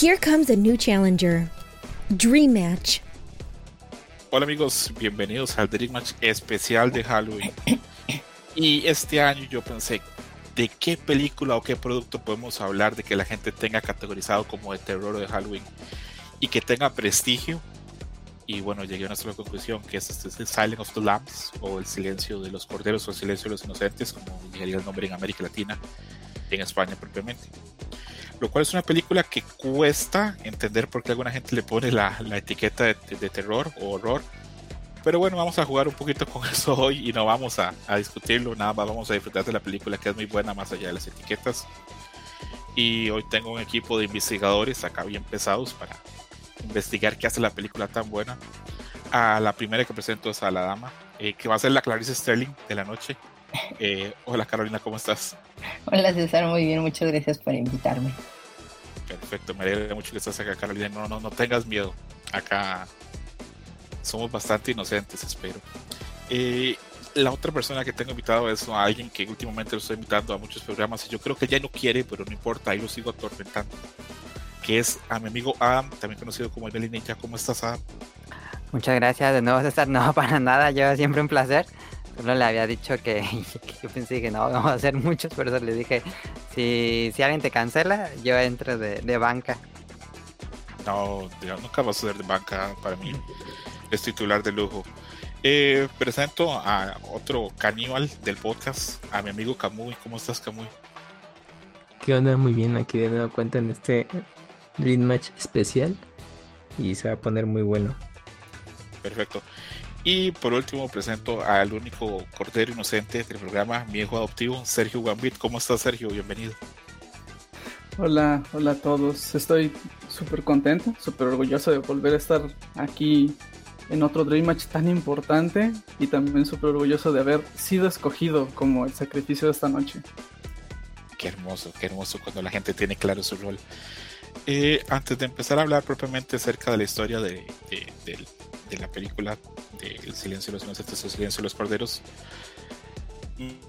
Here comes a new challenger. Dream Match. Hola amigos, bienvenidos al Dream Match especial de Halloween. Y este año yo pensé, ¿de qué película o qué producto podemos hablar de que la gente tenga categorizado como de terror o de Halloween y que tenga prestigio? Y bueno, llegué a una sola conclusión, que es este Silent of the Lambs o El Silencio de los Corderos o El Silencio de los Inocentes, como diría el nombre en América Latina, en España propiamente lo cual es una película que cuesta entender por qué alguna gente le pone la, etiqueta de, terror o horror. Pero bueno, vamos a jugar un poquito con eso hoy y no vamos a, discutirlo, nada más vamos a disfrutar de la película que es muy buena más allá de las etiquetas. Y hoy tengo un equipo de investigadores acá bien pesados para investigar qué hace la película tan buena. A la primera que presento es a la dama, eh, que va a ser la Clarice Sterling de la noche. Eh, hola Carolina, ¿cómo estás? Hola César, muy bien, muchas gracias por invitarme. Perfecto, me alegra mucho que estás acá Carolina, no, no, no tengas miedo, acá somos bastante inocentes, espero. Eh, la otra persona que tengo invitado es a alguien que últimamente lo estoy invitando a muchos programas y yo creo que ya no quiere, pero no importa, ahí lo sigo atormentando. Que es a mi amigo Adam, también conocido como el Ninja. ¿Cómo estás, Adam? Muchas gracias de nuevo, César. No, para nada, yo siempre un placer. Solo le había dicho que, yo pensé que no, vamos a hacer muchos, pero le dije, si, si alguien te cancela, yo entro de, de banca. No, nunca vas a ser de banca para mí. Es titular de lujo. Eh, presento a otro caníbal del podcast, a mi amigo Camuy. ¿Cómo estás, Camuy? ¿Qué onda? Muy bien, aquí de nuevo cuenta en este Dream Match especial y se va a poner muy bueno. Perfecto. Y por último presento al único cordero inocente del programa, mi hijo adoptivo, Sergio Gambit. ¿Cómo estás, Sergio? Bienvenido. Hola, hola a todos. Estoy súper contento, súper orgulloso de volver a estar aquí en otro Dream Match tan importante y también súper orgulloso de haber sido escogido como el sacrificio de esta noche. Qué hermoso, qué hermoso cuando la gente tiene claro su rol. Eh, antes de empezar a hablar propiamente acerca de la historia de, de la película el Silencio de los Inocentes El Silencio de los Corderos.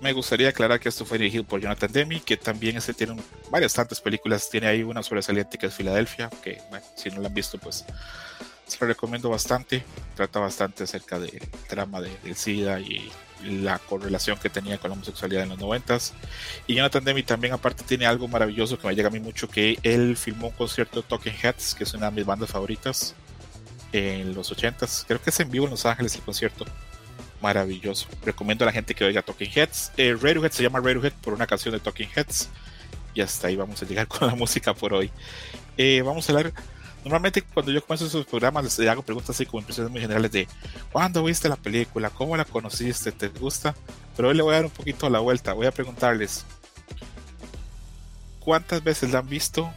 Me gustaría aclarar que esto fue dirigido por Jonathan Demi, que también este tiene varias tantas películas. Tiene ahí una sobresaliente que es Filadelfia, que si no la han visto, pues se lo recomiendo bastante. Trata bastante acerca del drama de, del SIDA y la correlación que tenía con la homosexualidad en los noventas. Y Jonathan Demi también aparte tiene algo maravilloso que me llega a mí mucho, que él filmó un concierto de Talking Heads, que es una de mis bandas favoritas en los 80s. Creo que es en vivo en Los Ángeles el concierto. Maravilloso. Recomiendo a la gente que oiga Talking Heads. Eh, Radiohead se llama Radiohead por una canción de Talking Heads. Y hasta ahí vamos a llegar con la música por hoy. Eh, vamos a hablar. Normalmente cuando yo comienzo esos programas les hago preguntas así como impresiones muy generales de ¿Cuándo viste la película? ¿Cómo la conociste? ¿Te gusta? Pero hoy le voy a dar un poquito la vuelta. Voy a preguntarles ¿Cuántas veces la han visto?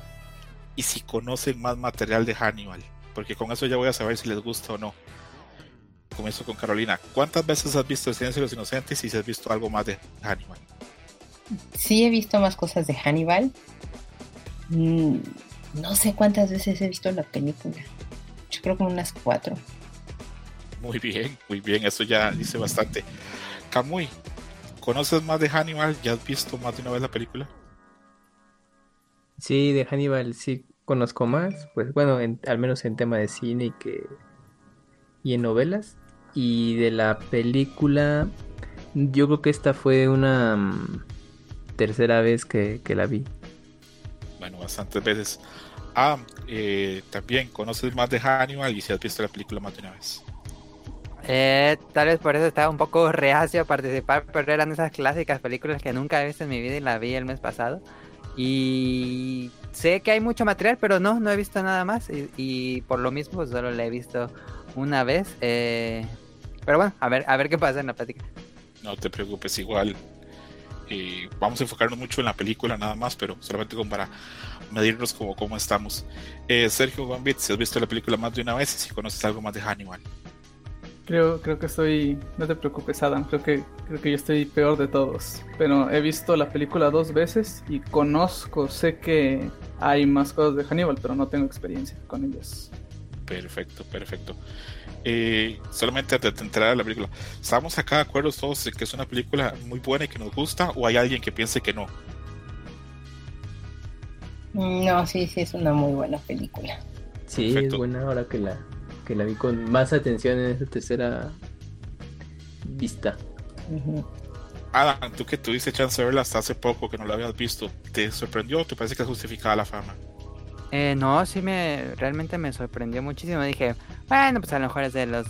Y si conocen más material de Hannibal porque con eso ya voy a saber si les gusta o no. Comienzo con Carolina. ¿Cuántas veces has visto El Silencio de los Inocentes y si has visto algo más de Hannibal? Sí, he visto más cosas de Hannibal. Mm, no sé cuántas veces he visto la película. Yo creo que unas cuatro. Muy bien, muy bien. Eso ya dice bastante. Camuy, ¿conoces más de Hannibal? ¿Ya has visto más de una vez la película? Sí, de Hannibal sí conozco más, pues bueno, al menos en tema de cine y que y en novelas y de la película yo creo que esta fue una mm, tercera vez que, la vi. Bueno, bastantes veces. Ah, eh, también conoces más de Hannibal y si has visto la película más de una vez. Eh, tal vez por eso estaba un poco reacio a participar, pero eran esas clásicas películas que nunca he visto en mi vida y la vi el mes pasado. Y sé que hay mucho material, pero no, no he visto nada más. Y, por lo mismo solo la he visto una vez. Eh, pero bueno, a ver, a ver qué pasa en la plática. No te preocupes, igual. Eh, vamos a enfocarnos mucho en la película nada más, pero solamente como para medirnos como cómo estamos. Eh, Sergio Gambit, si has visto la película más de una vez y si conoces algo más de Hannibal. Creo, creo que estoy. No te preocupes, Adam. Creo que, creo que yo estoy peor de todos. Pero he visto la película dos veces y conozco, sé que hay más cosas de Hannibal, pero no tengo experiencia con ellas. Perfecto, perfecto. Eh, solamente antes de entrar a la película, ¿estamos acá de acuerdo todos en que es una película muy buena y que nos gusta? ¿O hay alguien que piense que no? No, sí, sí, es una muy buena película. Sí, es buena ahora que la, que la vi con más atención en esa tercera vista. Ujú. Adam, tú que tuviste chance de verla hasta hace poco, que no la habías visto, ¿te sorprendió o te parece que es justificada la fama? Eh, no, sí me realmente me sorprendió muchísimo. Dije, bueno, pues a lo mejor es de los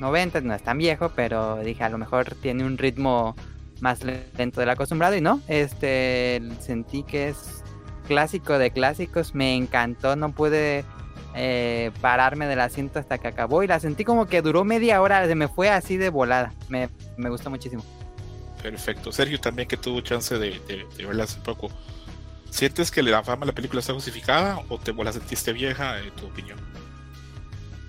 90, no es tan viejo, pero dije, a lo mejor tiene un ritmo más lento del acostumbrado y no, este sentí que es clásico de clásicos, me encantó, no pude eh, pararme del asiento hasta que acabó y la sentí como que duró media hora, se me fue así de volada, me, me gustó muchísimo. Perfecto. Sergio también que tuvo chance de, de- de verla hace poco. ¿Sientes que la fama de la película está justificada o te o la sentiste vieja, en tu opinión?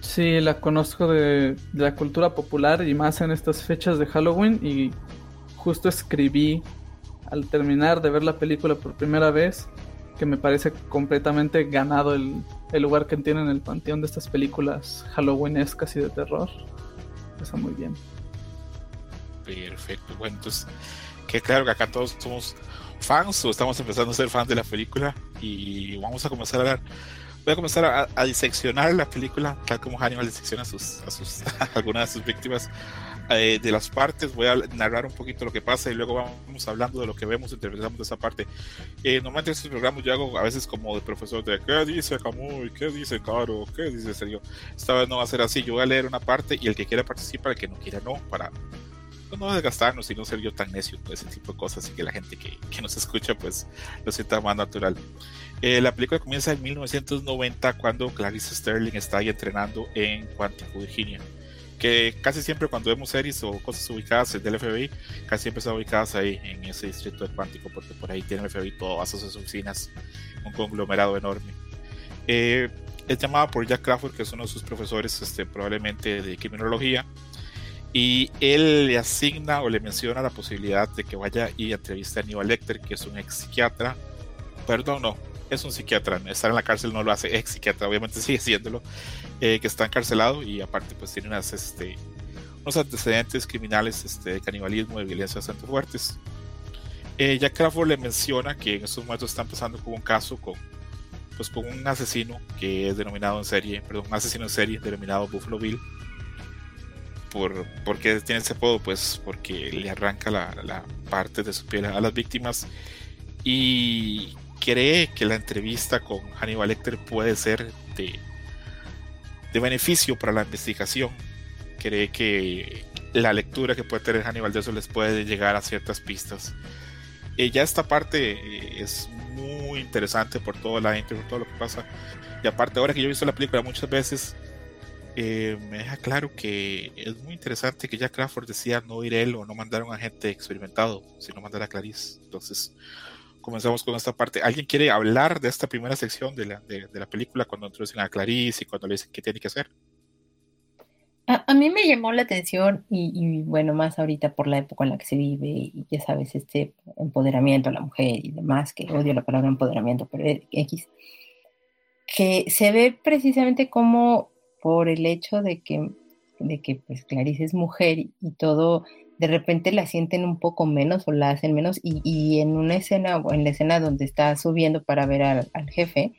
Sí, la conozco de, de la cultura popular y más en estas fechas de Halloween y justo escribí al terminar de ver la película por primera vez que me parece completamente ganado el, el lugar que tiene en el panteón de estas películas halloweenescas y de terror. Está muy bien. Perfecto. Bueno, entonces, que claro que acá todos somos fans o estamos empezando a ser fans de la película y vamos a comenzar a hablar. Voy a comenzar a, a diseccionar la película, tal como Hannibal disecciona a sus, a sus, a algunas de sus víctimas eh, de las partes. Voy a narrar un poquito lo que pasa y luego vamos hablando de lo que vemos, interpretamos de esa parte. Eh, normalmente en estos programas yo hago a veces como de profesor de ¿qué dice Camuy? ¿qué dice Caro? ¿qué dice Sergio? Esta vez no va a ser así, yo voy a leer una parte y el que quiera participar, el que no quiera no, para no desgastarnos y no ser yo tan necio con ese tipo de cosas y que la gente que, que nos escucha pues lo sienta más natural. Eh, la película comienza en 1990 cuando Clarice Sterling está ahí entrenando en Quantico, Virginia. Que casi siempre cuando vemos series o cosas ubicadas del FBI, casi siempre están ubicadas ahí en ese distrito de Quantico, porque por ahí tiene el FBI todas sus oficinas, un conglomerado enorme. Eh, es llamada por Jack Crawford, que es uno de sus profesores, este, probablemente de criminología, y él le asigna o le menciona la posibilidad de que vaya y entreviste a Aníbal Lecter, que es un ex psiquiatra. Perdón, no, es un psiquiatra. Estar en la cárcel no lo hace ex psiquiatra, obviamente sigue siéndolo. Eh, que está encarcelado y aparte, pues tiene unas, este, unos antecedentes criminales este, de canibalismo, de violencia bastante fuertes. Eh, Jack Crawford le menciona que en estos momentos está empezando con un caso con, pues, con un asesino que es denominado en serie, perdón, un asesino en serie denominado Buffalo Bill por porque tiene ese apodo pues porque le arranca la, la parte de su piel a las víctimas y cree que la entrevista con Hannibal Lecter puede ser de, de beneficio para la investigación. Cree que la lectura que puede tener Hannibal de eso les puede llegar a ciertas pistas. Eh, ya esta parte eh, es muy interesante por toda la intro, por todo lo que pasa. Y aparte ahora que yo he visto la película muchas veces eh, me deja claro que es muy interesante que Jack Crawford decía no ir él o no mandar a un agente experimentado, sino mandar a Clarice. Entonces, comenzamos con esta parte. ¿Alguien quiere hablar de esta primera sección de la, de, de la película cuando introducen a Clarice y cuando le dicen qué tiene que hacer? A, a mí me llamó la atención y, y, bueno, más ahorita por la época en la que se vive y ya sabes, este empoderamiento a la mujer y demás, que odio la palabra empoderamiento, pero X, que se ve precisamente como por el hecho de que, de que pues Clarice es mujer y, todo, de repente la sienten un poco menos o la hacen menos y, y en una escena o en la escena donde está subiendo para ver al, al, jefe,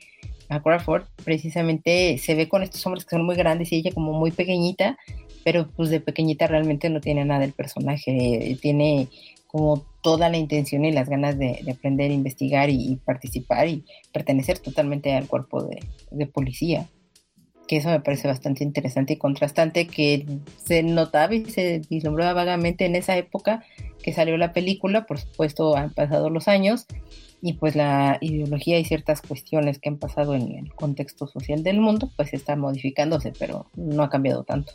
a Crawford, precisamente se ve con estos hombres que son muy grandes y ella como muy pequeñita, pero pues de pequeñita realmente no tiene nada el personaje, tiene como toda la intención y las ganas de, de aprender, investigar y, y, participar y pertenecer totalmente al cuerpo de, de policía que eso me parece bastante interesante y contrastante, que se notaba y se vislumbraba vagamente en esa época que salió la película, por supuesto han pasado los años, y pues la ideología y ciertas cuestiones que han pasado en el contexto social del mundo, pues está modificándose, pero no ha cambiado tanto.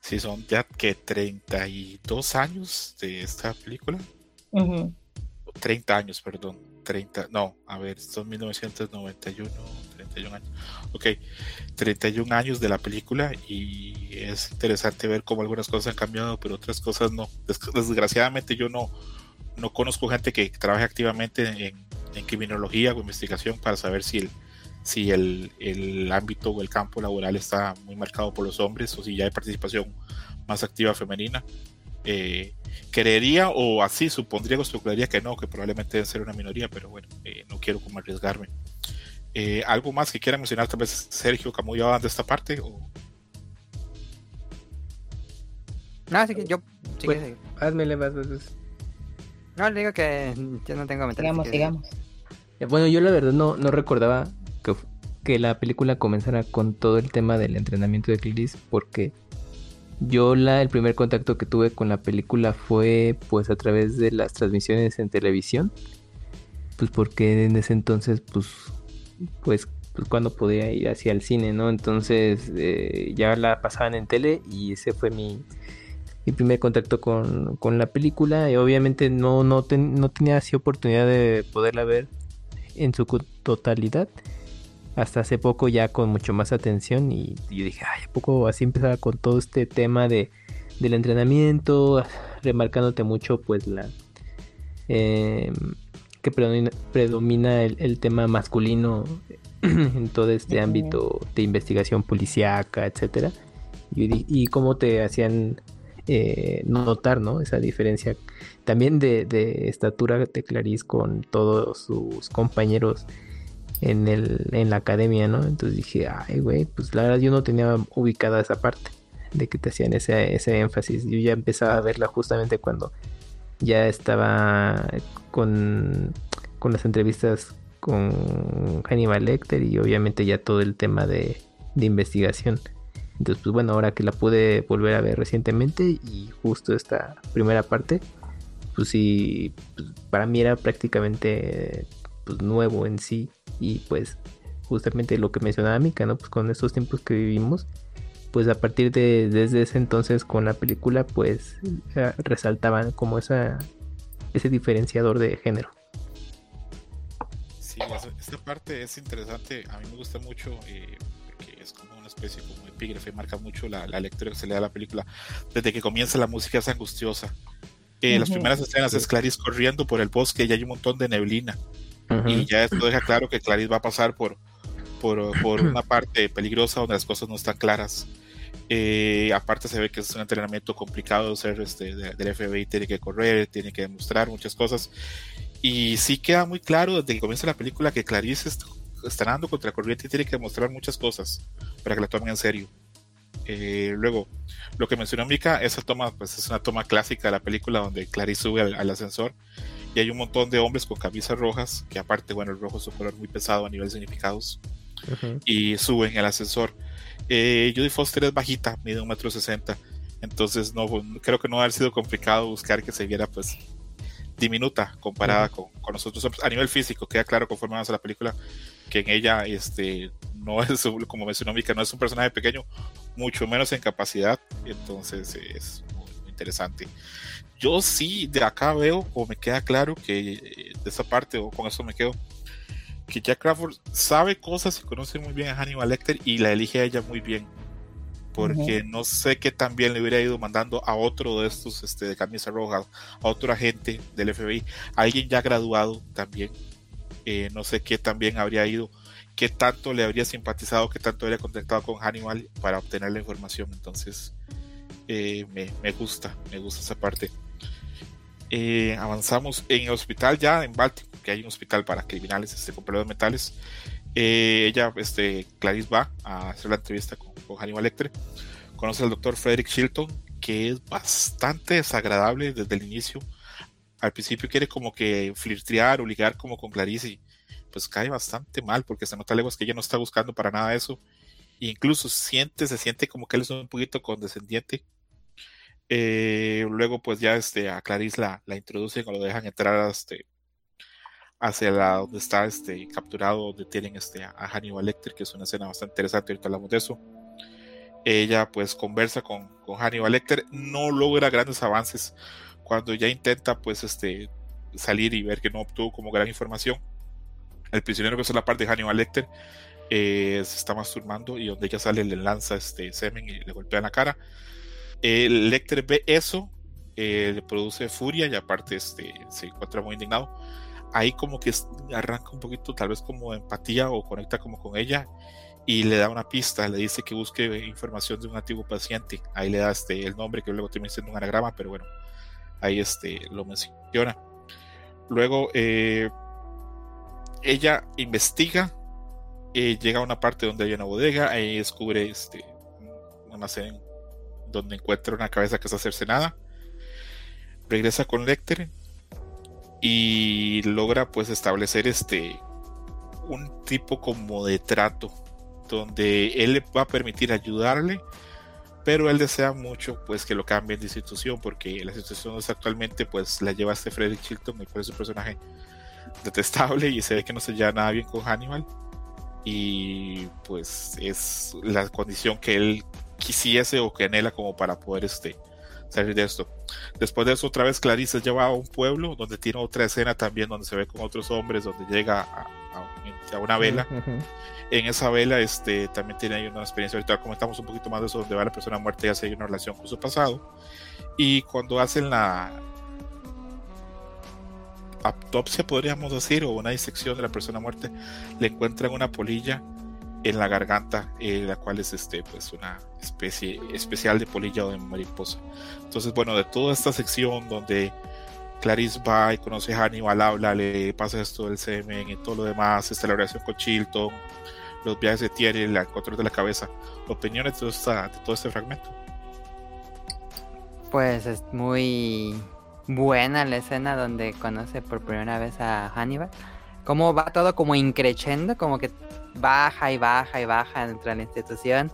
Sí, son ya que 32 años de esta película. Uh -huh. 30 años, perdón. 30, no, a ver, son 1991, 31 años. Ok, 31 años de la película y es interesante ver cómo algunas cosas han cambiado, pero otras cosas no. Desgraciadamente yo no, no conozco gente que trabaje activamente en, criminología o investigación para saber si el, si el, el ámbito o el campo laboral está muy marcado por los hombres o si ya hay participación más activa femenina. Eh, o así supondría o especularía que no, que probablemente debe ser una minoría, pero bueno, eh, no quiero como arriesgarme. Eh, ¿Algo más que quiera mencionar tal vez Sergio Camuyo de esta parte? O... No, así que yo... Sí Pues, que- Házmele, vas, vas. no, le digo que yo no tengo comentarios. Sigamos, que- sigamos. Eh, Bueno, yo la verdad no, no recordaba que, la película comenzara con todo el tema del entrenamiento de Clarice porque yo la, el primer contacto que tuve con la película fue pues a través de las transmisiones en televisión. Pues porque en ese entonces pues pues, pues cuando podía ir hacia el cine, ¿no? Entonces eh, ya la pasaban en tele y ese fue mi, mi primer contacto con, con la película. Y obviamente no, no, ten- no tenía así oportunidad de poderla ver en su totalidad. Hasta hace poco ya con mucho más atención y yo dije, ay, ¿a poco así empezaba con todo este tema de, del entrenamiento, remarcándote mucho pues la... eh, que predomina, predomina el, el tema masculino en todo este ámbito de investigación policíaca, etcétera. Y, cómo te hacían eh, notar, ¿no? Esa diferencia también de, de estatura de Clarice con todos sus compañeros en, el, en la academia, ¿no? Entonces dije, ay, güey, pues la verdad yo no tenía ubicada esa parte de que te hacían ese, ese énfasis. Yo ya empezaba a verla justamente cuando ya estaba con, con las entrevistas con Hannibal Lecter y obviamente ya todo el tema de, de investigación. Entonces, pues bueno, ahora que la pude volver a ver recientemente y justo esta primera parte, pues sí, pues, para mí era prácticamente pues, nuevo en sí y pues justamente lo que mencionaba Mika, ¿no? Pues con estos tiempos que vivimos, pues a partir de desde ese entonces con la película, pues eh, resaltaban como esa ese diferenciador de género. Sí, esta parte es interesante. A mí me gusta mucho eh, porque es como una especie como epígrafe, marca mucho la, la lectura que se le da a la película. Desde que comienza la música es angustiosa. Eh, Las Ujú. primeras escenas es Clarice corriendo por el bosque y hay un montón de neblina. Ujú. Y ya esto deja claro que Clarice va a pasar por, por, por una parte peligrosa donde las cosas no están claras. Eh, aparte se ve que es un entrenamiento complicado ser este, de- del FBI, tiene que correr, tiene que demostrar muchas cosas. Y sí queda muy claro desde que comienza la película que Clarice est- está nadando contra corriente y tiene que demostrar muchas cosas para que la tomen en serio. Eh, luego, lo que mencionó Mika, esa toma pues, es una toma clásica de la película donde Clarice sube al, al ascensor y hay un montón de hombres con camisas rojas, que aparte, bueno, el rojo es un color muy pesado a nivel de significados, Ujú. y suben el ascensor. Eh, Judy Foster es bajita, mide un metro sesenta, entonces no, creo que no ha sido complicado buscar que se viera pues diminuta comparada con, con nosotros a nivel físico, queda claro conforme avanza la película que en ella este no es como mencionó Mika, no es un personaje pequeño, mucho menos en capacidad, entonces es muy, muy interesante. Yo sí de acá veo o me queda claro que eh, de esa parte o con eso me quedo que Jack Crawford sabe cosas y conoce muy bien a Hannibal Lecter y la elige a ella muy bien. Porque no sé qué tan bien le hubiera ido mandando a otro de estos este, de camisa roja, a otro agente del FBI, a alguien ya graduado también. Eh, no sé qué tan bien habría ido, qué tanto le habría simpatizado, qué tanto habría contactado con Hannibal para obtener la información. Entonces, eh, me, me gusta, me gusta esa parte. Eh, avanzamos en el hospital ya en Baltimore, que hay un hospital para criminales este, con problemas mentales. Eh, ella, este, Clarice va a hacer la entrevista con, con Hannibal Lecter. Conoce al doctor Frederick Shilton, que es bastante desagradable desde el inicio. Al principio quiere como que flirtear o ligar como con Clarice y pues cae bastante mal porque se nota leguas que ella no está buscando para nada eso. Incluso siente, se siente como que él es un poquito condescendiente. Eh, luego pues ya este, a Clarice la, la introducen o lo dejan entrar este, hacia la donde está este, capturado, donde tienen este, a Hannibal Lecter, que es una escena bastante interesante, ahorita hablamos de eso. Ella pues conversa con, con Hannibal Lecter, no logra grandes avances cuando ya intenta pues este, salir y ver que no obtuvo como gran información. El prisionero que es la parte de Hannibal Lecter eh, se está masturbando y donde ella sale le lanza este semen y le golpea en la cara. El Lecter ve eso, eh, le produce furia y aparte este, se encuentra muy indignado. Ahí como que arranca un poquito tal vez como empatía o conecta como con ella y le da una pista, le dice que busque información de un antiguo paciente. Ahí le da este, el nombre que luego termina siendo un anagrama, pero bueno, ahí este, lo menciona. Luego eh, ella investiga, eh, llega a una parte donde hay una bodega, ahí descubre este, un donde encuentra una cabeza que está cercenada. Regresa con Lecter y logra pues establecer este un tipo como de trato donde él le va a permitir ayudarle, pero él desea mucho pues que lo cambien de institución porque la situación actualmente pues la lleva este Frederick Chilton y por eso un personaje detestable y se ve que no se lleva nada bien con Hannibal. Y pues es la condición que él quisiese o que anhela como para poder este salir de esto. Después de eso, otra vez Clarice es llevada a un pueblo donde tiene otra escena también donde se ve con otros hombres, donde llega a, a una vela. En esa vela este, también tiene ahí una experiencia. Ahorita comentamos un poquito más de eso, donde va la persona muerta y hace una relación con su pasado. Y cuando hacen la autopsia, podríamos decir, o una disección de la persona muerta, le encuentran una polilla en la garganta, eh, la cual es este, pues una especie especial de polilla o de mariposa. Entonces, bueno, de toda esta sección donde Clarice va y conoce a Hannibal, habla, le pasa esto del semen y todo lo demás, esta la relación con Chilton, los viajes de Thierry, el control de la cabeza. ¿Opiniones de, de todo este fragmento? Pues es muy buena la escena donde conoce por primera vez a Hannibal. Cómo va todo como increchendo, como que baja y baja y baja dentro de la institución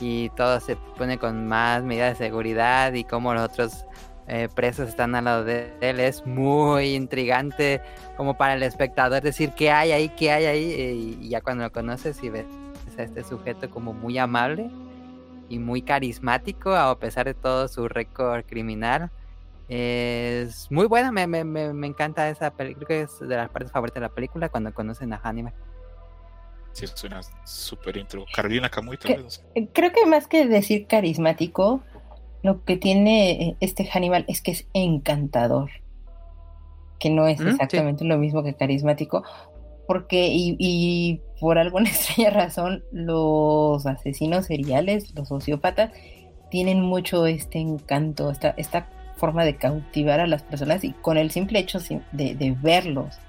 y todo se pone con más medidas de seguridad y como los otros eh, presos están al lado de él. Es muy intrigante como para el espectador decir qué hay ahí, qué hay ahí. Eh, y ya cuando lo conoces y ves a este sujeto como muy amable y muy carismático a pesar de todo su récord criminal. Es muy buena, me, me, me, encanta esa película, creo que es de las partes favoritas de la película cuando conocen a Hannibal. Sí, suena súper intro. Carolina Camuy, Creo que más que decir carismático, lo que tiene eh, este Hannibal es que es encantador, que no es exactamente lo mismo que carismático, porque y, por alguna extraña razón los asesinos seriales, los sociópatas, tienen mucho este encanto, esta, esta forma de cautivar a las personas y con el simple hecho de, de verlos,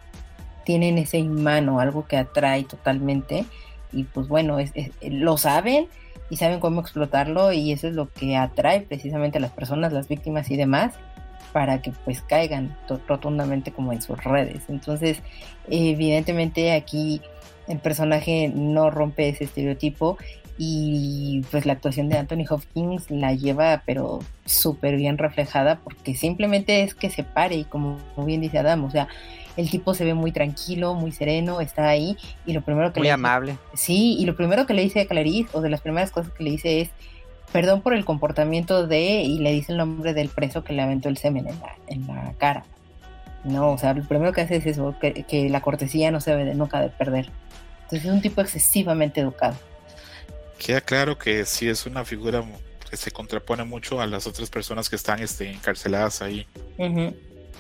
tienen ese imán o algo que atrae totalmente y pues bueno, lo saben y saben cómo explotarlo y eso es lo que atrae precisamente a las personas, las víctimas y demás para que pues caigan rotundamente como en sus redes. Entonces, evidentemente aquí el personaje no rompe ese estereotipo y pues la actuación de Anthony Hopkins la lleva pero súper bien reflejada porque simplemente es que se pare y como bien dice Adam, o sea, el tipo se ve muy tranquilo, muy sereno, está ahí y lo primero que muy le amable. sí, y lo primero que le dice a Clarice o de las primeras cosas que le dice es perdón por el comportamiento de y le dice el nombre del preso que le aventó el semen en la, en la cara. No, o sea, lo primero que hace es eso, que, la cortesía no se debe de, nunca de perder. Entonces es un tipo excesivamente educado. Queda claro que sí es una figura que se contrapone mucho a las otras personas que están este, encarceladas ahí.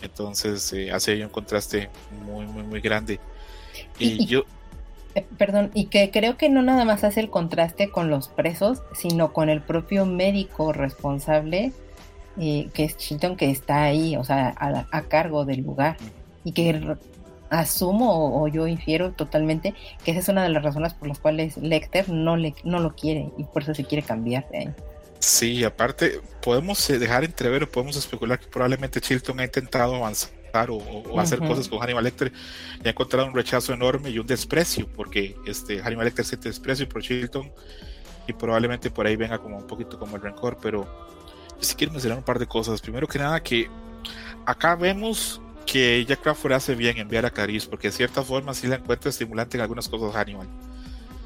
Entonces eh, hace ahí un contraste muy, muy, muy grande. Y, yo... Eh, perdón, y que creo que no nada más hace el contraste con los presos, sino con el propio médico responsable, eh, que es Chilton, que está ahí, o sea, a, cargo del lugar. Y que asumo o, yo infiero totalmente que esa es una de las razones por las cuales Lecter no, le, no lo quiere y por eso se quiere cambiar de ahí. Sí, aparte, podemos eh, dejar entrever o podemos especular que probablemente Chilton ha intentado avanzar o, hacer cosas con Hannibal Lecter y ha encontrado un rechazo enorme y un desprecio, porque este Hannibal Lecter siente desprecio por Chilton y probablemente por ahí venga como un poquito como el rencor, pero yo sí quiero mencionar un par de cosas. Primero que nada, que acá vemos que Jack Crawford hace bien enviar a Caris, porque de cierta forma sí la encuentra estimulante en algunas cosas Hannibal.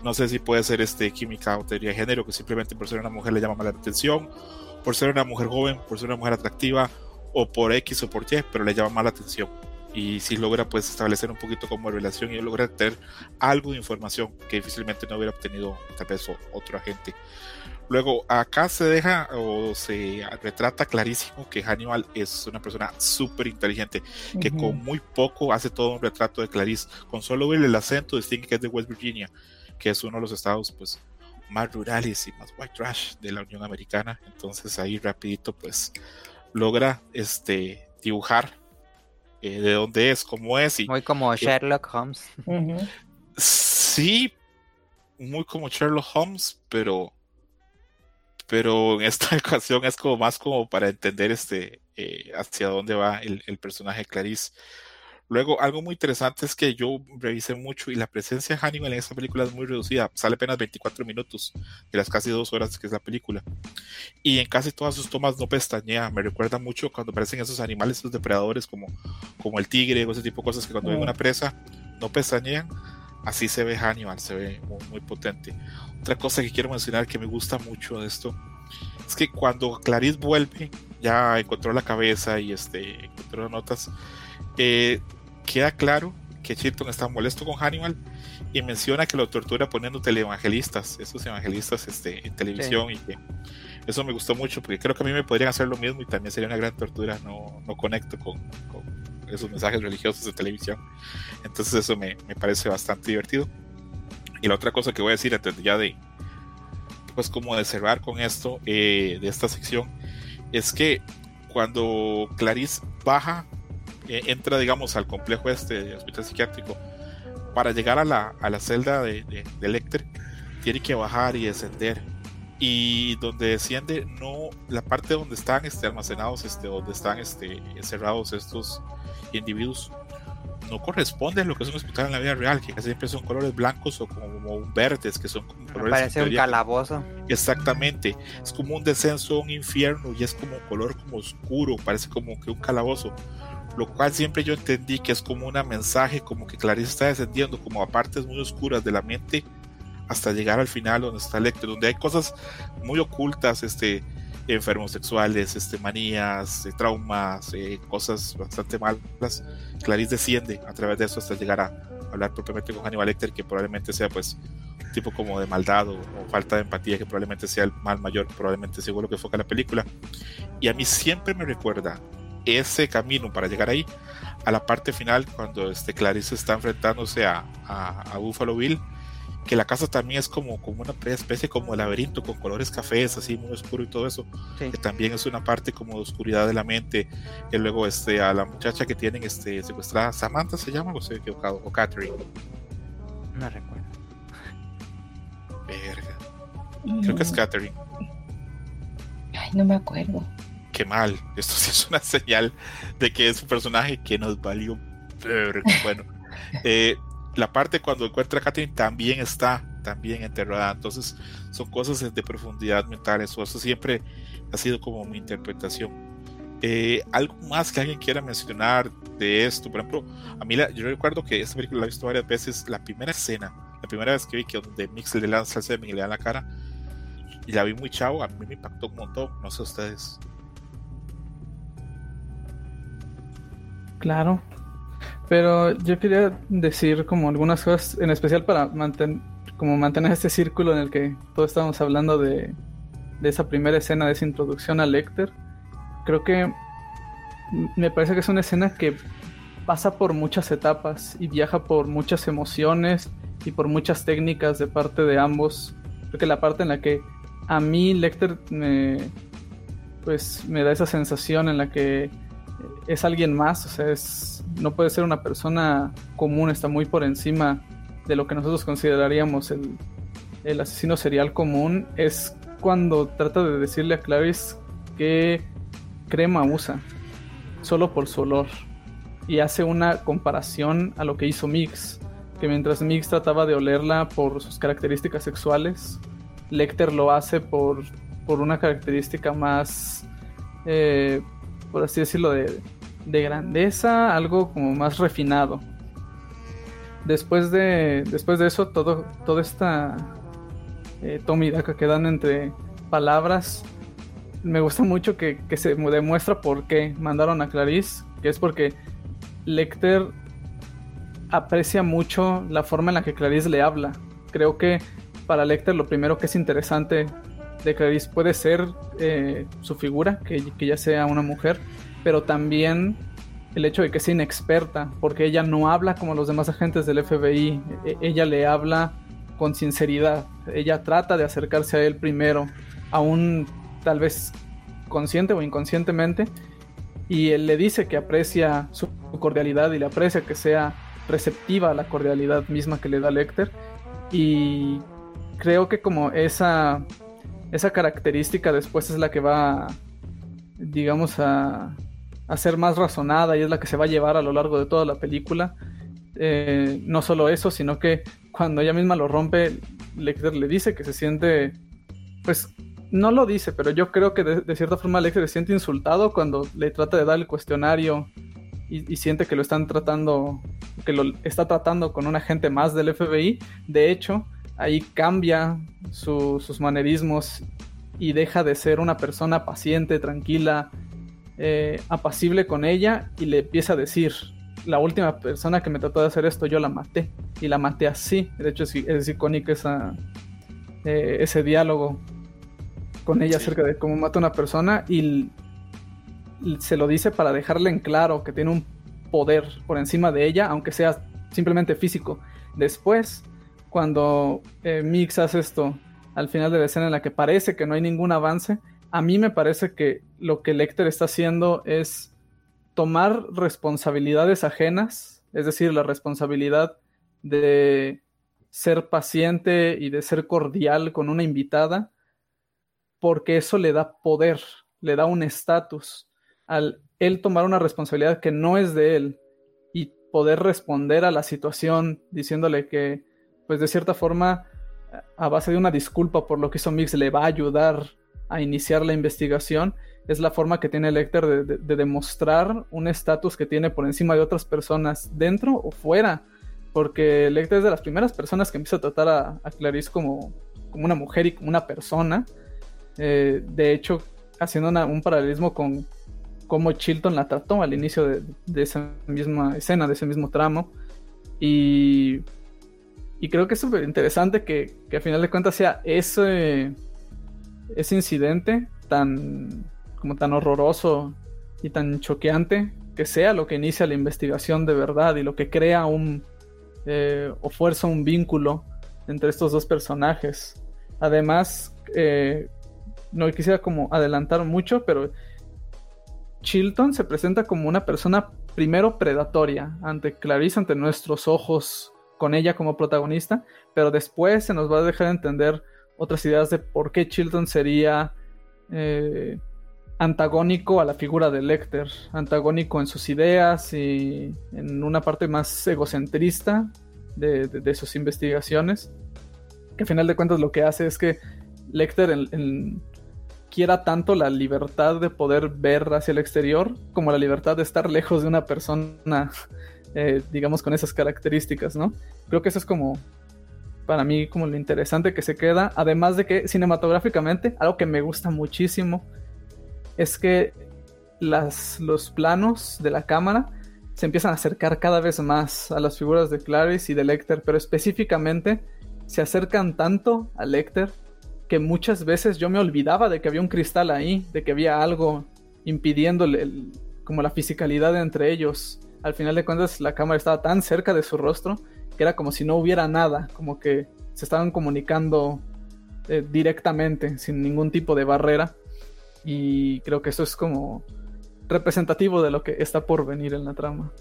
No sé si puede ser este química o teoría de género, que simplemente por ser una mujer le llama más la atención, por ser una mujer joven, por ser una mujer atractiva, o por X o por Y, pero le llama más la atención. Y si logra pues establecer un poquito como relación y logra tener algo de información que difícilmente no hubiera obtenido tal vez otro agente. Luego, acá se deja o se retrata clarísimo que Hannibal es una persona súper inteligente, que con muy poco hace todo un retrato de Clarice. Con solo ver el acento distingue que es de West Virginia que es uno de los estados pues más rurales y más white trash de la Unión Americana. Entonces ahí rapidito pues logra este dibujar eh, de dónde es, cómo es. Y, Muy como Sherlock Holmes. Sí, muy como Sherlock Holmes, pero pero en esta ocasión es como más como para entender este eh, hacia dónde va el, el, personaje Clarice. Luego, algo muy interesante es que yo revisé mucho y la presencia de Hannibal en esta película es muy reducida. Sale apenas 24 minutos de las casi dos horas que es la película. Y en casi todas sus tomas no pestañea. Me recuerda mucho cuando aparecen esos animales, esos depredadores como, como el tigre o ese tipo de cosas que cuando ven una presa no pestañean. Así se ve Hannibal, se ve muy, muy potente. Otra cosa que quiero mencionar que me gusta mucho de esto es que cuando Clarice vuelve, ya encontró la cabeza y este, encontró notas, eh, queda claro que Chilton está molesto con Hannibal y menciona que lo tortura poniendo televangelistas, esos evangelistas este, en televisión sí. y que eso me gustó mucho porque creo que a mí me podrían hacer lo mismo y también sería una gran tortura, no, no conecto con, con esos mensajes religiosos de televisión. Entonces eso me, me, parece bastante divertido. Y la otra cosa que voy a decir antes ya de, pues como de cerrar con esto, eh, de esta sección, es que cuando Clarice baja eh, entra, digamos, al complejo este de hospital psiquiátrico, para llegar a la, a la celda de, de, de tiene que bajar y descender. Y donde desciende, no, la parte donde están este, almacenados, este, donde están este, encerrados estos individuos, no corresponde a lo que es un hospital en la vida real, que siempre son colores blancos o como verdes, que son como colores. Parece un calabozo. Exactamente, es como un descenso a un infierno y es como un color como oscuro, parece como que un calabozo lo cual siempre yo entendí que es como un mensaje, como que Clarice está descendiendo como a partes muy oscuras de la mente hasta llegar al final donde está Lecter, donde hay cosas muy ocultas, este, enfermos sexuales, este, manías, eh, traumas, eh, cosas bastante malas. Clarice desciende a través de eso hasta llegar a hablar propiamente con Hannibal Lecter, que probablemente sea pues tipo como de maldad o, o, falta de empatía, que probablemente sea el mal mayor, probablemente según lo que enfoca la película. Y a mí siempre me recuerda ese camino para llegar ahí. A la parte final cuando este Clarice está enfrentándose a, a, a, Buffalo Bill que la casa también es como, como una especie como de laberinto con colores cafés así muy oscuro y todo eso sí. que también es una parte como de oscuridad de la mente y luego este a la muchacha que tienen este secuestrada Samantha se llama o estoy equivocado o Catherine. No recuerdo. Verga. Creo que es Catherine. Ay no me acuerdo qué mal. Esto sí es una señal de que es un personaje que nos valió. Bueno, eh, la parte cuando encuentra a Catherine también está también enterrada. Entonces son cosas de profundidad mental. Eso, eso siempre ha sido como mi interpretación. Eh, algo más que alguien quiera mencionar de esto, por ejemplo, a mí la, yo recuerdo que esta película la he visto varias veces. La primera escena, la primera vez que vi que donde Mix le lanza salsa de le da la cara y la vi muy chavo, a mí me impactó un montón. No sé ustedes. Claro. Pero yo quería decir como algunas cosas, en especial para mantener, como mantener este círculo en el que todos estamos hablando de, de esa primera escena, de esa introducción a Lecter. Creo que me parece que es una escena que pasa por muchas etapas y viaja por muchas emociones y por muchas técnicas de parte de ambos. Creo que la parte en la que a mí Lecter me, pues, me da esa sensación en la que es alguien más, o sea, es, no puede ser una persona común, está muy por encima de lo que nosotros consideraríamos el, el asesino serial común, es cuando trata de decirle a Clarice que crema usa, solo por su olor, y hace una comparación a lo que hizo Mix, que mientras Mix trataba de olerla por sus características sexuales, Lecter lo hace por, por una característica más... Eh, por así decirlo, de, de, grandeza, algo como más refinado. Después de, después de eso, todo, toda esta eh, que dan entre palabras, me gusta mucho que, que, se demuestra por qué mandaron a Clarice, que es porque Lecter aprecia mucho la forma en la que Clarice le habla. Creo que para Lecter lo primero que es interesante de Clarice puede ser eh, su figura, que, que, ya sea una mujer, pero también el hecho de que sea inexperta, porque ella no habla como los demás agentes del FBI, e ella le habla con sinceridad. Ella trata de acercarse a él primero, aún tal vez consciente o inconscientemente, y él le dice que aprecia su cordialidad y le aprecia que sea receptiva a la cordialidad misma que le da Lecter. Y creo que como esa, esa característica después es la que va, digamos, a, ser más razonada y es la que se va a llevar a lo largo de toda la película. Eh, no solo eso, sino que cuando ella misma lo rompe, Lecter le dice que se siente, pues no lo dice, pero yo creo que de, cierta forma Lecter se siente insultado cuando le trata de dar el cuestionario y, siente que lo están tratando, que lo está tratando con un agente más del FBI. De hecho, ahí cambia sus manerismos y deja de ser una persona paciente, tranquila, eh, apacible con ella y le empieza a decir, la última persona que me trató de hacer esto, yo la maté. Y la maté así. De hecho, es, es icónico esa, eh, ese diálogo con ella acerca de cómo mata a una persona. Y, se lo dice para dejarle en claro que tiene un poder por encima de ella, aunque sea simplemente físico. Después, cuando eh, Mix hace esto al final de la escena en la que parece que no hay ningún avance, a mí me parece que lo que Lecter está haciendo es tomar responsabilidades ajenas, es decir, la responsabilidad de ser paciente y de ser cordial con una invitada, porque eso le da poder, le da un estatus. Al él tomar una responsabilidad que no es de él y poder responder a la situación diciéndole que, pues de cierta forma, a base de una disculpa por lo que hizo Mix, le va a ayudar a iniciar la investigación, es la forma que tiene Lecter de, demostrar un estatus que tiene por encima de otras personas, dentro o fuera. Porque Lecter es de las primeras personas que empieza a tratar a, Clarice como, como una mujer y como una persona. Eh, de hecho, haciendo un paralelismo con cómo Chilton la trató al inicio de, esa misma escena, de ese mismo tramo. Y, y creo que es súper interesante que, que a final de cuentas sea ese, ese incidente tan como tan horroroso y tan choqueante que sea lo que inicia la investigación de verdad y lo que crea un eh, o fuerza un vínculo entre estos dos personajes. Además, eh, no quisiera como adelantar mucho, pero Chilton se presenta como una persona primero predatoria ante Clarice, ante nuestros ojos, con ella como protagonista, pero después se nos va a dejar entender otras ideas de por qué Chilton sería eh, antagónico a la figura de Lecter, antagónico en sus ideas y en una parte más egocentrista de, sus investigaciones, que a final de cuentas lo que hace es que Lecter quiera tanto la libertad de poder ver hacia el exterior como la libertad de estar lejos de una persona, eh, digamos, con esas características, ¿no? Creo que eso es como para mí como lo interesante que se queda, además de que cinematográficamente, algo que me gusta muchísimo, es que las, los planos de la cámara se empiezan a acercar cada vez más a las figuras de Clarice y de Lecter, pero específicamente se acercan tanto a Lecter que muchas veces yo me olvidaba de que había un cristal ahí, de que había algo impidiéndole como la fisicalidad entre ellos. Al final de cuentas la cámara estaba tan cerca de su rostro que era como si no hubiera nada, como que se estaban comunicando eh, directamente, sin ningún tipo de barrera. Y creo que eso es como representativo de lo que está por venir en la trama.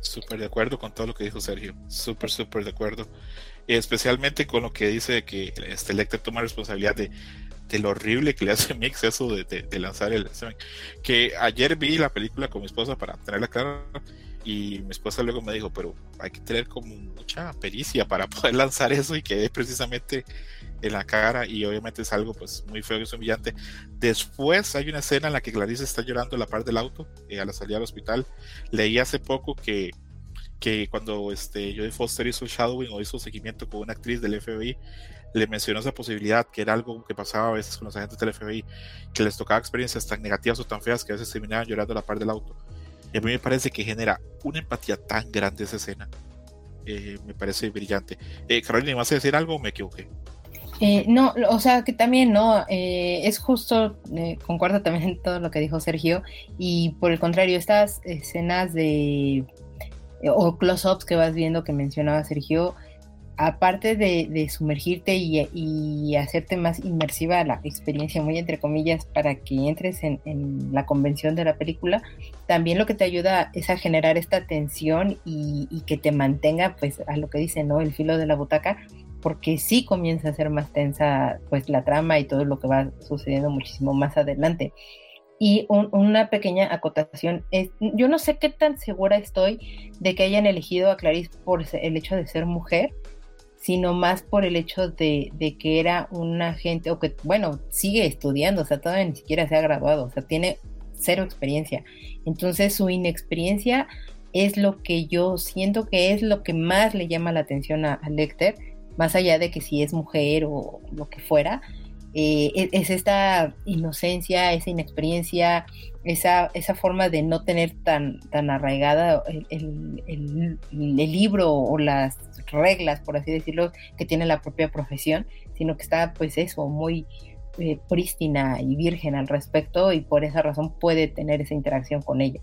Súper de acuerdo con todo lo que dijo Sergio. Súper, súper de acuerdo. Y especialmente con lo que dice que este Lecter toma responsabilidad de, de lo horrible que le hace Mix eso de, de, lanzar el Que ayer vi la película con mi esposa para tenerla clara y mi esposa luego me dijo, pero hay que tener como mucha pericia para poder lanzar eso y que es precisamente en la cara y obviamente es algo pues muy feo y humillante. Después hay una escena en la que Clarice está llorando en la parte del auto eh, a la salida del hospital. Leí hace poco que, que cuando este, Jodie Foster hizo shadowing o hizo seguimiento con una actriz del FBI, le mencionó esa posibilidad, que era algo que pasaba a veces con los agentes del FBI, que les tocaba experiencias tan negativas o tan feas que a veces terminaban llorando a la parte del auto. Y a mí me parece que genera una empatía tan grande esa escena. Eh, me parece brillante. Eh, Carolina, ¿vas a decir algo o me equivoqué? Eh, no, o sea que también no, eh, es justo, eh, concuerdo también en todo lo que dijo Sergio, y por el contrario, estas escenas de, o close-ups que vas viendo que mencionaba Sergio, aparte de, sumergirte y, hacerte más inmersiva la experiencia, muy entre comillas, para que entres en, la convención de la película, también lo que te ayuda es a generar esta tensión y, que te mantenga, pues, a lo que dice, ¿no? El filo de la butaca, porque sí comienza a ser más tensa, pues, la trama y todo lo que va sucediendo muchísimo más adelante. Y una pequeña acotación, yo no sé qué tan segura estoy de que hayan elegido a Clarice por el hecho de ser mujer, sino más por el hecho de, que era una gente, o que, bueno, sigue estudiando, o sea, todavía ni siquiera se ha graduado, o sea, tiene cero experiencia. Entonces su inexperiencia es lo que yo siento que es lo que más le llama la atención a, a Lecter, más allá de que si es mujer o lo que fuera, eh, e-, es esta inocencia, esa inexperiencia, esa, esa forma de no tener tan, tan arraigada el, el, libro o las reglas, por así decirlo, que tiene la propia profesión, sino que está pues eso, muy eh, prístina y virgen al respecto y por esa razón puede tener esa interacción con ella.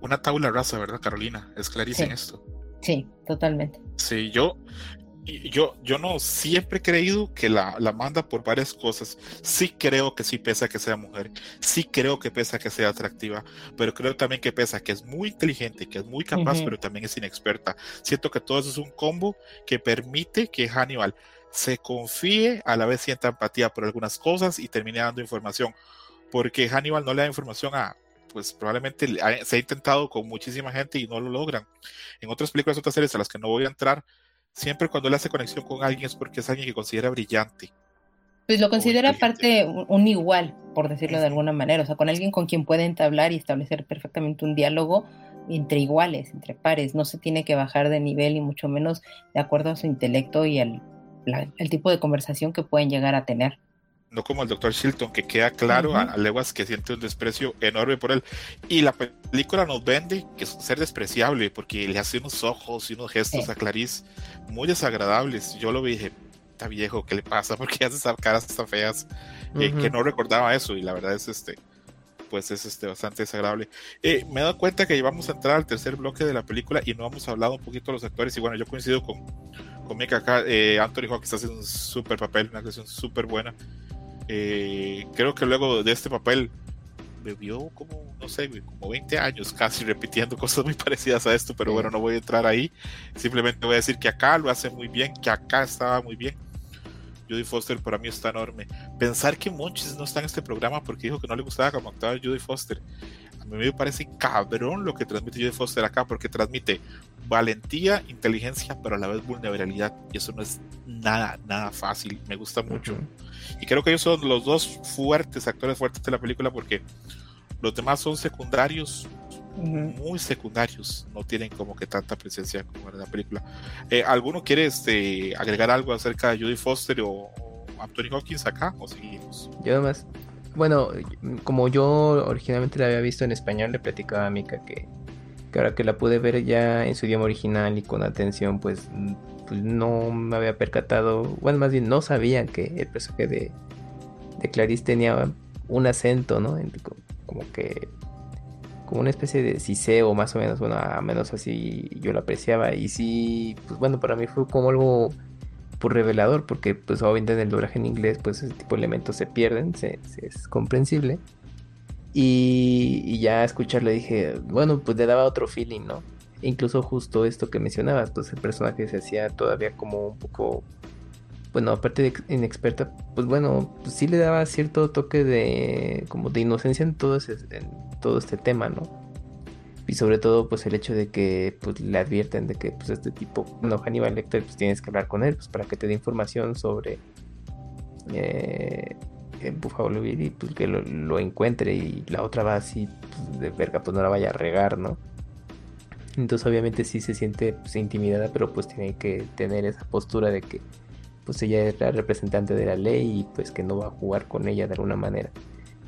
Una tabla rasa, ¿verdad, Carolina? Es clarísimo esto. Sí, totalmente. Sí, yo, yo, yo no siempre he creído que la, la, manda por varias cosas. Sí creo que sí pesa que sea mujer, sí creo que pesa que sea atractiva, pero creo también que pesa que es muy inteligente, que es muy capaz, pero también es inexperta. Siento que todo eso es un combo que permite que Hannibal se confíe, a la vez sienta empatía por algunas cosas y termine dando información. Porque Hannibal no le da información a, pues probablemente se ha intentado con muchísima gente y no lo logran. En otras películas, otras series a las que no voy a entrar, siempre cuando él hace conexión con alguien es porque es alguien que considera brillante. Pues lo considera aparte un, igual, por decirlo de alguna manera, o sea, con alguien con quien puede entablar y establecer perfectamente un diálogo entre iguales, entre pares, no se tiene que bajar de nivel y mucho menos de acuerdo a su intelecto y al el tipo de conversación que pueden llegar a tener no como el doctor Shilton, que queda claro a, leguas que siente un desprecio enorme por él. Y la película nos vende que es un ser despreciable, porque le hace unos ojos y unos gestos a Clarice muy desagradables. Yo lo vi y dije, está viejo, ¿qué le pasa? Porque hace esas caras tan feas, eh, que no recordaba eso, y la verdad es este pues es este bastante desagradable. Eh, me he dado cuenta que vamos a entrar al tercer bloque de la película y no hemos hablado un poquito de los actores y bueno, yo coincido con, con Mika acá, eh, Anthony Hawkins hace un súper papel, una actuación súper buena. Eh, creo que luego de este papel vivió como, no sé, como 20 años casi repitiendo cosas muy parecidas a esto, pero bueno, no voy a entrar ahí. Simplemente voy a decir que acá lo hace muy bien, que acá estaba muy bien. Judy Foster para mí está enorme. Pensar que Monchis no está en este programa porque dijo que no le gustaba como actuaba Judy Foster. A mí me parece cabrón lo que transmite Judy Foster acá porque transmite valentía, inteligencia, pero a la vez vulnerabilidad. Y eso no es nada, nada fácil. Me gusta mucho. Y creo que ellos son los dos fuertes, actores fuertes de la película, porque los demás son secundarios, muy secundarios, no tienen como que tanta presencia como en la película. Eh, ¿Alguno quiere este, agregar algo acerca de Judy Foster o, Anthony Hawkins acá o seguimos? Yo nomás, bueno, como yo originalmente la había visto en español, le platicaba a Mika que, que ahora que la pude ver ya en su idioma original y con atención, pues pues no me había percatado, bueno, más bien no sabía que el personaje de, de Clarice tenía un acento, ¿no? Como que, como una especie de siseo más o menos, bueno, a menos así yo lo apreciaba. Y sí, pues bueno, para mí fue como algo por revelador, porque pues obviamente en el doblaje en inglés, pues ese tipo de elementos se pierden, se, es comprensible. Y, y ya escucharlo dije, bueno, pues le daba otro feeling, ¿no? incluso justo esto que mencionabas, pues el personaje se hacía todavía como un poco, bueno, aparte de inexperta, pues bueno, pues sí le daba cierto toque de, como de inocencia en todo, ese, en todo este tema, ¿no? Y sobre todo, pues el hecho de que pues, le advierten de que pues este tipo, no, Hannibal Lecter, pues tienes que hablar con él, pues para que te dé información sobre eh, el Buffalo Bill y pues que lo, encuentre y la otra va así pues, de verga, pues no la vaya a regar, ¿no? Entonces obviamente sí se siente pues, intimidada, pero pues tiene que tener esa postura de que pues ella es la representante de la ley y pues que no va a jugar con ella de alguna manera.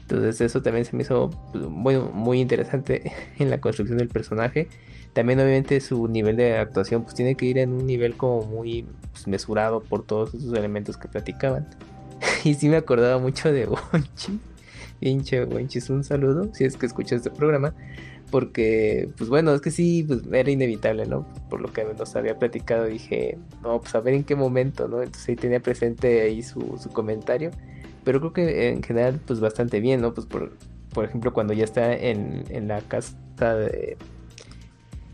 Entonces eso también se me hizo muy, pues, muy interesante en la construcción del personaje. También obviamente su nivel de actuación pues tiene que ir en un nivel como muy mesurado por todos esos elementos que platicaban. y sí me acordaba mucho de Bonchi Pinche Wenchis, un saludo, si es que escuchas este programa. Porque, pues bueno, es que sí, pues era inevitable, ¿no? Por lo que nos había platicado, dije, no, pues a ver en qué momento, ¿no? Entonces ahí tenía presente ahí su, su comentario. Pero creo que en general, pues bastante bien, ¿no? Pues por, por ejemplo, cuando ya está en, en la casa de,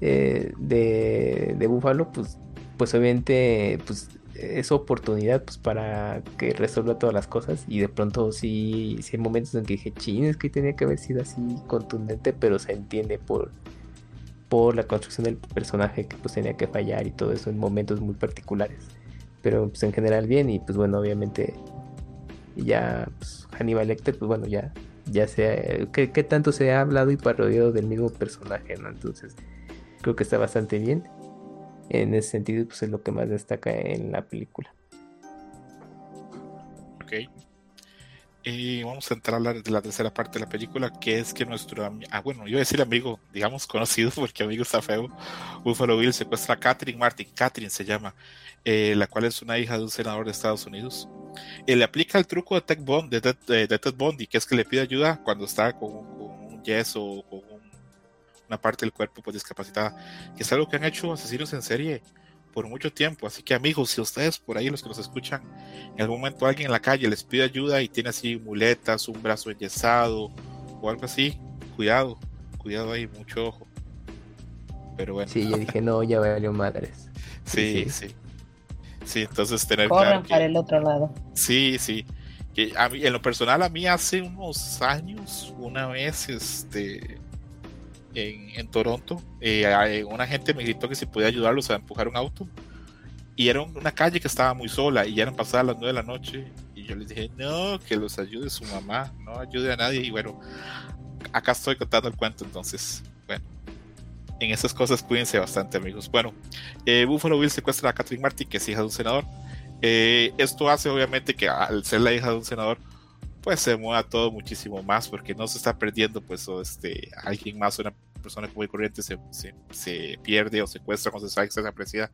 eh, de, de Búfalo, pues, pues obviamente, pues es oportunidad pues para que resuelva todas las cosas y de pronto sí, sí hay momentos en que dije, ching, es que tenía que haber sido así contundente, pero se entiende por, por la construcción del personaje que pues tenía que fallar y todo eso en momentos muy particulares. Pero pues en general bien y pues bueno, obviamente ya pues, Hannibal Lecter, pues bueno, ya ya sea que, tanto se ha hablado y parodiado del mismo personaje. Entonces creo que está bastante bien en ese sentido pues es lo que más destaca en la película. Ok. Y vamos a entrar a de la tercera parte de la película, que es que nuestro ah bueno, yo decir amigo, digamos conocido, porque amigo está feo, Buffalo Bill secuestra a Catherine Martin, Catherine se llama, eh, la cual es una hija de un senador de Estados Unidos. Y le aplica el truco de Ted, Bond, de, de, de Ted que es que le pide ayuda cuando está con, con un yeso o con una parte del cuerpo pues discapacitada, que es algo que han hecho asesinos en serie por mucho tiempo. Así que amigos, si ustedes por ahí, los que nos escuchan, en algún momento alguien en la calle les pide ayuda y tiene así muletas, un brazo enyesado o algo así, cuidado, cuidado ahí, mucho ojo. Pero bueno. Sí, yo dije, no, ya valió madres. Sí, sí. Sí, entonces tener Corran para el otro lado. Sí, sí. Que a mí, en lo personal, a mí hace unos años, una vez, este, en, Toronto, eh, una gente me gritó que si podía ayudarlos a empujar un auto. Y era una calle que estaba muy sola y ya eran pasadas las 9 de la noche. Y yo les dije, no, que los ayude su mamá, no ayude a nadie. Y bueno, acá estoy contando el cuento entonces. Bueno, en esas cosas cuídense bastante amigos. Bueno, eh, Buffalo Bill secuestra a Catherine Martin, que es hija de un senador. Eh, esto hace obviamente que al ser la hija de un senador, pues se mueva todo muchísimo más porque no se está perdiendo pues este alguien más una persona muy corriente se, se, pierde o secuestra cuando se sabe que se aprecia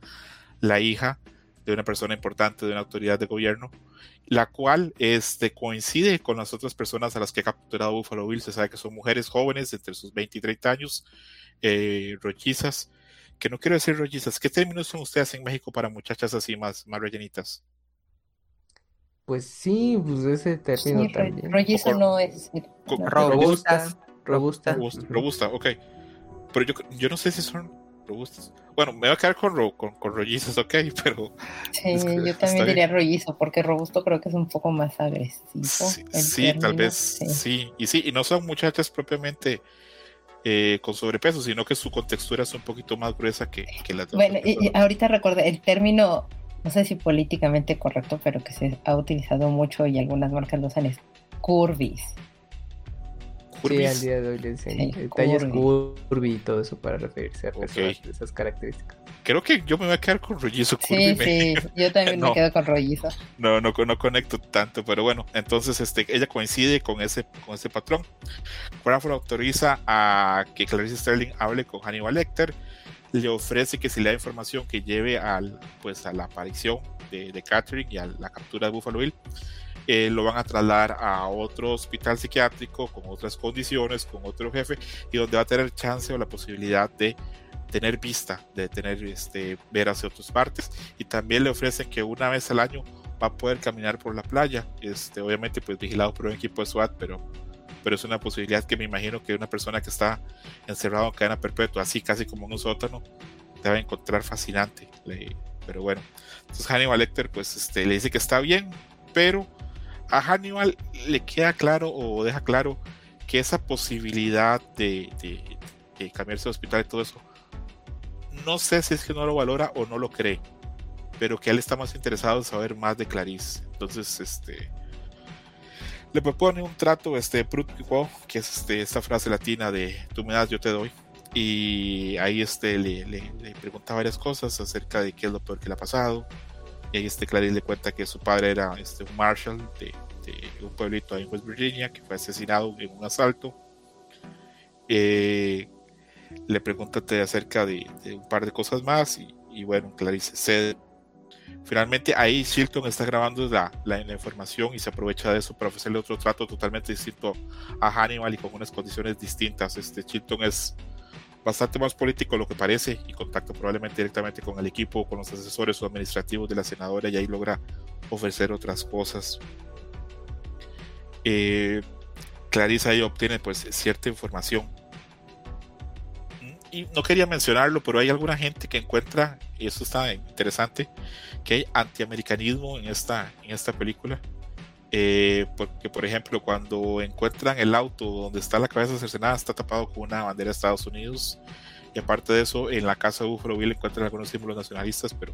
la hija de una persona importante de una autoridad de gobierno la cual este, coincide con las otras personas a las que ha capturado Buffalo Bill. Se sabe que son mujeres jóvenes entre sus 20 y 30 años, eh, que no quiero decir rollizas. ¿Qué términos son ustedes en México para muchachas así más, más rellenitas? Pues sí, pues ese término también. Rollizo no es. robusta. Robusta. Robusta, ok. Pero yo, yo no sé si son robustas. Bueno, me voy a quedar con, con, con, rollizos, ok, pero. Sí, yo también diría rollizo, porque robusto creo que es un poco más agresivo. Sí, tal vez, sí. Y sí, y no son muchachas propiamente eh, con sobrepeso, sino que su contextura es un poquito más gruesa que, que la Bueno, y, ahorita recuerdo, el término no sé si políticamente correcto, pero que se ha utilizado mucho y algunas marcas lo usan, es curvis. Sí, al día de hoy le dicen detalles curvy y todo eso para referirse a personas de esas características. Creo que yo me voy a quedar con rollizo curvy. Sí, sí, yo también me quedo con rollizo. No, no, no conecto tanto, pero bueno, entonces este, ella coincide con ese, con ese patrón. Crawford autoriza a que Clarice Sterling hable con Hannibal Lecter le ofrece que si le da información que lleve al, pues, a la aparición de, Catherine y a la captura de Buffalo Bill, eh, lo van a trasladar a otro hospital psiquiátrico con otras condiciones, con otro jefe, y donde va a tener chance o la posibilidad de tener vista, de tener este, ver hacia otras partes, y también le ofrecen que una vez al año va a poder caminar por la playa, este, obviamente pues vigilado por un equipo de SWAT, pero pero es una posibilidad que me imagino que una persona que está encerrado en cadena perpetua, así casi como en un sótano, debe encontrar fascinante. Pero bueno, entonces Hannibal Lecter pues este, le dice que está bien, pero a Hannibal le queda claro o deja claro que esa posibilidad de, de, cambiarse de hospital y todo eso, no sé si es que no lo valora o no lo cree, pero que él está más interesado en saber más de Clarice. Entonces, este, le propone un trato, este, que es este, esta frase latina de tú me das, yo te doy. Y ahí este, le, le, pregunta varias cosas acerca de qué es lo peor que le ha pasado. Y ahí este Clarice le cuenta que su padre era este, un marshal de, un pueblito en West Virginia que fue asesinado en un asalto. Eh, le pregunta acerca de, un par de cosas más y, y bueno, Clarice cede Finalmente ahí Shilton está grabando la, la, información y se aprovecha de eso para ofrecerle otro trato totalmente distinto a Hannibal y con unas condiciones distintas. Este Shilton es bastante más político lo que parece y contacta probablemente directamente con el equipo, con los asesores o administrativos de la senadora y ahí logra ofrecer otras cosas. Eh, Clarissa ahí obtiene pues cierta información. Y no quería mencionarlo, pero hay alguna gente que encuentra, y eso está interesante, que hay antiamericanismo en esta, en esta película. Eh, porque, por ejemplo, cuando encuentran el auto donde está la cabeza cercenada, está tapado con una bandera de Estados Unidos. Y aparte de eso, en la casa de Buffalo Bill encuentran algunos símbolos nacionalistas, pero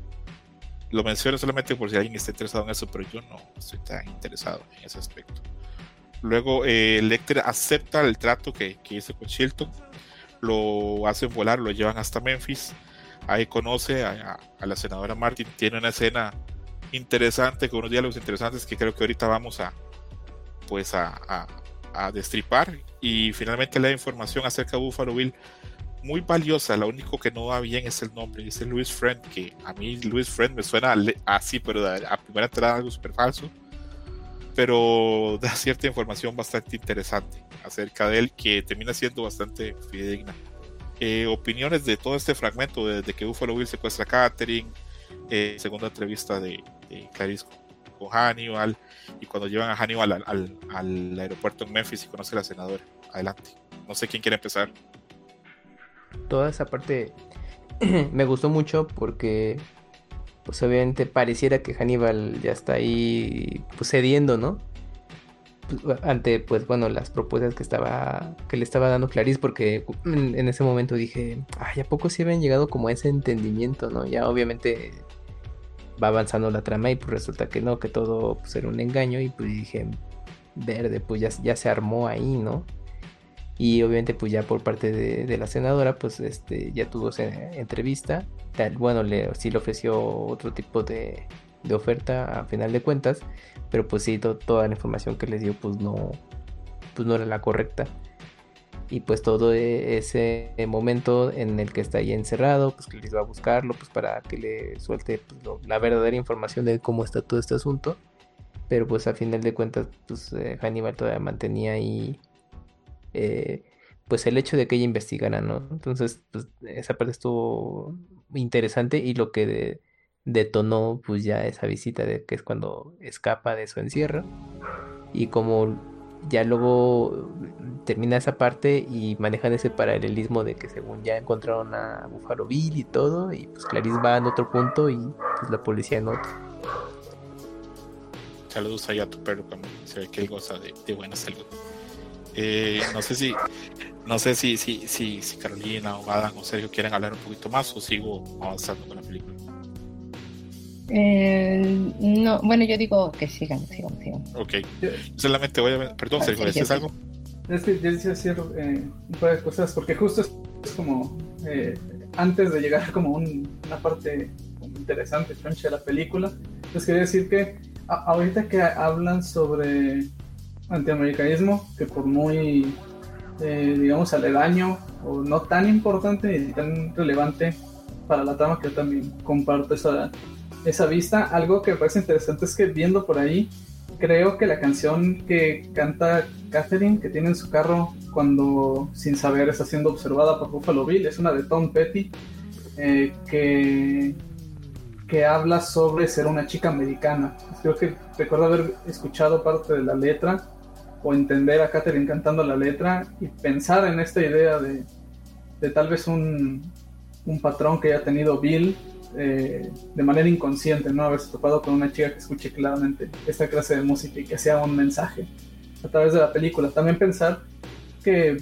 lo menciono solamente por si alguien está interesado en eso, pero yo no estoy tan interesado en ese aspecto. Luego, eh, Lecter acepta el trato que, que hizo con Shilton, lo hacen volar, lo llevan hasta Memphis. Ahí conoce a, la senadora Martin, tiene una escena interesante, con unos diálogos interesantes que creo que ahorita vamos a pues a, a, destripar. Y finalmente le da información acerca de Buffalo Bill. Muy valiosa, lo único que no va bien es el nombre, dice Louis Friend, que a mí Louis Friend me suena así, pero a primera entrada algo súper falso, pero da cierta información bastante interesante acerca de él que termina siendo bastante fidedigna. Eh, opiniones de todo este fragmento, desde que Buffalo Bill secuestra a Catherine, eh, segunda entrevista de, de Clarice con Hannibal y cuando llevan a Hannibal al, al, aeropuerto en Memphis y conoce a la senadora. Adelante. No sé quién quiere empezar. Toda esa parte me gustó mucho porque pues obviamente pareciera que Hannibal ya está ahí pues, cediendo, ¿no? Ante pues bueno las propuestas que estaba que le estaba dando Clarice porque en, ese momento dije ay a poco sí habían llegado como a ese entendimiento no ya obviamente va avanzando la trama y pues resulta que no, que todo pues, era un engaño y pues dije, verde, pues ya, ya se armó ahí, ¿no? Y obviamente pues ya por parte de, la senadora pues este ya tuvo esa entrevista, bueno, le, sí le ofreció otro tipo de, de oferta a final de cuentas, pero pues sí, toda la información que les dio pues no, pues no era la correcta y pues todo e-, ese momento en el que está ahí encerrado, pues que les va a buscarlo, pues para que le suelte pues, la verdadera información de cómo está todo este asunto. Pero pues a final de cuentas, pues eh, Hannibal todavía mantenía ahí, eh, pues el hecho de que ella investigara, ¿no? Entonces, pues esa parte estuvo interesante y lo que detonó, pues ya esa visita de que es cuando escapa de su encierro y como ya luego termina esa parte y manejan ese paralelismo de que según ya encontraron a Buffalo Bill y todo, y pues Clarice va en otro punto y pues la policía en otro. Saludos allá a tu perro también, se ve que él goza de, buena salud. Eh, no sé si no sé si, si, si, si Carolina o Adam o Sergio quieren hablar un poquito más o sigo avanzando con la película. Eh, no, bueno, yo digo que sigan, sigan, sigan. Ok. Solamente voy a. Perdón, Sergio, ¿decías algo? Es que yo decía decir eh, un par de cosas, porque justo es, como. Eh, antes de llegar como una parte interesante, de la película, les quería decir que ahorita que hablan sobre antiamericanismo, que por muy, eh, digamos, aledaño o no tan importante y tan relevante para la trama, que yo también comparto esa esa vista. Algo que me parece interesante es que viendo por ahí, creo que la canción que canta Catherine, que tiene en su carro cuando sin saber está siendo observada por Buffalo Bill, es una de Tom Petty, eh, que, que habla sobre ser una chica americana. Creo que recuerdo haber escuchado parte de la letra o entender a Catherine cantando la letra y pensar en esta idea de, de tal vez un, un patrón que haya tenido Bill eh, de manera inconsciente, ¿no? Haberse topado con una chica que escuche claramente esta clase de música y que sea un mensaje a través de la película. También pensar que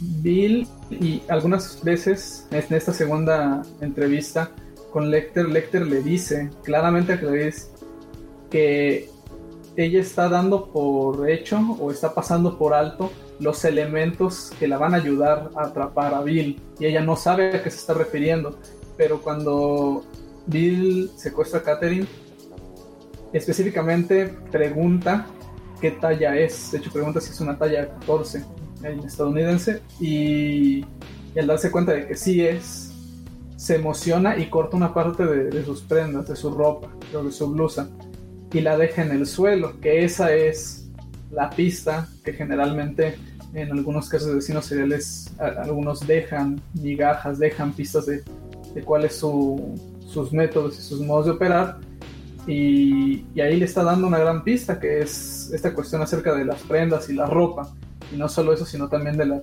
Bill y algunas veces en esta segunda entrevista con Lecter, Lecter le dice claramente a Clarice que ella está dando por hecho o está pasando por alto los elementos que la van a ayudar a atrapar a Bill y ella no sabe a qué se está refiriendo pero cuando Bill secuestra a Catherine, específicamente pregunta qué talla es. De hecho, pregunta si es una talla 14 en estadounidense. Y, al darse cuenta de que sí es, se emociona y corta una parte de, sus prendas, de su ropa, de su blusa, y la deja en el suelo, que esa es la pista que generalmente en algunos casos de vecinos seriales algunos dejan migajas, dejan pistas de, de cuáles su, sus métodos y sus modos de operar. Y, y ahí le está dando una gran pista, que es esta cuestión acerca de las prendas y la ropa. Y no solo eso, sino también de, la,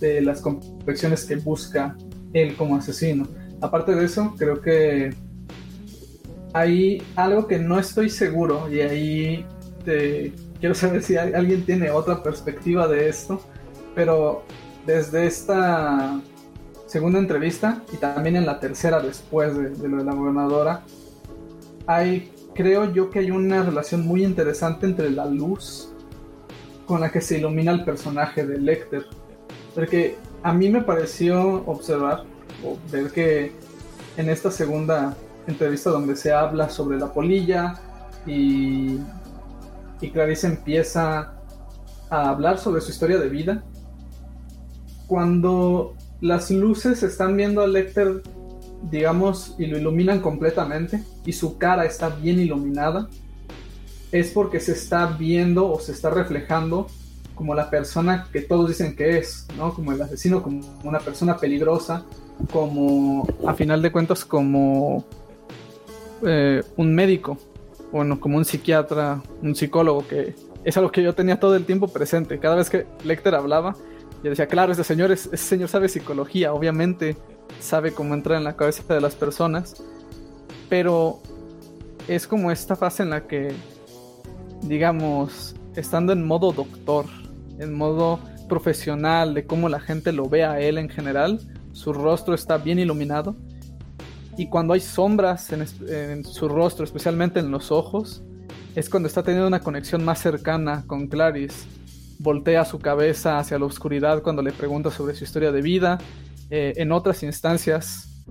de las confecciones que busca él como asesino. Aparte de eso, creo que hay algo que no estoy seguro y ahí te- quiero saber si alguien tiene otra perspectiva de esto, pero desde esta segunda entrevista y también en la tercera después de, lo de la gobernadora, hay, creo yo que hay una relación muy interesante entre la luz con la que se ilumina el personaje de Lecter. Porque a mí me pareció observar o ver que en esta segunda entrevista donde se habla sobre la polilla y, y Clarice empieza a hablar sobre su historia de vida, cuando las luces están viendo a Lecter, digamos, y lo iluminan completamente, y su cara está bien iluminada, es porque se está viendo o se está reflejando como la persona que todos dicen que es, ¿no? Como el asesino, como una persona peligrosa, como, a final de cuentas, como eh, un médico, bueno, como un psiquiatra, un psicólogo, que es algo que yo tenía todo el tiempo presente. Cada vez que Lecter hablaba, yo decía, claro, ese señor, es, ese señor sabe psicología, obviamente sabe cómo entrar en la cabeza de las personas, pero es como esta fase en la que, digamos, estando en modo doctor, en modo profesional de cómo la gente lo ve a él en general, su rostro está bien iluminado y cuando hay sombras en, en su rostro, especialmente en los ojos, es cuando está teniendo una conexión más cercana con Clarice. Voltea su cabeza hacia la oscuridad cuando le pregunta sobre su historia de vida. Eh, en otras instancias,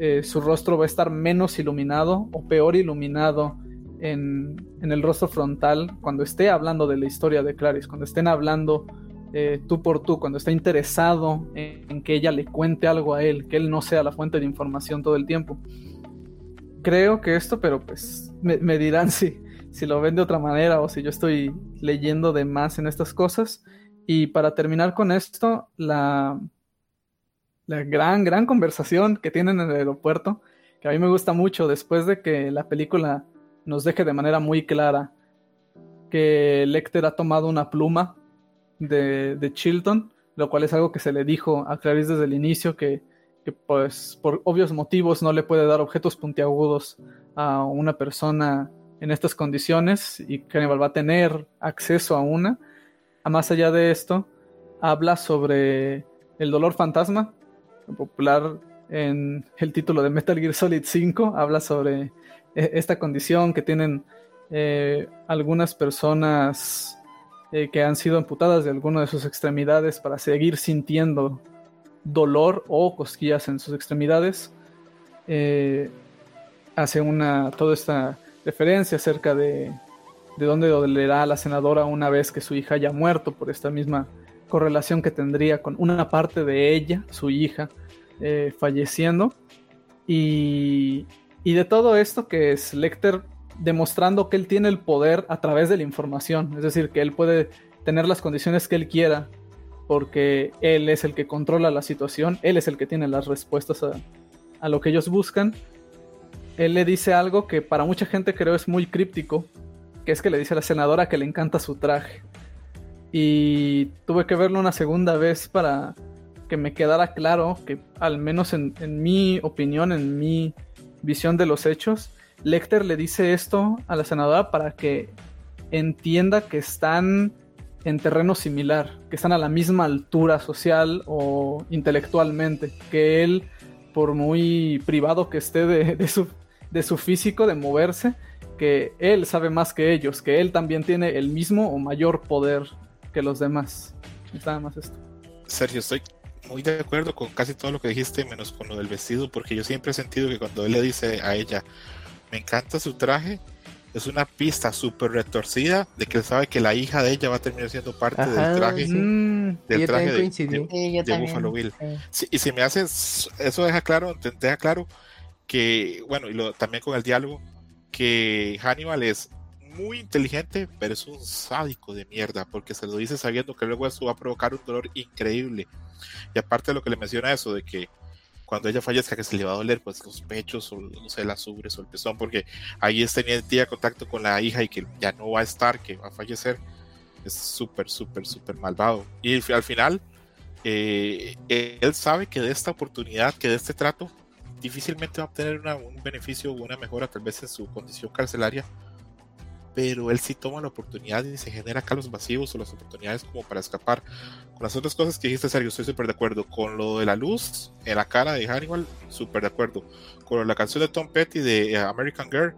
eh, su rostro va a estar menos iluminado o peor iluminado en, en el rostro frontal cuando esté hablando de la historia de Clarice, cuando estén hablando eh, tú por tú, cuando está interesado en, en que ella le cuente algo a él, que él no sea la fuente de información todo el tiempo. Creo que esto, pero pues me, me dirán si, si lo ven de otra manera o si yo estoy leyendo de más en estas cosas. Y para terminar con esto, la, la gran, gran conversación que tienen en el aeropuerto, que a mí me gusta mucho después de que la película nos deje de manera muy clara que Lecter ha tomado una pluma de, de Chilton, lo cual es algo que se le dijo a Clarice desde el inicio, que, que, pues por obvios motivos no le puede dar objetos puntiagudos a una persona en estas condiciones y que Hannibal va a tener acceso a una. A más allá de esto, habla sobre el dolor fantasma, popular en el título de Metal Gear Solid 5, habla sobre eh, esta condición que tienen eh, algunas personas eh, que han sido amputadas de alguna de sus extremidades para seguir sintiendo dolor o cosquillas en sus extremidades. Eh, hace una toda esta referencia acerca de, de dónde dolerá a la senadora una vez que su hija haya muerto por esta misma correlación que tendría con una parte de ella, su hija, eh, falleciendo. Y, y de todo esto que es Lecter demostrando que él tiene el poder a través de la información, es decir, que él puede tener las condiciones que él quiera porque él es el que controla la situación, él es el que tiene las respuestas a, a lo que ellos buscan. Él le dice algo que para mucha gente creo es muy críptico, que es que le dice a la senadora que le encanta su traje. Y tuve que verlo una segunda vez para que me quedara claro que al menos en, en mi opinión, en mi visión de los hechos, Lecter le dice esto a la senadora para que entienda que están en terreno similar, que están a la misma altura social o intelectualmente, que él, por muy privado que esté de, de, su, de su físico, de moverse, que él sabe más que ellos, que él también tiene el mismo o mayor poder que los demás. Nada más esto. Sergio, estoy muy de acuerdo con casi todo lo que dijiste, menos con lo del vestido, porque yo siempre he sentido que cuando él le dice a ella, me encanta su traje, es una pista súper retorcida de que él sabe que la hija de ella va a terminar siendo parte Ajá, del traje, sí. Mm, del Yo traje de, de- Sí, yo de. Buffalo Bill. sí. Sí, y si me haces, eso deja claro, deja claro que, bueno, y lo, también con el diálogo, que Hannibal es muy inteligente, pero es un sádico de mierda, porque se lo dice sabiendo que luego eso va a provocar un dolor increíble. Y aparte de lo que le menciona eso, de que cuando ella fallezca, que se le va a doler, pues los pechos, o no sé, las ubres o el pezón, porque ahí tenía día contacto con la hija y que ya no va a estar, que va a fallecer, es súper, súper, súper malvado. Y al final, eh, él sabe que de esta oportunidad, que de este trato, difícilmente va a obtener una- un beneficio o una mejora tal vez en su condición carcelaria, pero él sí toma la oportunidad y se genera acá los vacíos o las oportunidades como para escapar. Con las otras cosas que dijiste, Sergio, estoy súper de acuerdo. Con lo de la luz en la cara de Hannibal, súper de acuerdo. Con la canción de Tom Petty de eh, American Girl,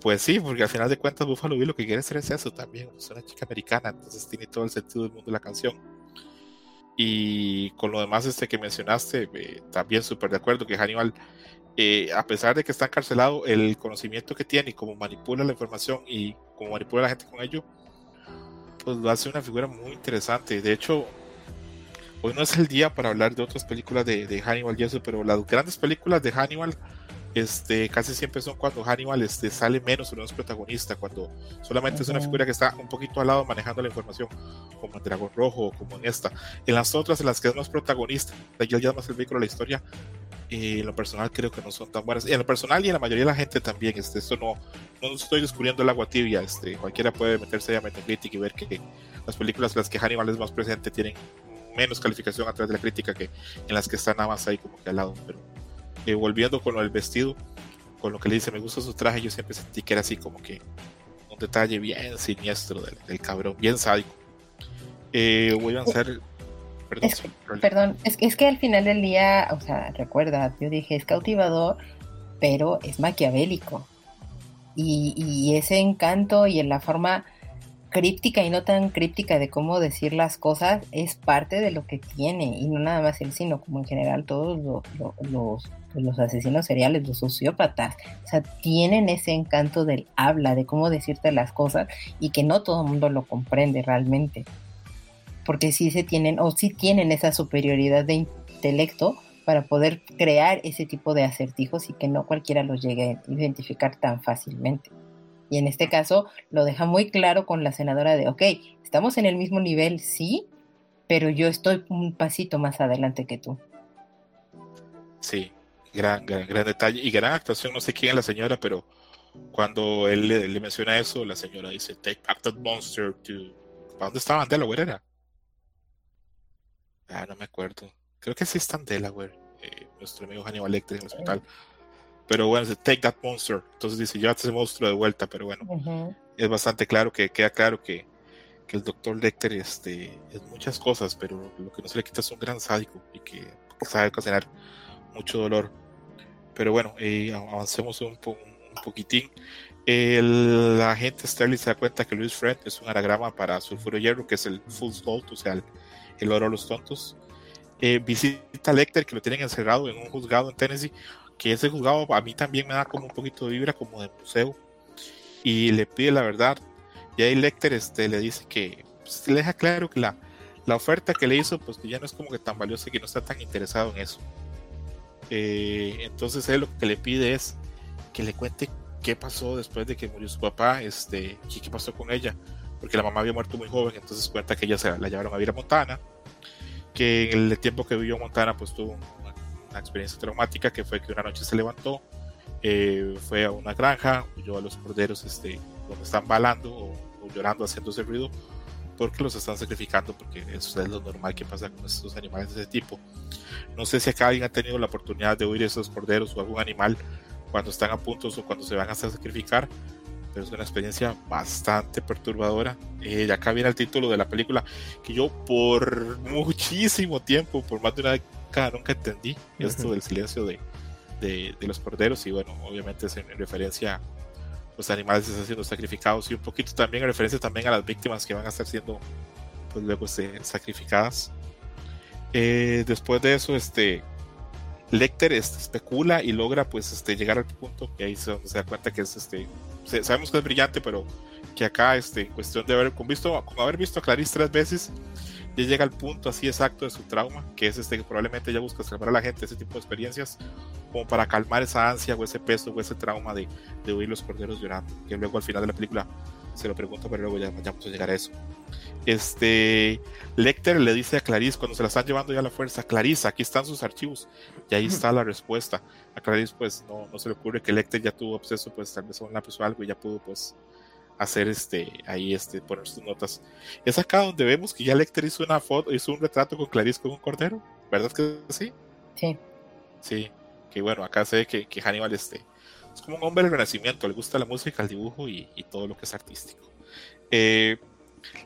pues sí, porque al final de cuentas Buffalo Bill lo que quiere hacer es eso también, es una chica americana, entonces tiene todo el sentido del mundo la canción. Y con lo demás este que mencionaste, eh, también súper de acuerdo que Hannibal, eh, a pesar de que está encarcelado, el conocimiento que tiene y cómo manipula la información y cómo manipula la gente con ello, pues lo hace una figura muy interesante. De hecho, hoy no es el día para hablar de otras películas de, de Hannibal y eso, pero las grandes películas de Hannibal este, casi siempre son cuando Hannibal este, sale menos o no es protagonista, cuando solamente es una figura que está un poquito al lado manejando la información, como en Dragón Rojo o como en esta. En las otras, en las que es más protagonista, y ya es más el vehículo de la historia, eh, en lo personal creo que no son tan buenas. Y en lo personal y en la mayoría de la gente también, este, esto no, no estoy descubriendo el agua tibia, este, cualquiera puede meterse a Metacritic y ver que las películas en las que Hannibal es más presente tienen menos calificación a través de la crítica que en las que están nada más ahí como que al lado. Pero eh, volviendo con lo del vestido, con lo que le dice, me gusta su traje, yo siempre sentí que era así como que un detalle bien siniestro del, del cabrón, bien sádico. Eh, voy a hacer... Perdón, Es-. Perdón, es, es que al final del día, o sea, recuerda, yo dije es cautivador, pero es maquiavélico. Y, y ese encanto y en la forma críptica y no tan críptica de cómo decir las cosas es parte de lo que tiene. Y no nada más él, sino como en general todos lo- lo- los, los asesinos seriales, los sociópatas. O sea, tienen ese encanto del habla, de cómo decirte las cosas y que no todo el mundo lo comprende realmente porque sí se tienen o sí tienen esa superioridad de intelecto para poder crear ese tipo de acertijos y que no cualquiera los llegue a identificar tan fácilmente. Y en este caso lo deja muy claro con la senadora de, ok, estamos en el mismo nivel, sí, pero yo estoy un pasito más adelante que tú. Sí, gran, gran, gran detalle y gran actuación. No sé quién es la señora, pero cuando él le, menciona eso, la señora dice: Take back that monster to. ¿Para dónde estaba? ¿En Delaware era? Ah, no me acuerdo. Creo que sí está en Delaware. eh, nuestro amigo Hannibal Lecter en el hospital. Pero bueno, dice: Take that monster. Entonces dice: Llévate ese monstruo de vuelta. Pero bueno, Ujú. es bastante claro que queda claro que, que el doctor Lecter este, es muchas cosas, pero lo que no se le quita es un gran sádico y que sabe ocasionar mucho dolor. Pero bueno, eh, avancemos un, po- un poquitín. El, la agente Sterling se da cuenta que Luis Friend es un anagrama para sulfuro de hierro, que es el full gold, o sea, el, el oro a los tontos. Eh, visita a Lecter, que lo tienen encerrado en un juzgado en Tennessee, que ese juzgado a mí también me da como un poquito de vibra, como de museo y le pide la verdad. Y ahí Lecter este, le dice que pues, le deja claro que la, la oferta que le hizo, pues que ya no es como que tan valiosa que no está tan interesado en eso. Eh, entonces él lo que le pide es que le cuente qué pasó después de que murió su papá, este, y qué pasó con ella, porque la mamá había muerto muy joven, entonces cuenta que ella se la, la llevaron a vivir a Montana, que en el tiempo que vivió Montana pues tuvo una, una experiencia traumática que fue que una noche se levantó, eh, fue a una granja, huyó a los corderos este, donde están balando o, o llorando, haciéndose ruido, porque los están sacrificando, porque eso es lo normal que pasa con estos animales de ese tipo. No sé si acá alguien ha tenido la oportunidad de oír esos corderos o algún animal cuando están a punto o cuando se van a sacrificar, pero es una experiencia bastante perturbadora. Eh, y acá viene el título de la película que yo por muchísimo tiempo, por más de una década, nunca entendí esto del silencio de, de, de los corderos y bueno, obviamente es en referencia a los animales que están siendo sacrificados y un poquito también en referencia también a las víctimas que van a estar siendo pues luego este, sacrificadas. Eh, después de eso, este Lecter este, especula y logra pues este llegar al punto que ahí se, se da cuenta que es este sabemos que es brillante, pero que acá, este, en cuestión de haber, con, visto, haber visto a Clarice tres veces, ya llega al punto así exacto de su trauma, que es este que probablemente ella busca salvar a la gente ese tipo de experiencias, como para calmar esa ansia o ese peso o ese trauma de, de oír los corderos llorando, que luego al final de la película se lo pregunto, pero luego ya vamos a llegar a eso. Este Lecter le dice a Clarice cuando se la están llevando ya a la fuerza, Clarice, aquí están sus archivos, y ahí está la respuesta. A Clarice pues no, no se le ocurre que Lecter ya tuvo acceso pues tal vez a un lápiz o algo y ya pudo pues hacer este ahí este poner sus notas. Es acá donde vemos que ya Lecter hizo una foto, hizo un retrato con Clarice con un cordero, ¿verdad que sí? Sí. Sí, que bueno, acá se ve que, que Hannibal este es como un hombre del renacimiento, le gusta la música, el dibujo y, todo lo que es artístico. Eh,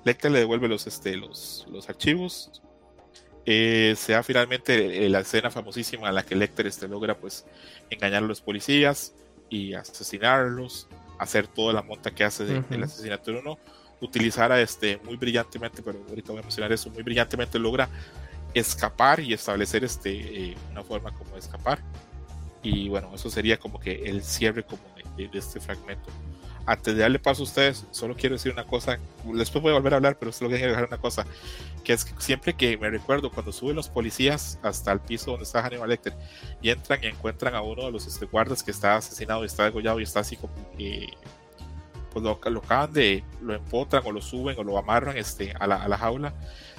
Lecter le devuelve los, este, los, los archivos. Eh, se da finalmente la escena famosísima en la que Lecter este, logra pues engañar a los policías y asesinarlos, hacer toda la monta que hace del asesinato de uno, utilizar a este muy brillantemente, pero ahorita voy a mencionar eso, muy brillantemente logra escapar y establecer este, eh, una forma como de escapar. Y bueno, eso sería como que el cierre como de, este fragmento. Antes de darle paso a ustedes, solo quiero decir una cosa, después voy a volver a hablar, pero solo quiero dejar una cosa, que es que siempre que me recuerdo cuando suben los policías hasta el piso donde está Hannibal Lecter y entran y encuentran a uno de los este, guardas que está asesinado y está degollado y está así como pues lo, acaban de, lo empotran o lo suben o lo amarran este, a, la, jaula,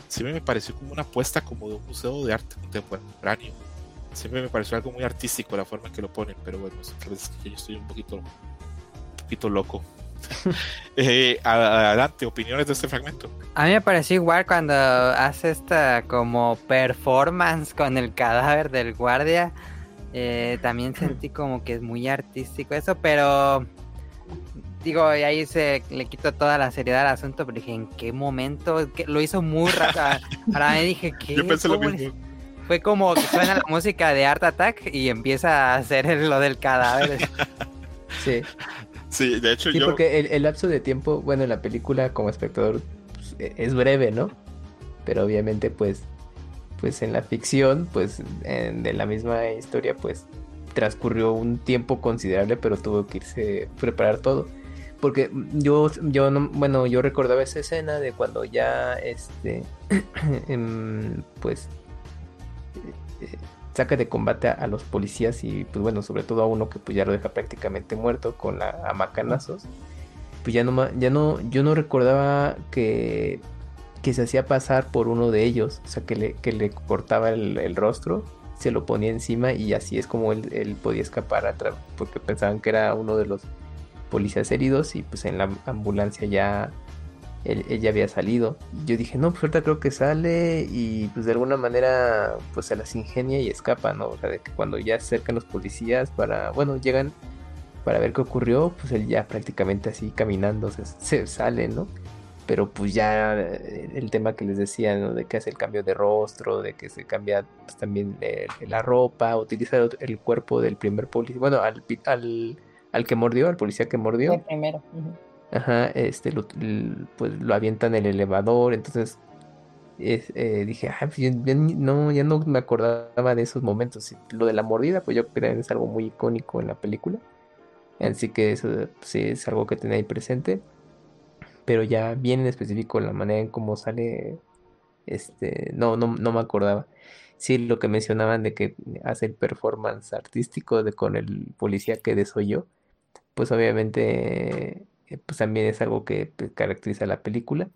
siempre me pareció como una apuesta como de un museo de arte contemporáneo. Siempre me pareció algo muy artístico la forma en que lo ponen, pero bueno, es que yo estoy un poquito, poquito loco. eh, adelante, opiniones de este fragmento. A mí me pareció igual cuando hace esta como performance con el cadáver del guardia. Eh, también sentí como que es muy artístico eso, pero digo, y ahí se le quito toda la seriedad al asunto, pero dije, ¿en qué momento? Lo hizo muy raro. Para mí dije, que Yo pensé lo mismo. Fue como que suena la música de Art Attack y empieza a hacer lo del cadáver. Sí. Sí, de hecho sí, porque el, lapso de tiempo, bueno, en la película como espectador pues, e, es breve, ¿no? Pero obviamente, pues, pues en la ficción, pues, de la misma historia, pues, transcurrió un tiempo considerable, pero tuvo que irse preparar todo. Porque yo, yo no, bueno, yo recordaba esa escena de cuando ya, este, em, pues, saca de combate a, los policías y pues bueno, sobre todo a uno que pues ya lo deja prácticamente muerto con la a. Pues ya no ya no yo no recordaba que que se hacía pasar por uno de ellos, o sea, que le, que le cortaba el, rostro, se lo ponía encima y así es como él, él podía escapar atrás, porque pensaban que era uno de los policías heridos y pues en la ambulancia ya ella había salido. Yo dije, no, pues ahorita creo que sale y pues de alguna manera pues se las ingenia y escapa, ¿no? O sea, de que cuando ya se acercan los policías para, bueno, llegan para ver qué ocurrió, pues él ya prácticamente así caminando se, sale, ¿no? Pero pues ya eh, el tema que les decía, ¿no? De que hace el cambio de rostro, de que se cambia pues, también la ropa, utiliza el, cuerpo del primer policía, bueno, al, al, al que mordió, al policía que mordió. El primero. Ajá, este, lo, pues lo avientan en el elevador, entonces eh, dije, pues, ya, no, ya no me acordaba de esos momentos. Lo de la mordida, pues yo creo que es algo muy icónico en la película. Así que eso sí es algo que tenía ahí presente. Pero ya bien en específico la manera en cómo sale, este, no, no, no me acordaba. Sí, lo que mencionaban de que hace el performance artístico de con el policía que desoyó, pues obviamente eh, pues también es algo que pues, caracteriza la película.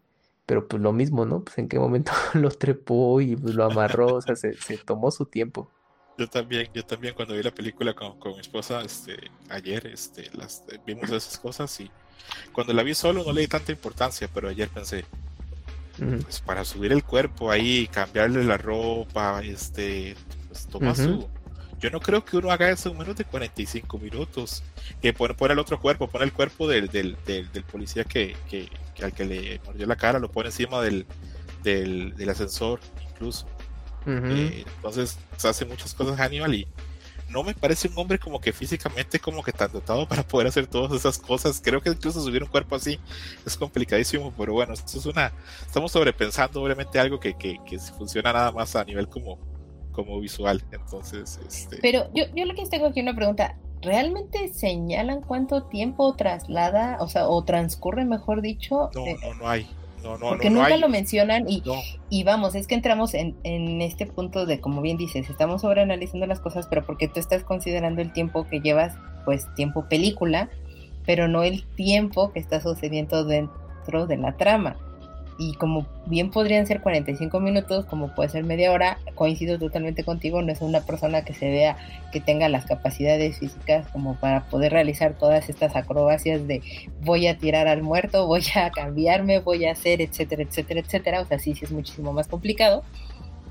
Pero pues lo mismo, ¿no? Pues en qué momento lo trepó y pues, lo amarró, o sea, se, tomó su tiempo. Yo también, yo también cuando vi la película con, mi esposa, este, ayer, este, las, vimos esas cosas y cuando la vi solo no le di tanta importancia, pero ayer pensé, pues para subir el cuerpo ahí, cambiarle la ropa, este, pues toma su, yo no creo que uno haga eso en menos de 45 minutos. Que pone, pone el otro cuerpo, pone el cuerpo del, del, del, policía que, que, al que le mordió la cara, lo pone encima del, del, ascensor, incluso. Eh, entonces se hace muchas cosas Hannibal y no me parece un hombre como que físicamente como que tan dotado para poder hacer todas esas cosas. Creo que incluso subir un cuerpo así es complicadísimo, pero bueno, esto es una, estamos sobrepensando obviamente algo que, que, que funciona nada más a nivel como como visual. Entonces, este... Pero yo, yo lo que tengo aquí una pregunta. ¿realmente señalan cuánto tiempo traslada, o sea, o transcurre, mejor dicho? No, Eh, no, no hay. No, no, porque no, nunca hay. lo mencionan y, y vamos, es que entramos en, en este punto de, como bien dices, estamos sobreanalizando las cosas, pero porque tú estás considerando el tiempo que llevas, pues tiempo película, pero no el tiempo que está sucediendo dentro de la trama. Y como bien podrían ser 45 minutos, como puede ser media hora, coincido totalmente contigo, no es una persona que se vea que tenga las capacidades físicas como para poder realizar todas estas acrobacias de voy a tirar al muerto, voy a cambiarme, voy a hacer, etcétera, etcétera, etcétera. O sea, sí, sí es muchísimo más complicado.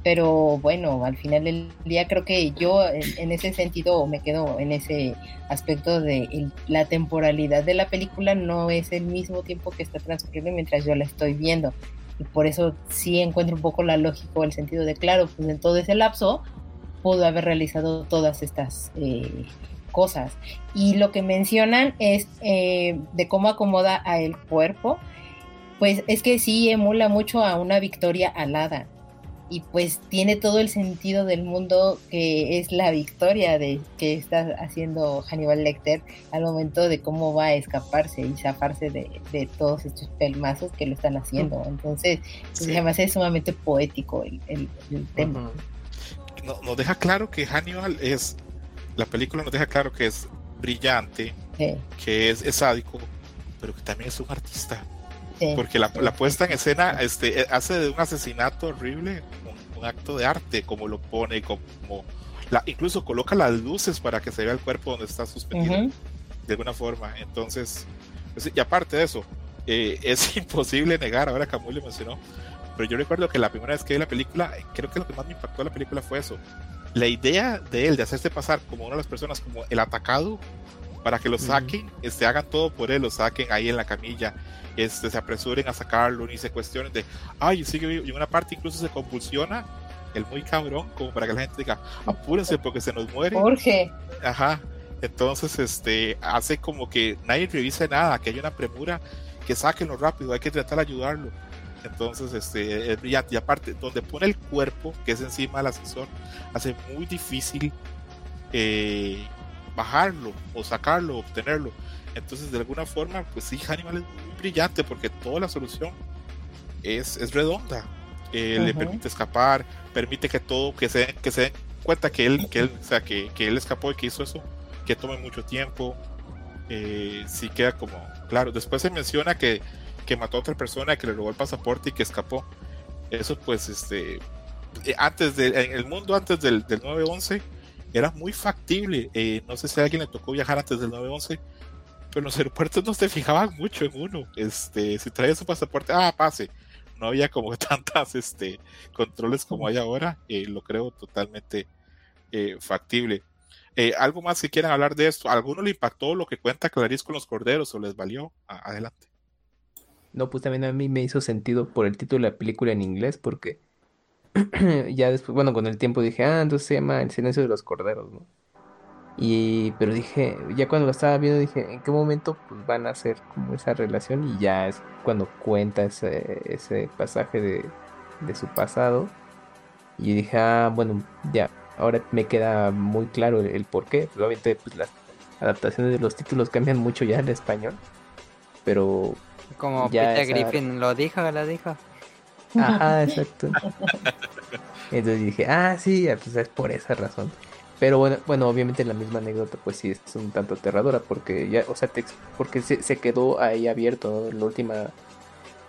Pero bueno, al final del día creo que yo en, ese sentido me quedo en ese aspecto de la temporalidad de la película no es el mismo tiempo que está transcurriendo mientras yo la estoy viendo. Y por eso sí encuentro un poco la lógica o el sentido de, claro, pues en todo ese lapso pudo haber realizado todas estas eh, cosas. Y lo que mencionan es eh, de cómo acomoda a el cuerpo, pues es que sí emula mucho a una victoria alada. Y pues tiene todo el sentido del mundo que es la victoria de que está haciendo Hannibal Lecter al momento de cómo va a escaparse y zafarse de, de todos estos pelmazos que lo están haciendo. Entonces, pues, Sí. además es sumamente poético el, el- el tema. No- nos deja claro que Hannibal es. La película nos deja claro que es brillante, Sí, que es, es sádico, pero que también es un artista. Sí. Porque la, la puesta en escena este, eh, hace de un asesinato horrible un, un acto de arte, como lo pone, como la, incluso coloca las luces para que se vea el cuerpo donde está suspendido Ujú. de alguna forma. Entonces, pues, y aparte de eso, eh, es imposible negar, ahora Camus le mencionó, pero yo recuerdo que la primera vez que vi la película, creo que lo que más me impactó de la película fue eso. La idea de él de hacerse pasar como una de las personas, como el atacado, para que lo saquen, este, hagan todo por él, lo saquen ahí en la camilla, este, se apresuren a sacarlo, ni se cuestionen de, ay, sigue vivo", y en una parte incluso se convulsiona, el muy cabrón, como para que la gente diga, apúrense porque se nos muere. Jorge, Ajá. Entonces, este, hace como que nadie revise nada, que hay una premura, que sáquenlo rápido, hay que tratar de ayudarlo. Entonces, este, es brillante. Y aparte, donde pone el cuerpo, que es encima del ascensor, hace muy difícil eh, bajarlo, o sacarlo, o obtenerlo. Entonces, de alguna forma, pues sí, Hannibal es muy brillante, porque toda la solución es, es redonda. Eh, Le Ujú. permite escapar, permite que todo, que se, que se den cuenta que él, que él, o sea, que, que él escapó y que hizo eso, que tome mucho tiempo. Eh, sí queda como claro. Después se menciona que, que mató a otra persona, que le robó el pasaporte y que escapó. Eso, pues, este, eh, antes de, en el mundo antes del, del 9-11 era muy factible. Eh, no sé si a alguien le tocó viajar antes del 9-11, pero los aeropuertos no se fijaban mucho en uno. Este, si traía su pasaporte, ah, pase. No había como tantas este, controles como hay ahora. eh, lo creo totalmente eh, factible. ¿Algo más que quieran hablar de esto? ¿A ¿Alguno le impactó lo que cuenta Clarice con los corderos o les valió? Adelante. No, pues también a mí me hizo sentido por el título de la película en inglés, porque ya después, bueno, con el tiempo dije, ah, entonces se llama El silencio de los corderos, ¿no? Y, pero dije, ya cuando lo estaba viendo dije, ¿en qué momento pues van a hacer como esa relación? Y ya es cuando cuenta ese, ese pasaje de, de su pasado. Y dije, ah, bueno, ya, ahora me queda muy claro el, el por qué. Pues, obviamente, pues las adaptaciones de los títulos cambian mucho ya en español. Pero Como Peter esa- Griffin lo dijo, lo dijo. Ajá, exacto. Entonces dije, ah, sí, ya, pues es por esa razón. Pero bueno, bueno, obviamente la misma anécdota, pues sí es un tanto aterradora, porque ya, o sea, te porque se, se quedó ahí abierto, ¿no? La última,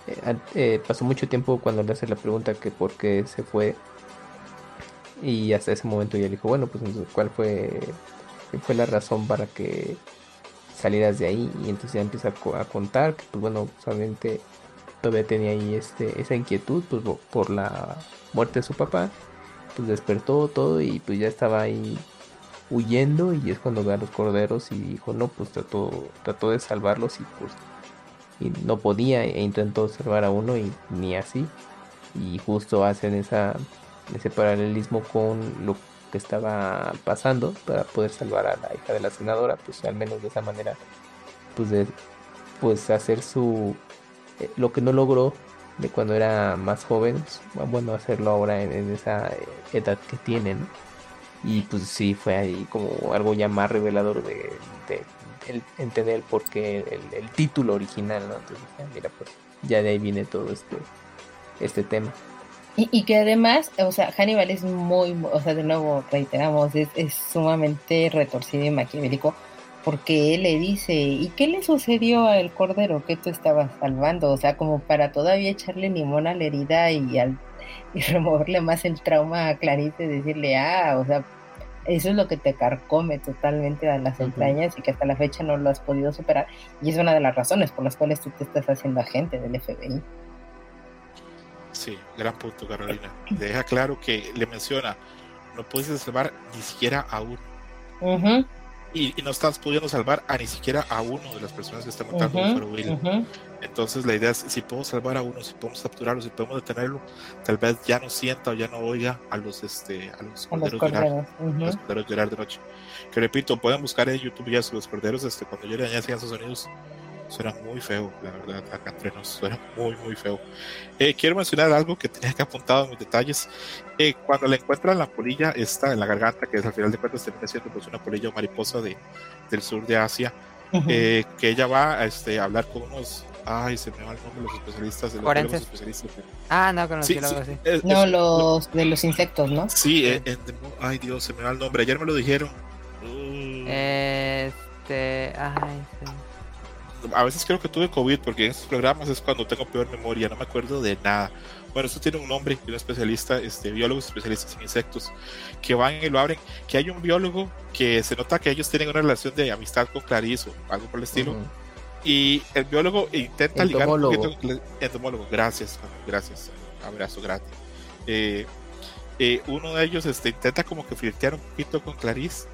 eh, eh, pasó mucho tiempo cuando le hace la pregunta que por qué se fue, y hasta ese momento ya le dijo, bueno, pues entonces, ¿cuál fue, fue la razón para que salieras de ahí? Y entonces ya empieza a, a contar que, pues bueno, pues, obviamente todavía tenía ahí este, esa inquietud pues, po- por la muerte de su papá. Pues despertó todo y pues ya estaba ahí huyendo y es cuando ve a los corderos y dijo, no, pues trató, trató de salvarlos y pues y no podía e intentó salvar a uno y ni así. Y justo hacen esa, ese paralelismo con lo que estaba pasando para poder salvar a la hija de la senadora, pues al menos de esa manera, pues de pues hacer su eh, lo que no logró de cuando era más joven, bueno, hacerlo ahora en, esa eh, edad que tiene, ¿no? Y pues sí, fue ahí como algo ya más revelador de, de el, entender por qué el, título original, ¿no? Entonces, mira, pues ya de ahí viene todo este, este tema. Y, que además, o sea, Hannibal es muy, o sea, de nuevo reiteramos, es, es sumamente retorcido y maquiavélico porque él le dice, ¿y qué le sucedió al cordero que tú estabas salvando? O sea, como para todavía echarle limón a la herida y, al, y removerle más el trauma a Clarice, decirle, ah, o sea, eso es lo que te carcome totalmente a las entrañas y que hasta la fecha no lo has podido superar. Y es una de las razones por las cuales tú te estás haciendo agente del FBI. Sí, gran punto, Carolina. Deja claro que le menciona, no puedes salvar ni siquiera a uno. Uh y, y, no estás pudiendo salvar a ni siquiera a uno de las personas que están matando uh a Will. Entonces la idea es, si podemos salvar a uno, si podemos capturarlo, si podemos detenerlo, tal vez ya no sienta o ya no oiga a los este a los corderos, llorar, los corderos llorar de noche. Que repito, pueden buscar en YouTube ya los corderos este, cuando lloran ya hacían esos sonidos suena muy feo, la verdad, acá entre nos suena muy, muy feo. Eh, quiero mencionar algo que tenía que apuntado en mis detalles. Eh, cuando le encuentran la polilla esta en la garganta, que es al final de cuentas termina siendo pues una polilla o mariposa de, del sur de Asia, uh -huh. eh, que ella va a, este, a hablar con unos Ay, se me va el nombre de los especialistas. De los especialistas. Ah, no, con los sí, sí, así. Es, no, es, los de los insectos, ¿no? Sí, sí. Eh, ay Dios, se me va el nombre. Ayer me lo dijeron. Uh. Este, ay, sí a veces creo que tuve COVID porque en estos programas es cuando tengo peor memoria, no me acuerdo de nada. Bueno, esto tiene un nombre, un especialista, este, biólogos especialistas en insectos, que van y lo abren, que hay un biólogo que se nota que ellos tienen una relación de amistad con Clarice o algo por el estilo. Uh -huh. Y el biólogo intenta entomólogo. ligar un poquito, entomólogo, gracias, gracias, abrazo gratis. Eh, eh, uno de ellos este, intenta como que flirtear un poquito con Clarice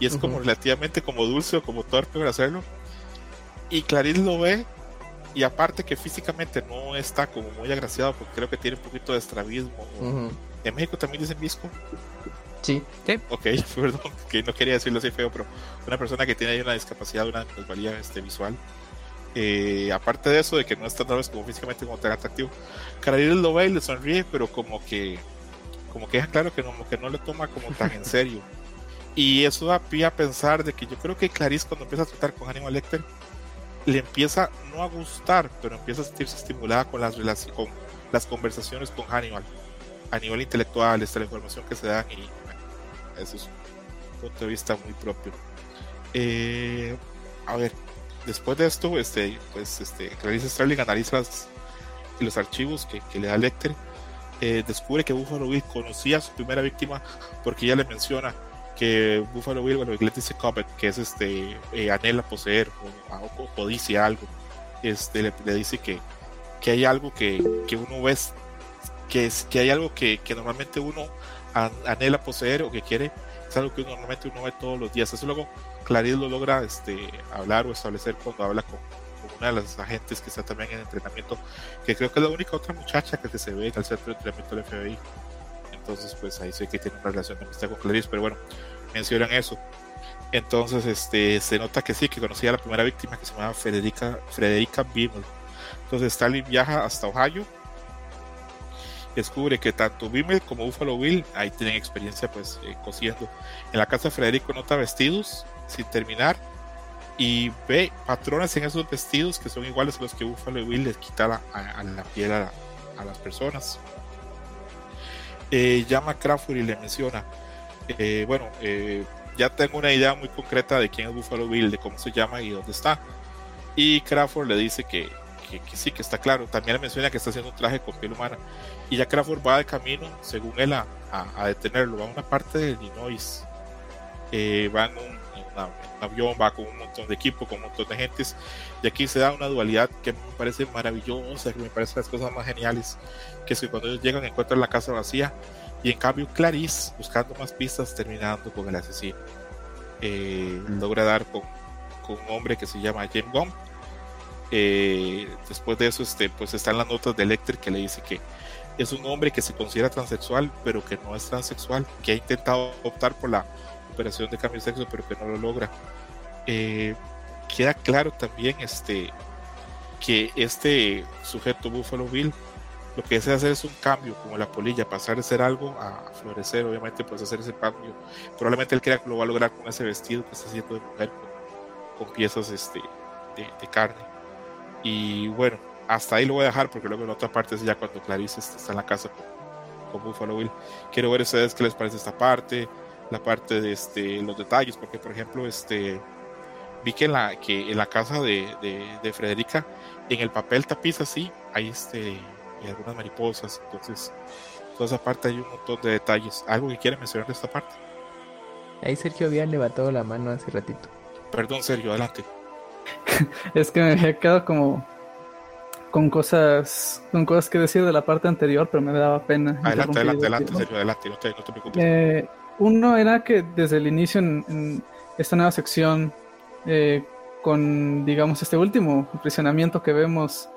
y es uh -huh. como relativamente como dulce o como torpe para hacerlo y Clarice lo ve y aparte que físicamente no está como muy agraciado porque creo que tiene un poquito de estrabismo. Uh -huh. ¿En México también dicen visco? Sí. sí. Ok, perdón, que no quería decirlo así feo, pero una persona que tiene ahí una discapacidad, una desvalía este, visual. Eh, aparte de eso, de que no está tal vez como físicamente como tan atractivo, Clarice lo ve y le sonríe, pero como que como que deja claro que no, que no le toma como tan en serio. Y eso da pie a pensar de que yo creo que Clarice cuando empieza a tratar con Hannibal Lecter le empieza no a gustar, pero empieza a sentirse estimulada con las, con las conversaciones con Hannibal a nivel intelectual, esta la información que se dan y bueno, eso es un punto de vista muy propio. Eh, a ver, después de esto, este, pues, este, Clarice Starling analiza las, los archivos que, que, le da Lecter, eh, descubre que Buffalo Bill conocía a su primera víctima porque ella le menciona que Buffalo Bill, bueno, le dice Comet, que es este, eh, anhela poseer o, o, codicia algo, este, le, le, dice que, que hay algo que, que uno ve, que, es, que hay algo que, que normalmente uno an, anhela poseer o que quiere, es algo que normalmente uno ve todos los días. Eso luego Clarice lo logra este, hablar o establecer cuando habla con, con, una de las agentes que está también en entrenamiento, que creo que es la única otra muchacha que se ve en el centro de entrenamiento del FBI entonces pues ahí sé que tiene una relación de amistad con Clarice, pero bueno, mencionan eso. Entonces este, se nota que sí, que conocía a la primera víctima que se llamaba Frederica, Frederica Bimmel. Entonces Stalin viaja hasta Ohio, descubre que tanto Bimmel como Buffalo Bill ahí tienen experiencia pues eh, cosiendo. En la casa de Federico nota vestidos sin terminar y ve patrones en esos vestidos que son iguales a los que Buffalo Bill les quita la, a la piel a, a las personas eh, llama a Crawford y le menciona, eh, bueno, eh, ya tengo una idea muy concreta de quién es Buffalo Bill, de cómo se llama y dónde está. Y Crawford le dice que, sí, que está claro. También le menciona que está haciendo un traje con piel humana. Y ya Crawford va de camino, según él, a, a, a detenerlo. Va a una parte de Illinois. va en un, en, una, en un avión, va con un montón de equipo, con un montón de gentes. Y aquí se da una dualidad que me parece maravillosa, que me parece las cosas más geniales, que es que cuando ellos llegan encuentran la casa vacía y en cambio Clarice, buscando más pistas, terminando con el asesino. Eh, logra dar con, con, un hombre que se llama James Gump. Eh, después de eso, este, pues están las notas de Lecter que le dice que es un hombre que se considera transexual, pero que no es transexual, que ha intentado optar por la operación de cambio de sexo, pero que no lo logra. Eh, queda claro también este, que este sujeto Buffalo Bill lo que desea hacer es un cambio, como la polilla, pasar de ser algo a florecer, obviamente, pues hacer ese cambio. Probablemente él crea que lo va a lograr con ese vestido que está haciendo de mujer con, con piezas este, de, de, carne. Y bueno, hasta ahí lo voy a dejar porque luego en otra parte es ya cuando Clarice está en la casa con, con Buffalo Bill. Quiero ver ustedes qué les parece esta parte, la parte de este, los detalles, porque por ejemplo, este, vi que en la, que en la casa de, de, de Frederica, en el papel tapiz así, hay este y algunas mariposas. Entonces, toda esa parte hay un montón de detalles. ¿Algo que quiera mencionar de esta parte? Ahí Sergio había levantado la mano hace ratito. Perdón, Sergio, adelante. es que me había quedado como con cosas con cosas que decir de la parte anterior, pero me daba pena. Adelante, adelante, adelante, Sergio, adelante, no te, no te preocupes. Eh, uno era que desde el inicio en, en esta nueva sección, eh, con digamos este último impresionamiento que vemos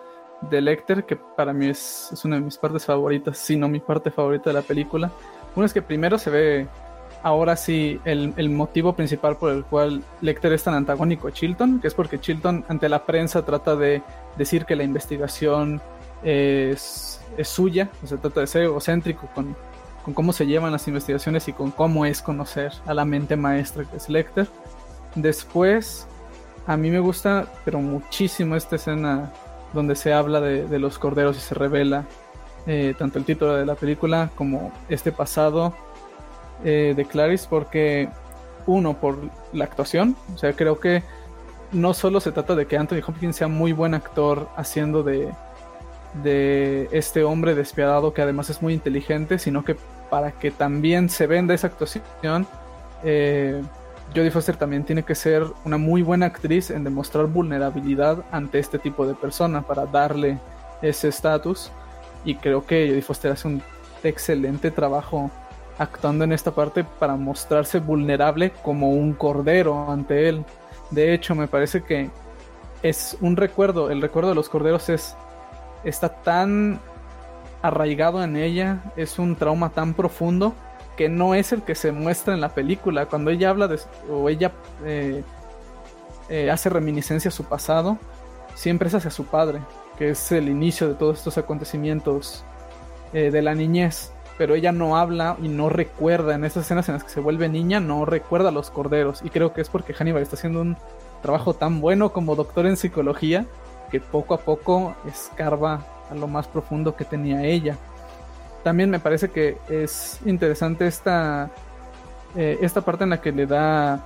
de Lecter, que para mí es, es, una de mis partes favoritas, si no mi parte favorita de la película. Uno es que primero se ve, ahora sí, el, el, motivo principal por el cual Lecter es tan antagónico a Chilton, que es porque Chilton ante la prensa trata de decir que la investigación es, es suya, o sea, trata de ser egocéntrico con, con cómo se llevan las investigaciones y con cómo es conocer a la mente maestra que es Lecter. Después, a mí me gusta, pero muchísimo esta escena donde se habla de, los corderos y se revela eh, tanto el título de la película como este pasado eh, de Clarice, porque uno, por la actuación, o sea, creo que no solo se trata de que Anthony Hopkins sea muy buen actor haciendo de, de este hombre despiadado que además es muy inteligente, sino que para que también se venda esa actuación, eh, Jodie Foster también tiene que ser una muy buena actriz en demostrar vulnerabilidad ante este tipo de persona para darle ese estatus. Y creo que Jodie Foster hace un excelente trabajo actuando en esta parte para mostrarse vulnerable como un cordero ante él. De hecho, me parece que es un recuerdo, el recuerdo de los corderos es está tan arraigado en ella, es un trauma tan profundo que no es el que se muestra en la película. Cuando ella habla de, o ella eh, eh, hace reminiscencia a su pasado, siempre es hacia su padre, que es el inicio de todos estos acontecimientos eh, de la niñez. Pero ella no habla y no recuerda en esas escenas en las que se vuelve niña, no recuerda a los corderos. Y creo que es porque Hannibal está haciendo un trabajo tan bueno como doctor en psicología que poco a poco escarba a lo más profundo que tenía ella. También me parece que es interesante esta, eh, esta parte en la que le da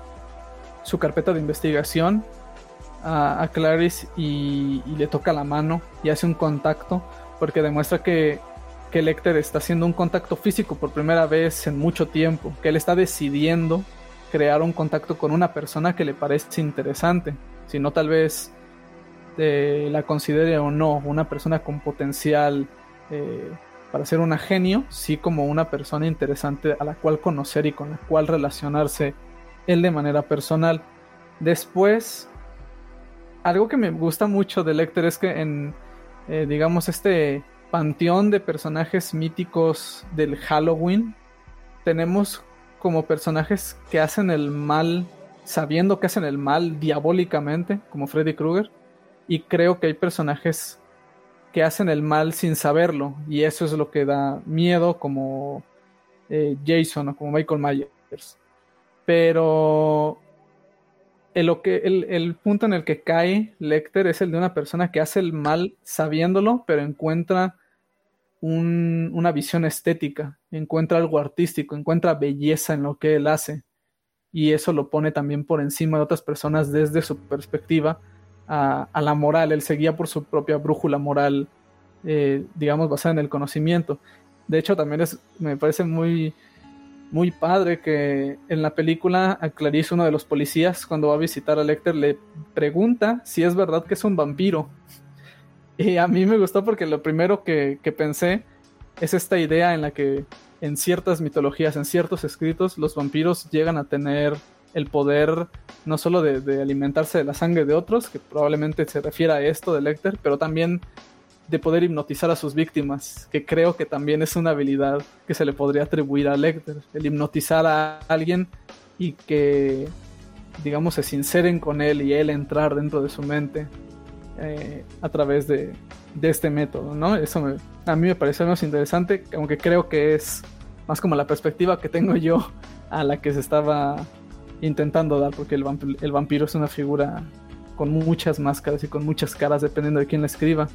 su carpeta de investigación a, Clarice y, y, le toca la mano y hace un contacto porque demuestra que, que Lecter está haciendo un contacto físico por primera vez en mucho tiempo, que él está decidiendo crear un contacto con una persona que le parece interesante, si no tal vez eh, la considere o no una persona con potencial eh, para ser una genio, sí como una persona interesante a la cual conocer y con la cual relacionarse él de manera personal. Después, algo que me gusta mucho de Lecter es que en, eh, digamos, este panteón de personajes míticos del Halloween, tenemos como personajes que hacen el mal sabiendo que hacen el mal diabólicamente, como Freddy Krueger, y creo que hay personajes que hacen el mal sin saberlo y eso es lo que da miedo como eh, Jason o como Michael Myers. Pero el, el, el, punto en el que cae Lecter es el de una persona que hace el mal sabiéndolo, pero encuentra un, una visión estética, encuentra algo artístico, encuentra belleza en lo que él hace. Y eso lo pone también por encima de otras personas desde su perspectiva a, la moral, él seguía por su propia brújula moral, eh, digamos, basada en el conocimiento. De hecho, también es, me parece muy, muy padre que en la película a Clarice, uno de los policías, cuando va a visitar a Lecter, le pregunta si es verdad que es un vampiro. Y a mí me gustó porque lo primero que, que pensé es esta idea en la que en ciertas mitologías, en ciertos escritos, los vampiros llegan a tener el poder no solo de, alimentarse de la sangre de otros, que probablemente se refiere a esto de Lecter, pero también de poder hipnotizar a sus víctimas, que creo que también es una habilidad que se le podría atribuir a Lecter, el hipnotizar a alguien y que, digamos, se sinceren con él y él entrar dentro de su mente eh, a través de, de este método, ¿no? Eso me- a mí me pareció más interesante, aunque creo que es más como la perspectiva que tengo yo a la que se estaba intentando dar, porque el, el vampiro es una figura con muchas máscaras y con muchas caras, dependiendo de quién la escriba.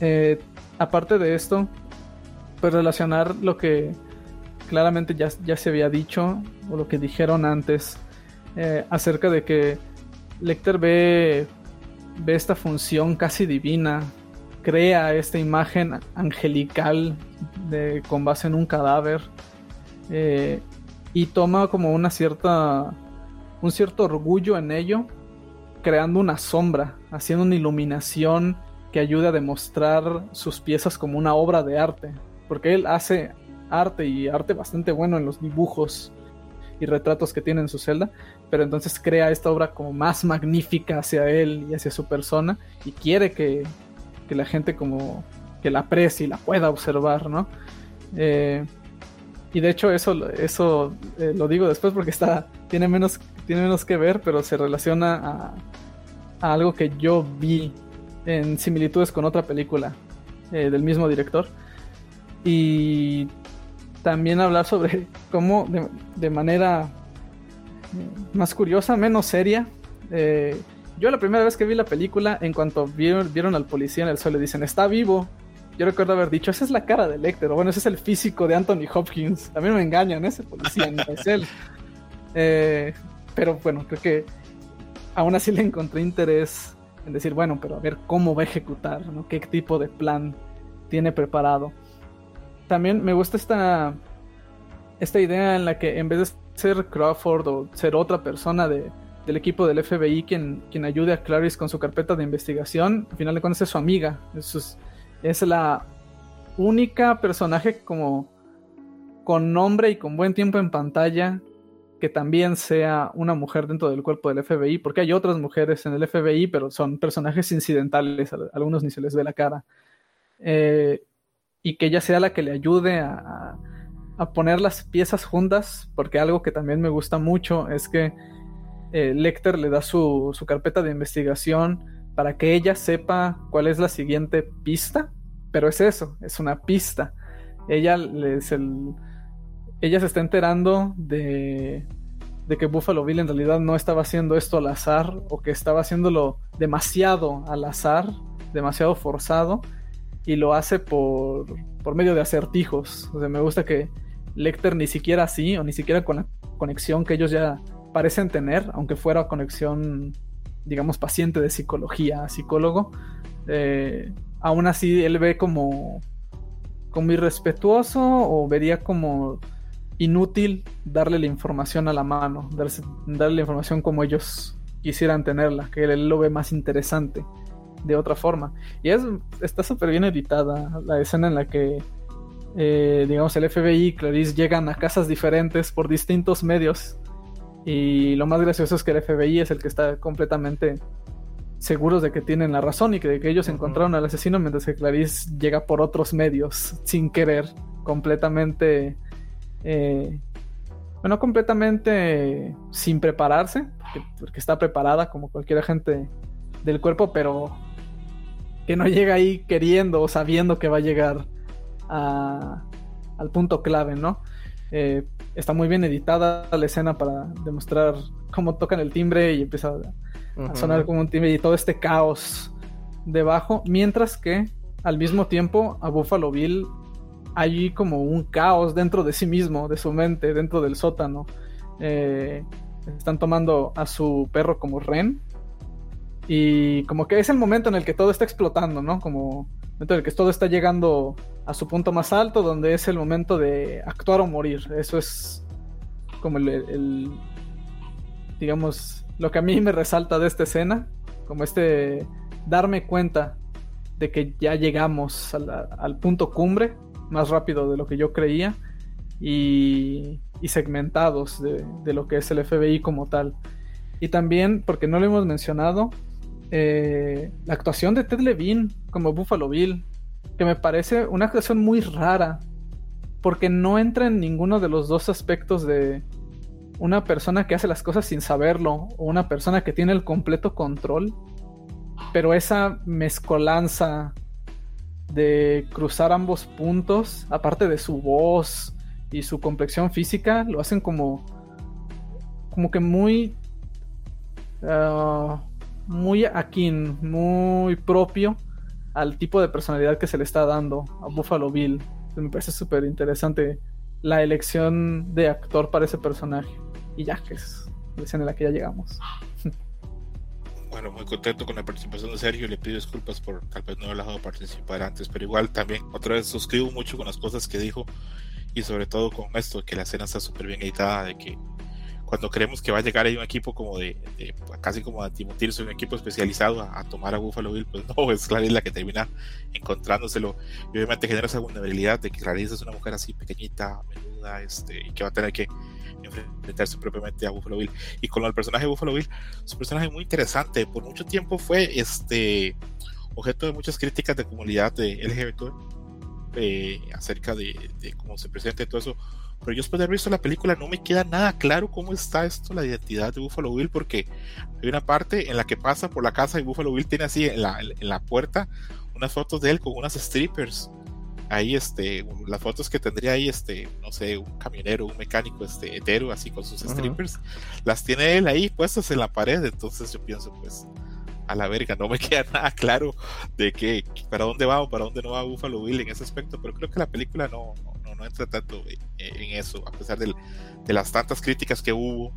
Eh, aparte de esto, pues relacionar lo que claramente ya, ya se había dicho, o lo que dijeron antes, eh, acerca de que Lecter ve, ve esta función casi divina, crea esta imagen angelical de, con base en un cadáver eh, y toma como una cierta un cierto orgullo en ello creando una sombra haciendo una iluminación que ayude a demostrar sus piezas como una obra de arte porque él hace arte y arte bastante bueno en los dibujos y retratos que tiene en su celda pero entonces crea esta obra como más magnífica hacia él y hacia su persona y quiere que, que la gente como que la aprecie y la pueda observar, ¿no? Eh, y de hecho eso, eso eh, lo digo después porque está, tiene, menos, tiene menos que ver, pero se relaciona a, a algo que yo vi en similitudes con otra película eh, del mismo director. Y también hablar sobre cómo de, de manera más curiosa, menos seria, eh, yo la primera vez que vi la película, en cuanto vieron, vieron al policía en el suelo, dicen, está vivo. Yo recuerdo haber dicho, esa es la cara de Lecter, o bueno, ese es el físico de Anthony Hopkins. También me engañan, ese policía no es él. Eh, pero bueno, creo que aún así le encontré interés en decir, bueno, pero a ver cómo va a ejecutar, ¿no? ¿Qué tipo de plan tiene preparado? También me gusta esta, esta idea en la que en vez de ser Crawford o ser otra persona de, del equipo del FBI quien, quien ayude a Clarice con su carpeta de investigación. Al final de cuentas es su amiga. Es, su- es la única personaje como con nombre y con buen tiempo en pantalla que también sea una mujer dentro del cuerpo del FBI, porque hay otras mujeres en el FBI, pero son personajes incidentales, a algunos ni se les ve la cara. Eh, y que ella sea la que le ayude a, a- poner las piezas juntas, porque algo que también me gusta mucho es que eh, Lecter le da su, su carpeta de investigación para que ella sepa cuál es la siguiente pista, pero es eso, es una pista. Ella, el, se está enterando de, de que Buffalo Bill en realidad no estaba haciendo esto al azar o que estaba haciéndolo demasiado al azar, demasiado forzado y lo hace por, por medio de acertijos. O sea, me gusta que Lecter ni siquiera así o ni siquiera con la conexión que ellos ya parecen tener, aunque fuera conexión, digamos, paciente de psicología, psicólogo, eh, aún así él ve como, como irrespetuoso o vería como inútil darle la información a la mano, darse- darle la información como ellos quisieran tenerla, que él lo ve más interesante de otra forma. Y es, está súper bien editada la escena en la que, eh, digamos, el FBI y Clarice llegan a casas diferentes por distintos medios. Y lo más gracioso es que el FBI es el que está completamente seguros de que tienen la razón y que, de que ellos encontraron al asesino, mientras que Clarice llega por otros medios, sin querer, completamente... eh, bueno, completamente sin prepararse, porque, porque está preparada como cualquier agente del cuerpo, pero que no llega ahí queriendo o sabiendo que va a llegar a- al punto clave, ¿no? Eh, está muy bien editada la escena para demostrar cómo tocan el timbre y empieza a, a sonar como un timbre y todo este caos debajo, mientras que al mismo tiempo a Buffalo Bill hay como un caos dentro de sí mismo, de su mente, dentro del sótano. Eh, están tomando a su perro como ren y como que es el momento en el que todo está explotando, ¿no? Como momento en el que todo está llegando a su punto más alto, donde es el momento de actuar o morir. Eso es como el, digamos, lo que a mí me resalta de esta escena, como este darme cuenta de que ya llegamos al punto cumbre más rápido de lo que yo creía y, y segmentados de, de lo que es el FBI como tal. Y también, porque no lo hemos mencionado, eh, la actuación de Ted Levine como Buffalo Bill, que me parece una actuación muy rara, porque no entra en ninguno de los dos aspectos de una persona que hace las cosas sin saberlo o una persona que tiene el completo control, pero esa mezcolanza de cruzar ambos puntos, aparte de su voz y su complexión física, lo hacen como como que muy ah, muy akin, muy propio al tipo de personalidad que se le está dando a Buffalo Bill. Me parece súper interesante la elección de actor para ese personaje. Y ya, que es la escena en la que ya llegamos. Bueno, muy contento con la participación de Sergio. Le pido disculpas por tal vez no haber dejado participar antes, pero igual también, otra vez suscribo mucho con las cosas que dijo y sobre todo con esto, que la escena está súper bien editada, de que cuando creemos que va a llegar ahí un equipo como de, casi como a Timothy un equipo especializado a, tomar a Buffalo Bill, pues no, es Clarice la que termina encontrándoselo. Y obviamente genera esa vulnerabilidad de que Clarice es una mujer así pequeñita, menuda, este, y que va a tener que enfrentarse propiamente a Buffalo Bill. Y con el personaje de Buffalo Bill, es un personaje muy interesante, por mucho tiempo fue este objeto de muchas críticas de comunidad de LGBT eh, acerca de, de cómo se presenta y todo eso pero yo después de haber visto la película no me queda nada claro cómo está esto, la identidad de Buffalo Bill, porque hay una parte en la que pasa por la casa y Buffalo Bill tiene así en la, en la puerta unas fotos de él con unas strippers. Ahí, este, las fotos que tendría ahí, este, no sé, un camionero, un mecánico, este, hetero, así con sus strippers, las tiene él ahí puestas en la pared. Entonces yo pienso, pues, a la verga, no me queda nada claro de que, para dónde va o para dónde no va Buffalo Bill en ese aspecto, pero creo que la película no, no entra tanto en eso, a pesar de las tantas críticas que hubo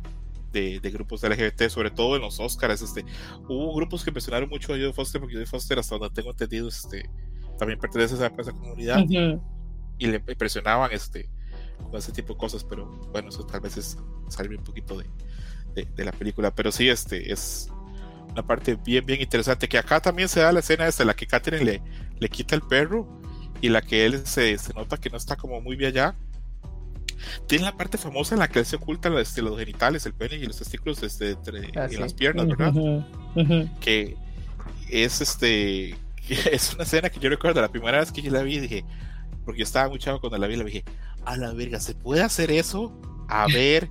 de, grupos LGBT, sobre todo en los Oscars. Este, hubo grupos que mencionaron mucho a Jodie Foster, porque Jodie Foster, hasta donde tengo entendido, este, también pertenece a esa, comunidad y le impresionaban este, con ese tipo de cosas, pero bueno, eso tal vez es salir un poquito de, de, la película, pero sí, este, es una parte bien, bien interesante, que acá también se da la escena esta, la que Catherine le, le quita el perro y la que él se, se nota que no está como muy bien allá. Tiene la parte famosa en la que él se oculta este, los genitales, el pene y los testículos este, entre, ah, en las piernas, ¿verdad? Que es este es una escena que yo recuerdo la primera vez que yo la vi dije, porque yo estaba muy chavo cuando la vi, le dije, a la verga, ¿se puede hacer eso? A ver,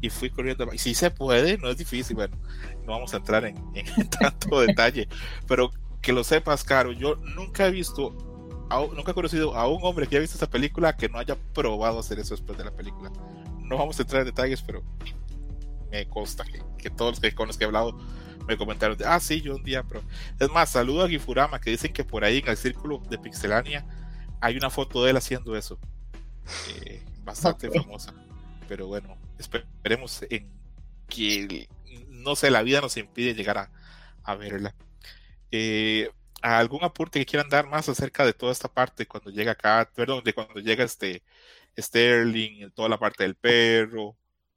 y fui corriendo. Y si se puede, no es difícil, bueno, no vamos a entrar en, en tanto detalle, pero que lo sepas, Caro, yo nunca he visto nunca he conocido a un hombre que haya visto esa película que no haya probado hacer eso después de la película. No vamos a entrar en detalles, pero me consta que, todos los que con los que he hablado me comentaron de, ah, sí, yo un día, pero es más, saludo a Gifurama que dicen que por ahí en el círculo de Pixelania hay una foto de él haciendo eso. Eh, bastante famosa. Pero bueno, esperemos en que, no sé, la vida nos impide llegar a, a verla. Eh, algún aporte que quieran dar más acerca de toda esta parte cuando llega acá, perdón, de cuando llega este Sterling, toda la parte del perro,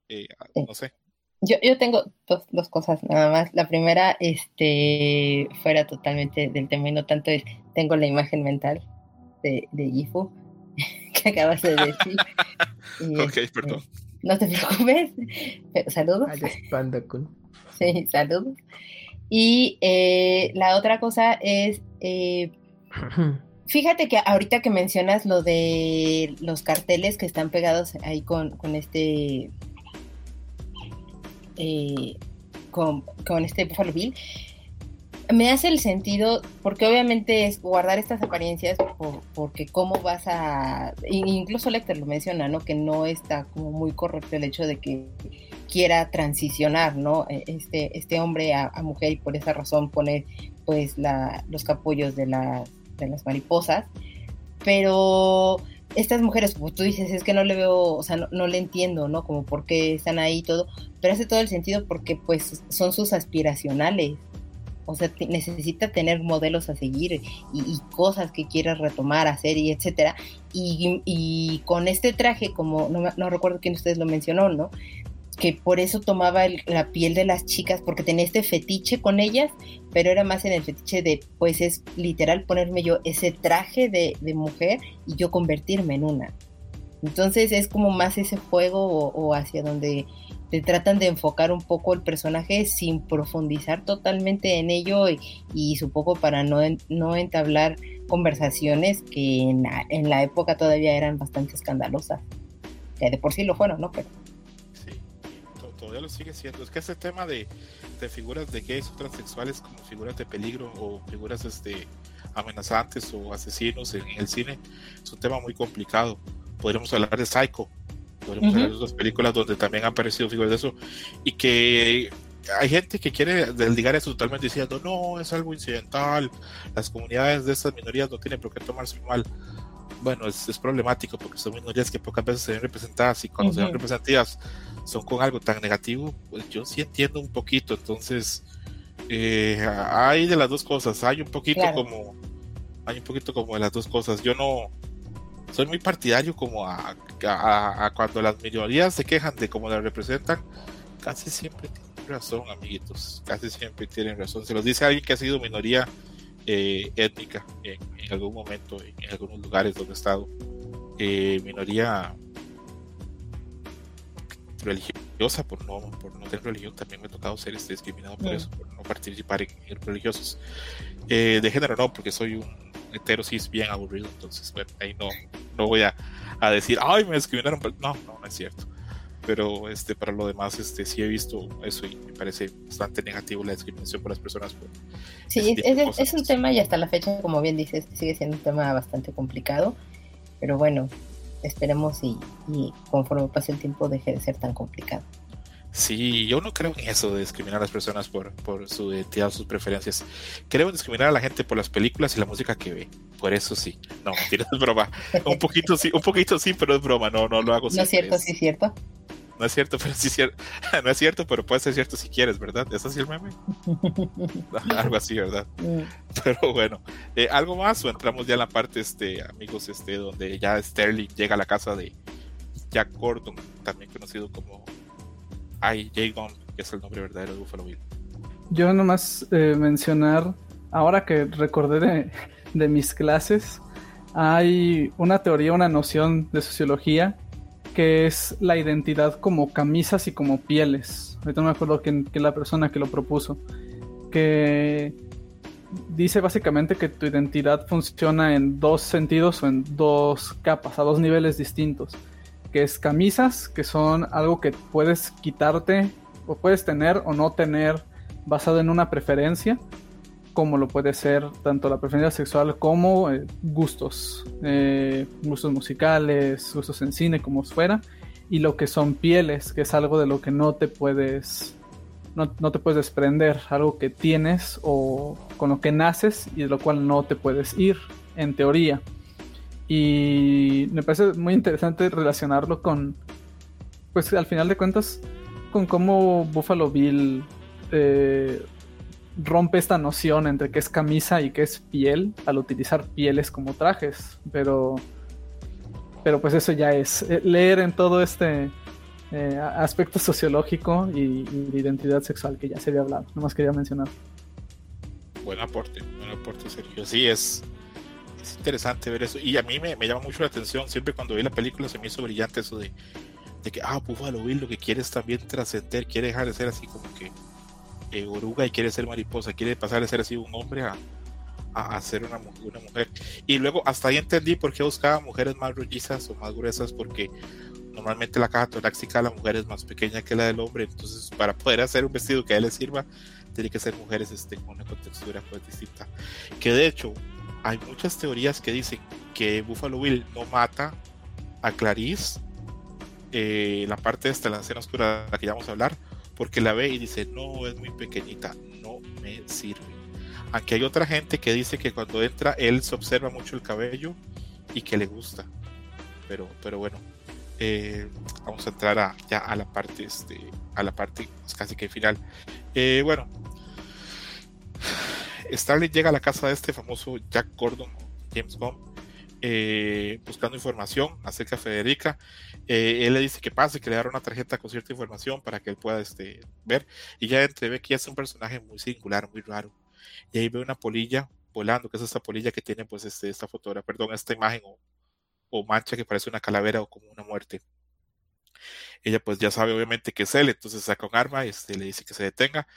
eh, no sé. Yo, yo tengo dos, dos, cosas nada más. La primera, este, fuera totalmente del tema y no tanto es, tengo la imagen mental de, de Gifu que acabas de decir. ok, este, perdón. No te preocupes, pero saludos. Sí, saludos. Y eh, la otra cosa es, eh, fíjate que ahorita que mencionas lo de los carteles que están pegados ahí con, con este... Eh, con, con, este Buffalo Bill, me hace el sentido, porque obviamente es guardar estas apariencias, porque cómo vas a, incluso Lecter lo menciona, ¿no? Que no está como muy correcto el hecho de que quiera transicionar, ¿no? E, este, este hombre a, mujer y por esa razón pone pues la, los capullos de, de las mariposas, pero estas mujeres, como tú dices, es que no le veo, o sea, no, le entiendo, ¿no? Como por qué están ahí todo, pero hace todo el sentido porque pues son sus aspiracionales, o sea, necesita tener modelos a seguir y, cosas que quiere retomar, hacer y etcétera. Y, y con este traje, como no, recuerdo quién ustedes lo mencionó, ¿no? que por eso tomaba la piel de las chicas, porque tenía este fetiche con ellas, pero era más en el fetiche de, pues es literal ponerme yo ese traje de, mujer y yo convertirme en una. Entonces es como más ese juego o, hacia donde te tratan de enfocar un poco el personaje sin profundizar totalmente en ello y, supongo para no, no entablar conversaciones que en la, en la época todavía eran bastante escandalosas. Que de por sí lo fueron, ¿no? Pero modelo sigue siendo. Es que ese tema de, de figuras de gays o transexuales como figuras de peligro o figuras este, amenazantes o asesinos en, el cine es un tema muy complicado. Podríamos hablar de Psycho, podríamos hablar de otras películas donde también han aparecido figuras de eso y que hay gente que quiere desligar eso totalmente diciendo no, es algo incidental, las comunidades de estas minorías no tienen por qué tomarse mal. Bueno, es, es problemático porque son minorías que pocas veces se ven representadas y cuando se ven representadas son con algo tan negativo, pues yo sí entiendo un poquito. Entonces, eh, hay de las dos cosas, hay un poquito como, hay un poquito como de las dos cosas. Yo no soy muy partidario como a, cuando las minorías se quejan de cómo las representan, casi siempre tienen razón, amiguitos, casi siempre tienen razón. Se los dice alguien que ha sido minoría eh, étnica en, algún momento, en, algunos lugares donde he estado, eh, minoría religiosa por no, por no tener religión, también me ha tocado ser este, discriminado por eso, por no participar en, religiosos. Eh, de género no, porque soy un hetero es bien aburrido, entonces bueno, ahí no, no voy a, a decir, ay, me discriminaron, no, no, no es cierto. Pero este para lo demás este sí he visto eso y me parece bastante negativo la discriminación por las personas sí es, es, un tema y hasta la fecha como bien dices sigue siendo un tema bastante complicado. Pero bueno esperemos y, conforme pase el tiempo deje de ser tan complicado. Sí, yo no creo en eso de discriminar a las personas por, por su identidad o sus preferencias. Creo en discriminar a la gente por las películas y la música que ve. Por eso sí. No, mentira, es broma. Un poquito sí, un poquito sí, pero es broma. No, no lo hago. No es cierto, sí es cierto. No es cierto, pero sí cierto. No es cierto, pero puede ser cierto si quieres, ¿verdad? ¿Es así el meme? algo así, ¿verdad? Pero bueno, eh, ¿algo más o entramos ya en la parte, este, amigos, este, donde ya Sterling llega a la casa de Jack Gordon, también conocido como I. J. que es el nombre verdadero de Buffalo Bill? Yo nomás eh, mencionar, ahora que recordé de, de mis clases, hay una teoría, una noción de sociología que es la identidad como camisas y como pieles. Ahorita no me acuerdo quién, es la persona que lo propuso. Que dice básicamente que tu identidad funciona en dos sentidos o en dos capas, a dos niveles distintos. Que es camisas, que son algo que puedes quitarte o puedes tener o no tener basado en una preferencia como lo puede ser tanto la preferencia sexual como eh, gustos, eh, gustos musicales, gustos en cine, como fuera, y lo que son pieles, que es algo de lo que no te puedes, no, te puedes desprender, algo que tienes o con lo que naces y de lo cual no te puedes ir, en teoría. Y me parece muy interesante relacionarlo con, pues al final de cuentas, con cómo Buffalo Bill eh, rompe esta noción entre qué es camisa y qué es piel al utilizar pieles como trajes. Pero, pero pues eso ya es eh, leer en todo este eh, aspecto sociológico y, de identidad sexual que ya se había hablado. Nomás quería mencionar. Buen aporte, buen aporte, Sergio. Sí, es, es interesante ver eso. Y a mí me, me, llama mucho la atención. Siempre cuando vi la película se me hizo brillante eso de, de que, ah, Buffalo Bill lo que quiere es también trascender, quiere dejar de ser así como que oruga y quiere ser mariposa, quiere pasar de ser así un hombre a, a, ser una, una, mujer. Y luego hasta ahí entendí por qué buscaba mujeres más rollizas o más gruesas, porque normalmente la caja torácica de la mujer es más pequeña que la del hombre, entonces para poder hacer un vestido que a él le sirva, tiene que ser mujeres este, con una contextura pues, distinta. Que de hecho, hay muchas teorías que dicen que Buffalo Bill no mata a Clarice, eh, la parte esta, la escena oscura de la que ya vamos a hablar, porque la ve y dice, no, es muy pequeñita, no me sirve. Aunque hay otra gente que dice que cuando entra él se observa mucho el cabello y que le gusta. Pero, pero bueno, eh, vamos a entrar ya a la parte, este, a la parte casi que final. Eh, bueno, Starling llega a la casa de este famoso Jack Gordon, James Bond, eh, buscando información acerca de Federica eh, él le dice que pase, que le dará una tarjeta con cierta información para que él pueda este, ver. Y ya ve que es un personaje muy singular, muy raro. Y ahí ve una polilla volando, que es esta polilla que tiene pues este, esta fotografía, perdón, esta imagen o, mancha que parece una calavera o como una muerte. Ella pues ya sabe obviamente que es él, entonces saca un arma, este, le dice que se detenga,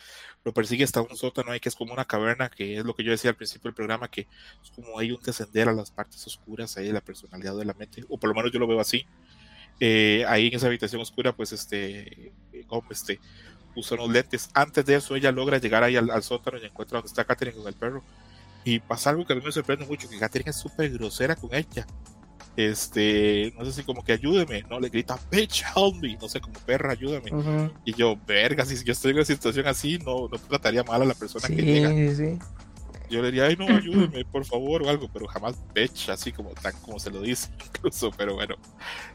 lo persigue hasta un sótano ahí que es como una caverna, que es lo que yo decía al principio del programa, que es como hay un descender a las partes oscuras ahí de la personalidad de la mente, o por lo menos yo lo veo así, eh, ahí en esa habitación oscura, pues este Gom este, usa unos lentes. Antes de eso, ella logra llegar ahí al, al sótano y encuentra donde está Catherine con el perro. Y pasa algo que a mí me sorprende mucho, que Catherine es súper grosera con ella. Este, no sé si como que ayúdeme, no, le grita, bitch, help me, no sé, como perra, ayúdame. Ujú. Y yo, verga, si yo estoy en una situación así, no, no trataría mal a la persona Sí, que llega. sí. Yo le diría, ay, no, ayúdeme, por favor, o algo, pero jamás bitch, así como tan como se lo dice, incluso, pero bueno,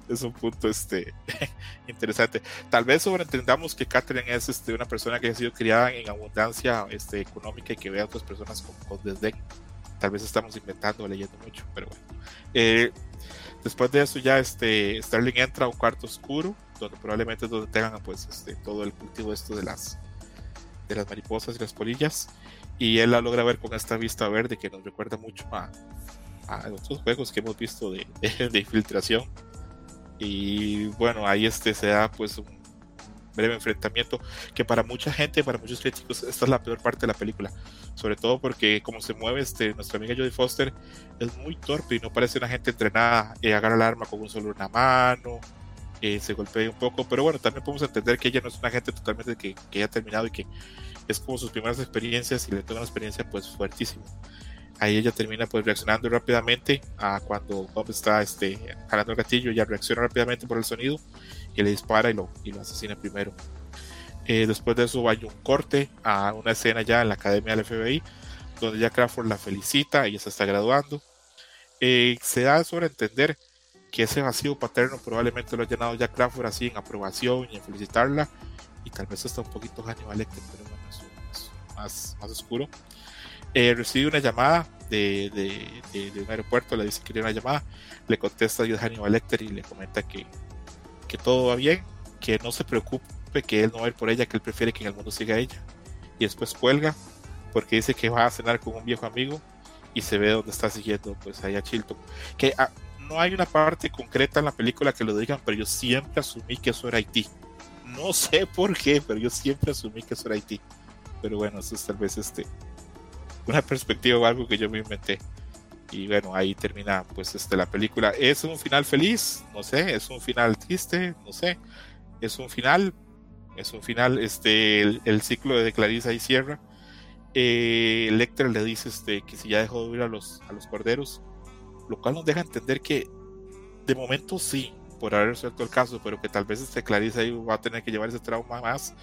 es un punto este interesante. Tal vez sobreentendamos que Catherine es este, una persona que ha sido criada en abundancia este, económica y que ve a otras personas con, con desdén. Tal vez estamos inventando leyendo mucho, pero bueno. Eh, después de eso ya este Sterling entra a un cuarto oscuro, donde probablemente es donde tengan pues este, todo el cultivo esto de las de las mariposas y las polillas. Y él la logra ver con esta vista verde que nos recuerda mucho a, a otros juegos que hemos visto de, de, de infiltración. Y bueno ahí este se da pues un breve enfrentamiento que para mucha gente para muchos críticos esta es la peor parte de la película sobre todo porque como se mueve este nuestra amiga Jodie Foster es muy torpe y no parece una gente entrenada eh, agarra el arma con un solo una mano eh, se golpea un poco pero bueno también podemos entender que ella no es una gente totalmente que, que haya terminado y que es como sus primeras experiencias y le toca una experiencia pues fuertísima. Ahí ella termina pues reaccionando rápidamente a cuando Bob está este, jalando el gatillo, ella reacciona rápidamente por el sonido y le dispara y lo, y lo asesina primero. Eh, después de eso hay un corte a una escena ya en la academia del FBI donde ya Crawford la felicita, ella se está graduando. Eh, se da sobre entender que ese vacío paterno probablemente lo ha llenado ya Crawford así en aprobación y en felicitarla y tal vez hasta un poquito Hannibal Lecter, pero bueno, es más, más oscuro. Eh, recibe una llamada de, de, de, de, un aeropuerto, le dice que tiene una llamada, le contesta a Hannibal Lecter y le comenta que, que todo va bien, que no se preocupe, que él no va a ir por ella, que él prefiere que en el mundo siga ella. Y después cuelga porque dice que va a cenar con un viejo amigo y se ve donde está siguiendo pues ahí a Chilton. Que ah, no hay una parte concreta en la película que lo digan, pero yo siempre asumí que eso era Haití. No sé por qué, pero yo siempre asumí que eso era Haití. Pero bueno, eso es tal vez este una perspectiva o algo que yo me inventé. Y bueno, ahí termina pues este la película. ¿Es un final feliz? No sé, es un final triste, no sé. Es un final, es un final, este, el, ciclo de Clarice ahí cierra. Eh, Lecter le dice este, que si ya dejó de huir a los, a los corderos, lo cual nos deja entender que de momento sí, por haber resuelto el caso, pero que tal vez este Clarice ahí va a tener que llevar ese trauma más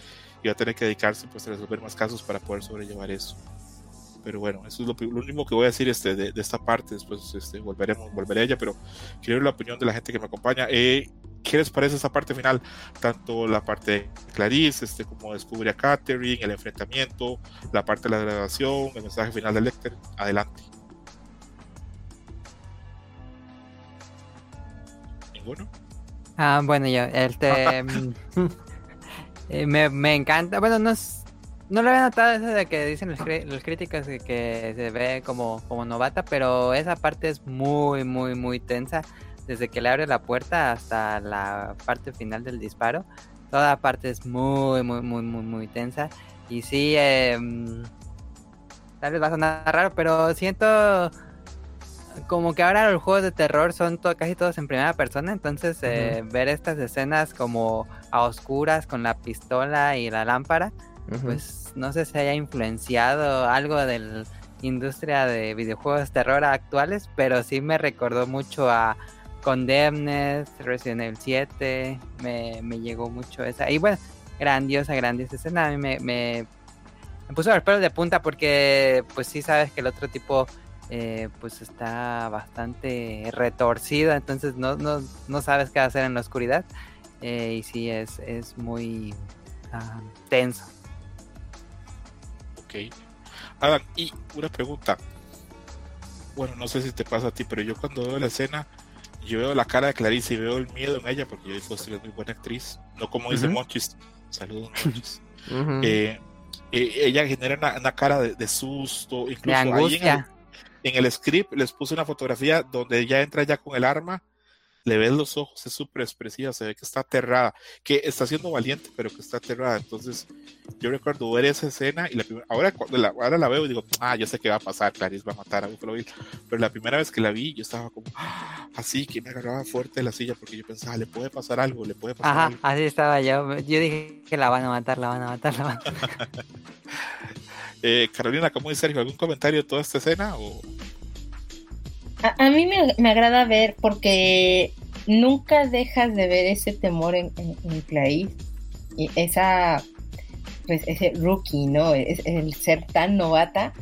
y va a tener que dedicarse pues, a resolver más casos para poder sobrellevar eso. Pero bueno, eso es lo, lo único que voy a decir este, de, de, esta parte. Después este, volveremos, volveré a ella, pero quiero ver la opinión de la gente que me acompaña. Eh, ¿Qué les parece esa parte final? Tanto la parte de Clarice, este, como descubre a Catherine, el enfrentamiento, la parte de la grabación, el mensaje final de Lecter. Adelante. ¿Ninguno? Ah, bueno, yo, este. me, me encanta. Bueno, no es no lo había notado eso de que dicen los, los críticos que, que, se ve como, como novata, pero esa parte es muy, muy, muy tensa. Desde que le abre la puerta hasta la parte final del disparo. Toda parte es muy, muy, muy, muy, muy tensa. Y sí, eh, tal vez va a sonar raro, pero siento como que ahora los juegos de terror son to casi todos en primera persona. Entonces, eh, uh -huh. ver estas escenas como a oscuras con la pistola y la lámpara. Pues no sé si haya influenciado algo de la industria de videojuegos de terror actuales, pero sí me recordó mucho a Condemned, Resident Evil 7, me, me llegó mucho esa. Y bueno, grandiosa, grandiosa escena. A mí me, me, me puso los pelos de punta porque, pues sí, sabes que el otro tipo, eh, pues está bastante retorcido, entonces no, no, no sabes qué hacer en la oscuridad. Eh, y sí, es, es muy uh, tenso. Ok. Adam, y una pregunta. Bueno, no sé si te pasa a ti, pero yo cuando veo la escena, yo veo la cara de Clarice y veo el miedo en ella, porque Jodie Foster es muy buena actriz. No como dice uh -huh. Monchis. Saludos, Monchis. uh -huh. eh, eh, ella genera una, una cara de, de, susto, incluso de ahí en el, en el, script les puse una fotografía donde ella entra ya con el arma le ves los ojos, es súper expresiva, se ve que está aterrada, que está siendo valiente, pero que está aterrada. Entonces, yo recuerdo ver esa escena y la ahora, cuando la, ahora la veo y digo, ah, ya sé qué va a pasar, Clarice va a matar a Buffalo Bill. Pero la primera vez que la vi, yo estaba como ah", así, que me agarraba fuerte de la silla porque yo pensaba, le puede pasar algo, le puede pasar Ajá, así estaba yo. Yo dije que la van a matar, la van a matar, la van a matar. eh, Carolina, ¿cómo dice Sergio? ¿Algún comentario de toda esta escena? O... A, mí me, agrada ver porque nunca dejas de ver ese temor en, en, Clarice y esa, pues ese rookie, ¿no? Es, el ser tan novata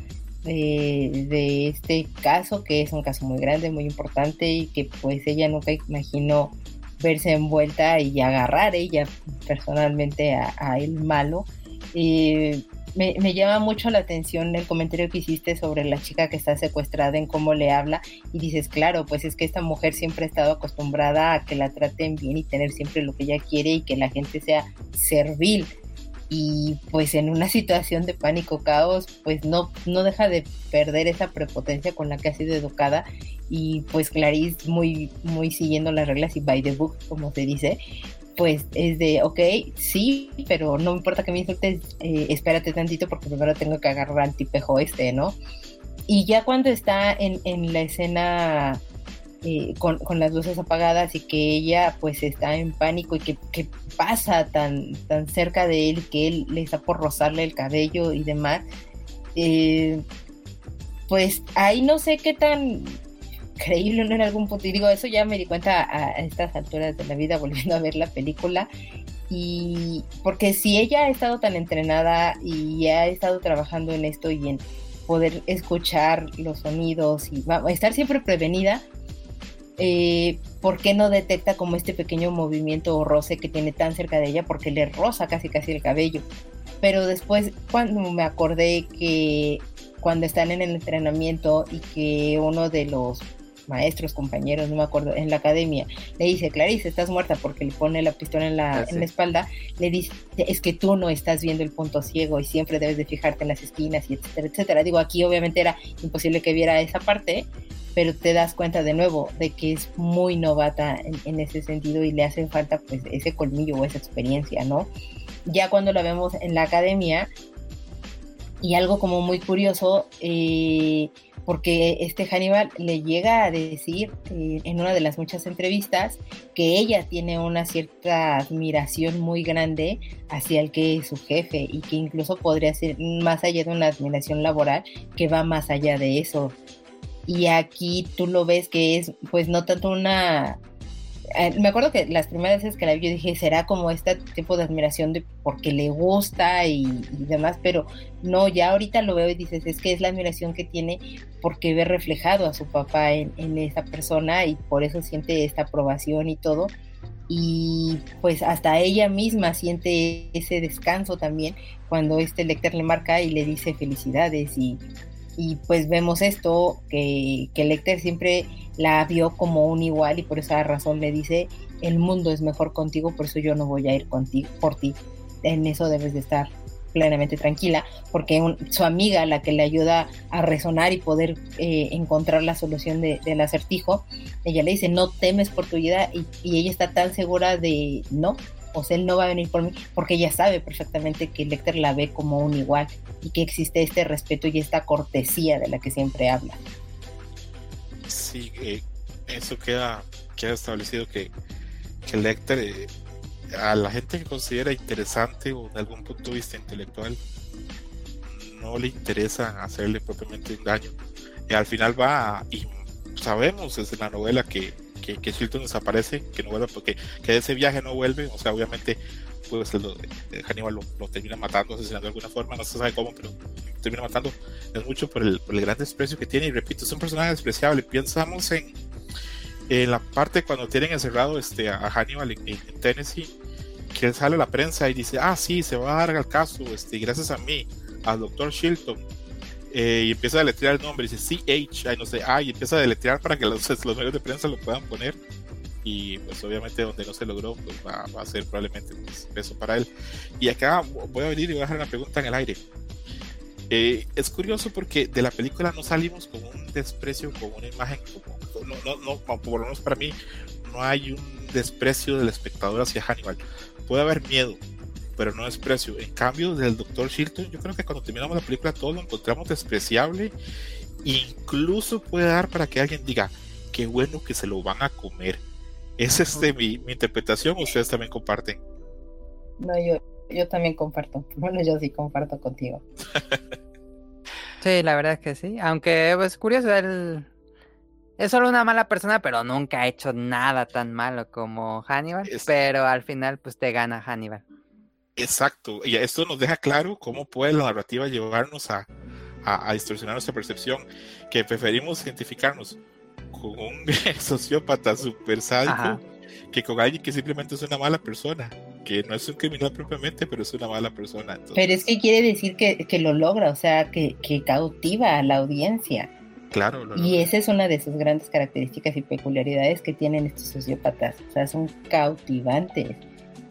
de, de, este caso, que es un caso muy grande, muy importante y que pues ella nunca imaginó verse envuelta y agarrar ella personalmente a, a el malo. Eh, me, llama mucho la atención el comentario que hiciste sobre la chica que está secuestrada en cómo le habla y dices, claro, pues es que esta mujer siempre ha estado acostumbrada a que la traten bien y tener siempre lo que ella quiere y que la gente sea servil. Y pues en una situación de pánico, caos, pues no, no deja de perder esa prepotencia con la que ha sido educada y pues Clarice muy, muy siguiendo las reglas y by the book, como se dice, pues es de, ok, sí, pero no me importa que me insultes, eh, espérate tantito porque primero tengo que agarrar al tipejo este, ¿no? Y ya cuando está en, en la escena eh, con, con, las luces apagadas y que ella pues está en pánico y que, que, pasa tan, tan cerca de él que él le está por rozarle el cabello y demás, eh, pues ahí no sé qué tan creíble ¿no? en algún punto. Y digo, eso ya me di cuenta a, estas alturas de la vida volviendo a ver la película. Y porque si ella ha estado tan entrenada y ha estado trabajando en esto y en poder escuchar los sonidos y va, estar siempre prevenida, eh, ¿por qué no detecta como este pequeño movimiento o roce que tiene tan cerca de ella? Porque le roza casi casi el cabello. Pero después, cuando me acordé que cuando están en el entrenamiento y que uno de los maestros, compañeros, no me acuerdo, en la academia, le dice, Clarice, estás muerta porque le pone la pistola en la, ah, en la espalda, le dice, es que tú no estás viendo el punto ciego y siempre debes de fijarte en las esquinas y etcétera, etcétera. Digo, aquí obviamente era imposible que viera esa parte, pero te das cuenta de nuevo de que es muy novata en, en ese sentido y le hace falta pues ese colmillo o esa experiencia, ¿no? Ya cuando la vemos en la academia, y algo como muy curioso, eh, porque este Hannibal le llega a decir eh, en una de las muchas entrevistas que ella tiene una cierta admiración muy grande hacia el que es su jefe y que incluso podría ser más allá de una admiración laboral que va más allá de eso. Y aquí tú lo ves que es pues no tanto una eh, me acuerdo que las primeras veces que la vi yo dije, será como este tipo de admiración de porque le gusta y, demás, pero no, ya ahorita lo veo y dices, es que es la admiración que tiene porque ve reflejado a su papá en, en esa persona y por eso siente esta aprobación y todo. Y pues hasta ella misma siente ese descanso también cuando este lector le marca y le dice felicidades y, y pues vemos esto, que, que Lecter siempre la vio como un igual y por esa razón le dice, el mundo es mejor contigo, por eso yo no voy a ir contigo, por ti. En eso debes de estar plenamente tranquila, porque su amiga, la que le ayuda a resonar y poder eh, encontrar la solución del acertijo, ella le dice, no temes por tu vida y, y ella está tan segura de no, sea, él no va a venir por mí, porque ella sabe perfectamente que Lecter la ve como un igual y que existe este respeto y esta cortesía de la que siempre habla. Sí, eh, eso queda, queda establecido que, que Lecter, eh, a la gente que considera interesante o de algún punto de vista intelectual, no le interesa hacerle propiamente un daño. Y al final va, y sabemos desde la novela que que, que desaparece, que no vuelve, porque que de ese viaje no vuelve, o sea, obviamente pues Hannibal lo, termina matando, asesinando de alguna forma, no se sabe cómo, pero termina matando, es mucho por el, por el gran desprecio que tiene, y repito, es un personaje despreciable, pensamos en, en la parte cuando tienen encerrado este, a Hannibal en, Tennessee, que sale a la prensa y dice, ah, sí, se va a dar el caso, este, gracias a mí, al doctor Shilton, eh, y empieza a deletrear el nombre, dice CH, no sé, ah, y empieza a deletrear para que los, los, medios de prensa lo puedan poner. Y pues obviamente donde no se logró, pues va, a ser probablemente un peso para él. Y acá voy a venir y voy a dejar una pregunta en el aire. Eh, es curioso porque de la película no salimos con un desprecio, con una imagen, como, no, no, no, por lo menos para mí, no hay un desprecio del espectador hacia Hannibal. Puede haber miedo, pero no desprecio. En cambio, del Dr. Shilton, yo creo que cuando terminamos la película todos lo encontramos despreciable. Incluso puede dar para que alguien diga, qué bueno que se lo van a comer. ¿Es este mi, mi interpretación o ustedes también comparten? No, yo, yo también comparto. Bueno, yo sí comparto contigo. Sí, la verdad es que sí. Aunque es pues, curioso, él es solo una mala persona, pero nunca ha hecho nada tan malo como Hannibal. Es- Pero al final, pues te gana Hannibal. Exacto, y esto nos deja claro cómo puede la narrativa llevarnos a, a, a distorsionar nuestra percepción, que preferimos identificarnos con un sociópata super sádico Ajá. que con alguien que simplemente es una mala persona, que no es un criminal propiamente, pero es una mala persona. Entonces, Pero es que quiere decir que, que lo logra, o sea, que, que cautiva a la audiencia. claro, lo- Y esa es una de sus grandes características y peculiaridades que tienen estos sociópatas. O sea, son cautivantes.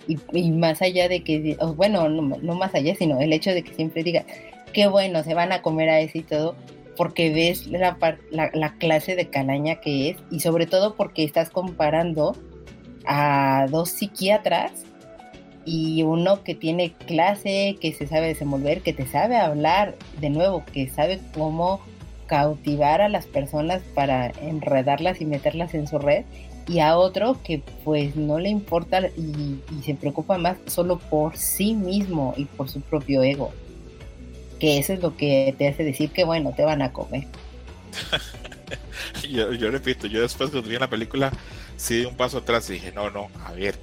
Y, más allá de que, bueno, no, más allá, sino el hecho de que siempre diga, qué bueno, se van a comer a ese y todo, porque ves la, la, la clase de calaña que es, y sobre todo porque estás comparando a dos psiquiatras y uno que tiene clase, que se sabe desenvolver, que te sabe hablar, de nuevo, que sabe cómo cautivar a las personas para enredarlas y meterlas en su red y a otro que pues no le importa y, y se preocupa más solo por sí mismo y por su propio ego. Que eso es lo que te hace decir que bueno te van a comer. Yo, yo repito, yo después cuando vi en la película, sí di un paso atrás y dije, no, no, a ver,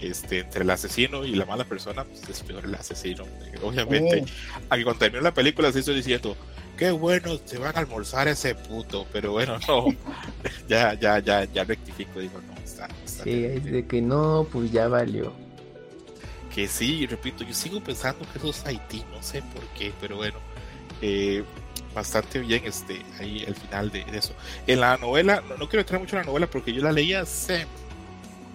este, entre el asesino y la mala persona, pues es peor el asesino. Obviamente, Eh, a que cuando terminó la película se hizo diciendo, qué bueno, se van a almorzar ese puto, pero bueno, no, ya, ya, ya, ya rectifico, digo, no, está, está Sí, es de que no, pues ya valió. que sí, repito, yo sigo pensando que eso es Haití, no sé por qué, pero bueno, eh, bastante bien este ahí el final de, de eso. En la novela, no, no quiero entrar mucho en la novela porque yo la leí hace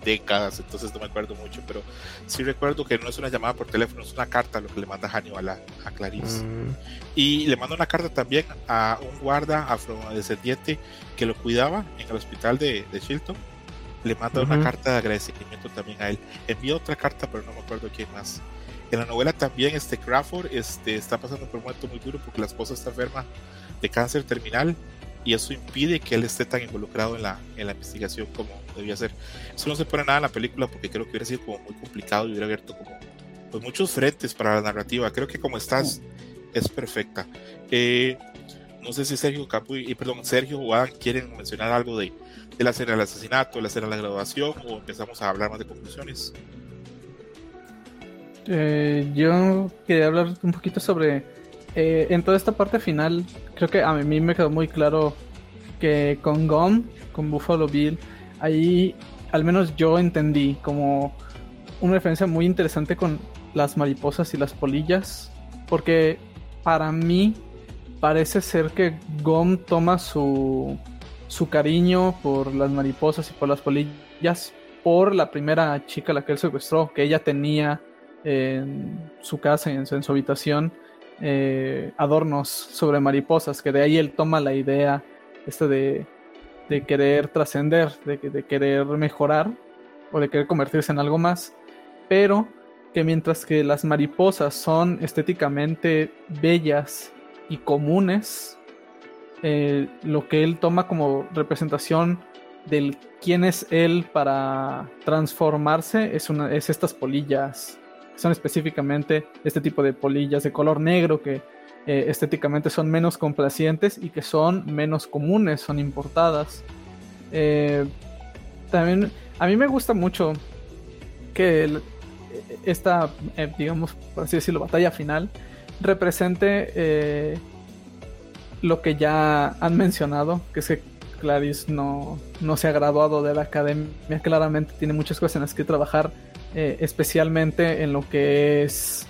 décadas, entonces no me acuerdo mucho, pero sí recuerdo que no es una llamada por teléfono, es una carta lo que le manda Hannibal a, a Clarice. Mm, Y le manda una carta también a un guarda afrodescendiente que lo cuidaba en el hospital de, de Shilton. Le manda una carta de agradecimiento también a él. Envía otra carta, pero no me acuerdo quién más. En la novela también este Crawford este, está pasando por un momento muy duro porque la esposa está enferma de cáncer terminal y eso impide que él esté tan involucrado en la, en la investigación como debía ser. Eso no se pone nada en la película porque creo que hubiera sido como muy complicado y hubiera abierto como pues, muchos frentes para la narrativa. Creo que como estás es perfecta. Eh, no sé si Sergio Capu y perdón, Sergio o Adam quieren mencionar algo de, de la escena del asesinato, la escena de la graduación o empezamos a hablar más de conclusiones. Eh, yo quería hablar un poquito sobre. Eh, en toda esta parte final, creo que a mí me quedó muy claro que con Gum, con Buffalo Bill, ahí al menos yo entendí como una referencia muy interesante con las mariposas y las polillas. Porque para mí parece ser que Gum toma su, su cariño por las mariposas y por las polillas por la primera chica a la que él secuestró, que ella tenía en su casa, en su habitación, eh, adornos sobre mariposas, que de ahí él toma la idea este de, de querer trascender, de, de querer mejorar o de querer convertirse en algo más, pero que mientras que las mariposas son estéticamente bellas y comunes, eh, lo que él toma como representación del quién es él para transformarse es, una, es estas polillas son específicamente este tipo de polillas de color negro que eh, estéticamente son menos complacientes y que son menos comunes, son importadas. Eh, también a mí me gusta mucho que esta, eh, digamos, por así decirlo, batalla final represente eh, lo que ya han mencionado, que es que Clarice no, no se ha graduado de la academia, claramente tiene muchas cosas en las que trabajar eh, especialmente en lo que es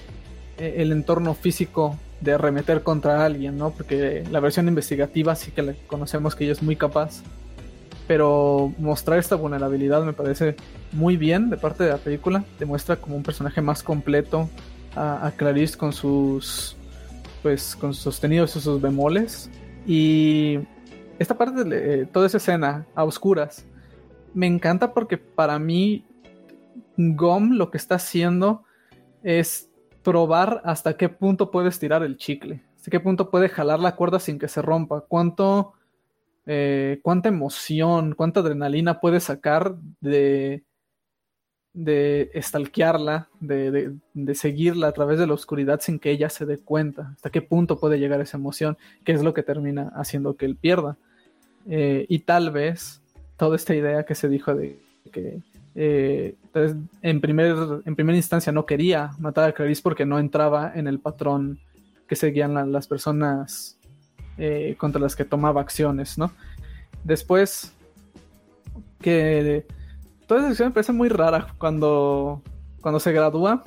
eh, el entorno físico de arremeter contra alguien, ¿no? Porque la versión investigativa sí que le conocemos que ella es muy capaz, pero mostrar esta vulnerabilidad me parece muy bien de parte de la película, demuestra como un personaje más completo a, a Clarice con sus pues con sus sostenidos y sus bemoles y esta parte de eh, toda esa escena a oscuras me encanta porque para mí GOM lo que está haciendo es probar hasta qué punto puede estirar el chicle, hasta qué punto puede jalar la cuerda sin que se rompa, cuánto, eh, cuánta emoción, cuánta adrenalina puede sacar de, de estalquearla, de, de, seguirla a través de la oscuridad sin que ella se dé cuenta, hasta qué punto puede llegar esa emoción, que es lo que termina haciendo que él pierda. Eh, y tal vez toda esta idea que se dijo de que eh, en, primer, en primera instancia no quería matar a Clarice porque no entraba en el patrón que seguían las personas eh, contra las que tomaba acciones, ¿no? Después que toda esa acción me parece muy rara cuando, cuando se gradúa.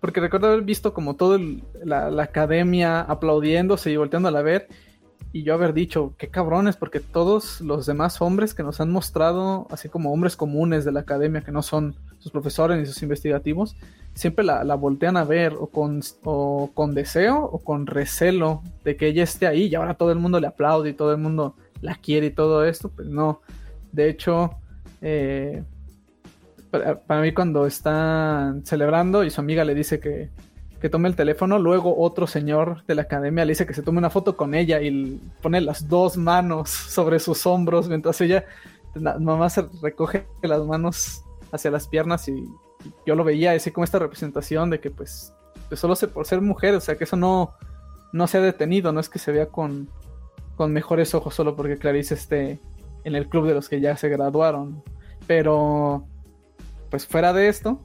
Porque recuerdo haber visto como toda la, la, academia aplaudiéndose y volteando a la ver. Y yo haber dicho, qué cabrones, porque todos los demás hombres que nos han mostrado, así como hombres comunes de la academia, que no son sus profesores ni sus investigativos, siempre la, la voltean a ver o con, o con deseo o con recelo de que ella esté ahí y ahora todo el mundo le aplaude y todo el mundo la quiere y todo esto. Pues no. De hecho, eh, para, mí cuando están celebrando y su amiga le dice que, tome el teléfono, luego otro señor de la academia le dice que se tome una foto con ella y pone las dos manos sobre sus hombros mientras ella mamá se recoge las manos hacia las piernas y, yo lo veía así como esta representación de que pues, pues solo se, por ser mujer, o sea que eso no, no se ha detenido, no es que se vea con, con mejores ojos solo porque Clarice esté en el club de los que ya se graduaron. Pero, pues fuera de esto,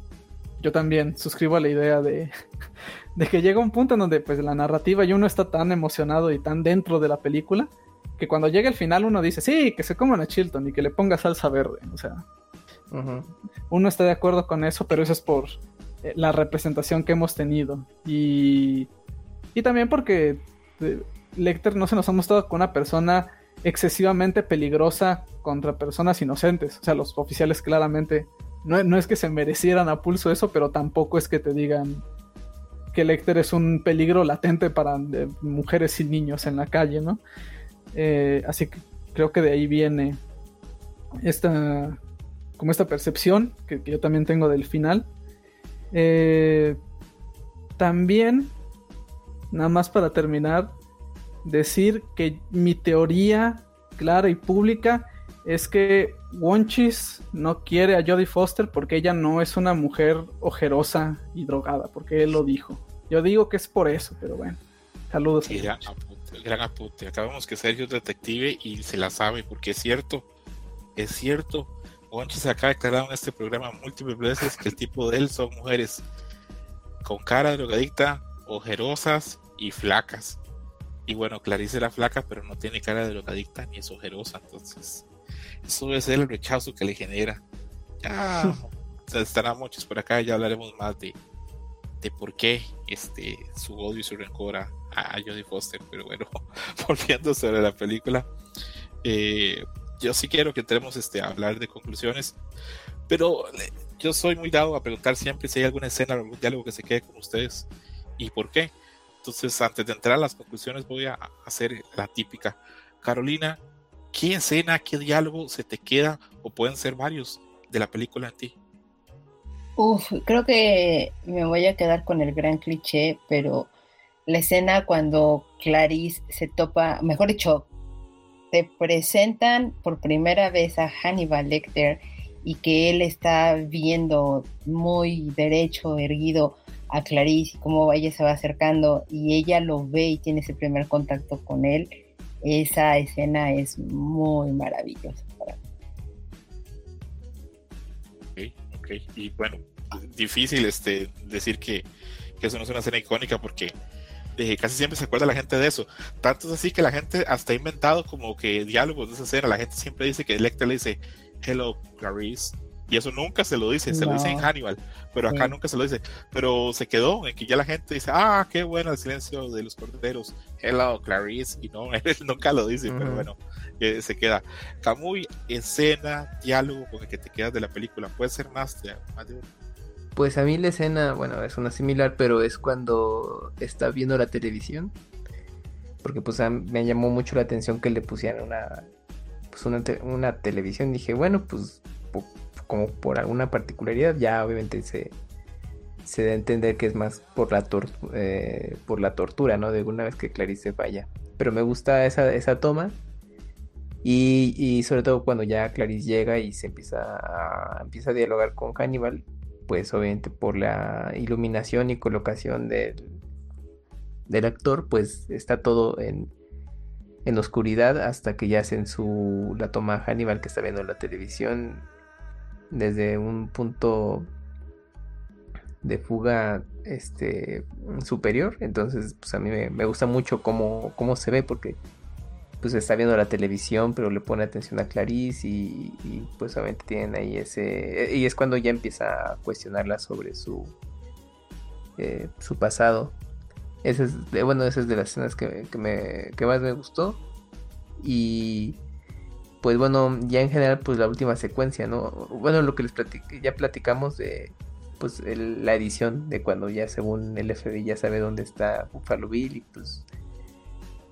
yo también suscribo a la idea de, de que llega un punto en donde pues la narrativa y uno está tan emocionado y tan dentro de la película que cuando llega el final uno dice, sí, que se coman a Chilton y que le ponga salsa verde. O sea, uno está de acuerdo con eso, pero eso es por eh, la representación que hemos tenido. Y, y también porque eh, Lecter no se nos ha mostrado con una persona excesivamente peligrosa contra personas inocentes. O sea, los oficiales claramente no, es que se merecieran a pulso eso, pero tampoco es que te digan que Lecter es un peligro latente para mujeres y niños en la calle, ¿no? Eh, así que creo que de ahí viene esta como esta percepción que, yo también tengo del final. Eh, también, nada más para terminar, decir que mi teoría clara y pública es que Wonchis no quiere a Jodie Foster porque ella no es una mujer ojerosa y drogada, porque él lo dijo. Yo digo que es por eso, pero bueno. Saludos. Gran apunte, gran apunte. Acabamos que Sergio es detective y se la sabe, porque es cierto, es cierto. Wonchis acaba de declarar en este programa múltiples veces que el tipo de él son mujeres con cara drogadicta, ojerosas y flacas. Y bueno, Clarice era flaca, pero no tiene cara de drogadicta ni es ojerosa, entonces eso ser el rechazo que le genera. Ya estarán muchos por acá, ya hablaremos más de, de por qué este, su odio y su rencor a, a Jodie Foster. Pero bueno, volviendo sobre la película, eh, yo sí quiero que entremos este, a hablar de conclusiones, pero yo soy muy dado a preguntar siempre si hay alguna escena o algún diálogo que se quede con ustedes y por qué. Entonces, antes de entrar a las conclusiones, voy a hacer la típica. Carolina, ¿qué escena, qué diálogo se te queda, o pueden ser varios, de la película en ti? Uf, creo que me voy a quedar con el gran cliché, pero la escena cuando Clarice se topa, mejor dicho, te presentan por primera vez a Hannibal Lecter y que él está viendo muy derecho, erguido, a Clarice, cómo ella se va acercando y ella lo ve y tiene ese primer contacto con él, esa escena es muy maravillosa Ok, ok. Y bueno, difícil este, decir que, eso no es una escena icónica porque eh, casi siempre se acuerda la gente de eso. Tanto es así que la gente hasta ha inventado como que diálogos de esa escena. La gente siempre dice que Lecter le dice, hello Clarice, y eso nunca se lo dice, se lo dice en Hannibal, pero acá nunca se lo dice. Pero se quedó en que ya la gente dice, ah, qué bueno el silencio de los corderos. Hello, Clarice. Y no, él nunca lo dice, pero bueno, se queda. Camuy, escena, diálogo con el que te quedas de la película. Puede ser más de, más de Pues a mí la escena, bueno, es una similar, pero es cuando está viendo la televisión. Porque pues me llamó mucho la atención que le pusieran una pues una, una televisión. Dije, bueno, pues como por alguna particularidad, ya obviamente se, se da a entender que es más por la, eh, por la tortura, ¿no? De una vez que Clarice falla. Pero me gusta esa, esa toma. Y, y, sobre todo cuando ya Clarice llega y se empieza a, empieza a dialogar con Hannibal, pues obviamente por la iluminación y colocación del, del actor, pues está todo en, en oscuridad hasta que ya hacen su la toma Hannibal que está viendo la televisión desde un punto de fuga este superior. Entonces pues a mí me, gusta mucho cómo, cómo, se ve porque pues está viendo la televisión pero le pone atención a Clarice y, pues obviamente tienen ahí ese y es cuando ya empieza a cuestionarla sobre su eh, su pasado. Esa es bueno esa es de las escenas que, me, que más me gustó. Y pues bueno, ya en general, pues la última secuencia, ¿no? Bueno, lo que les platiqué, ya platicamos de pues la edición de cuando ya según el FBI ya sabe dónde está Buffalo Bill y pues,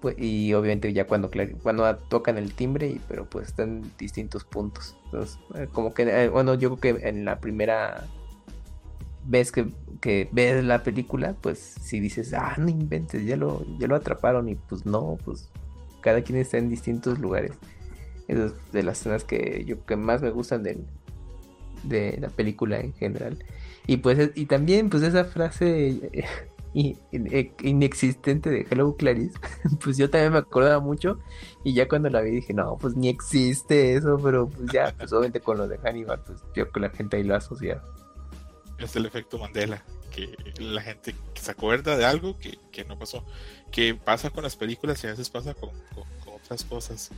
pues y obviamente ya cuando cuando tocan el timbre y pero pues están distintos puntos entonces eh, como que eh, bueno yo creo que en la primera vez que, que ves la película pues si dices ah no inventes ya lo ya lo atraparon y pues no pues cada quien está en distintos lugares es de las escenas que yo que más me gustan de, de la película en general. Y pues y también pues esa frase inexistente de Hello Clarice, pues yo también me acordaba mucho y ya cuando la vi dije, no, pues ni existe eso, pero pues ya, pues obviamente con lo de Hannibal, pues yo que la gente ahí lo asocia. Es el efecto Mandela, que la gente se acuerda de algo que, que no pasó, que pasa con las películas y a veces pasa con, con otras cosas.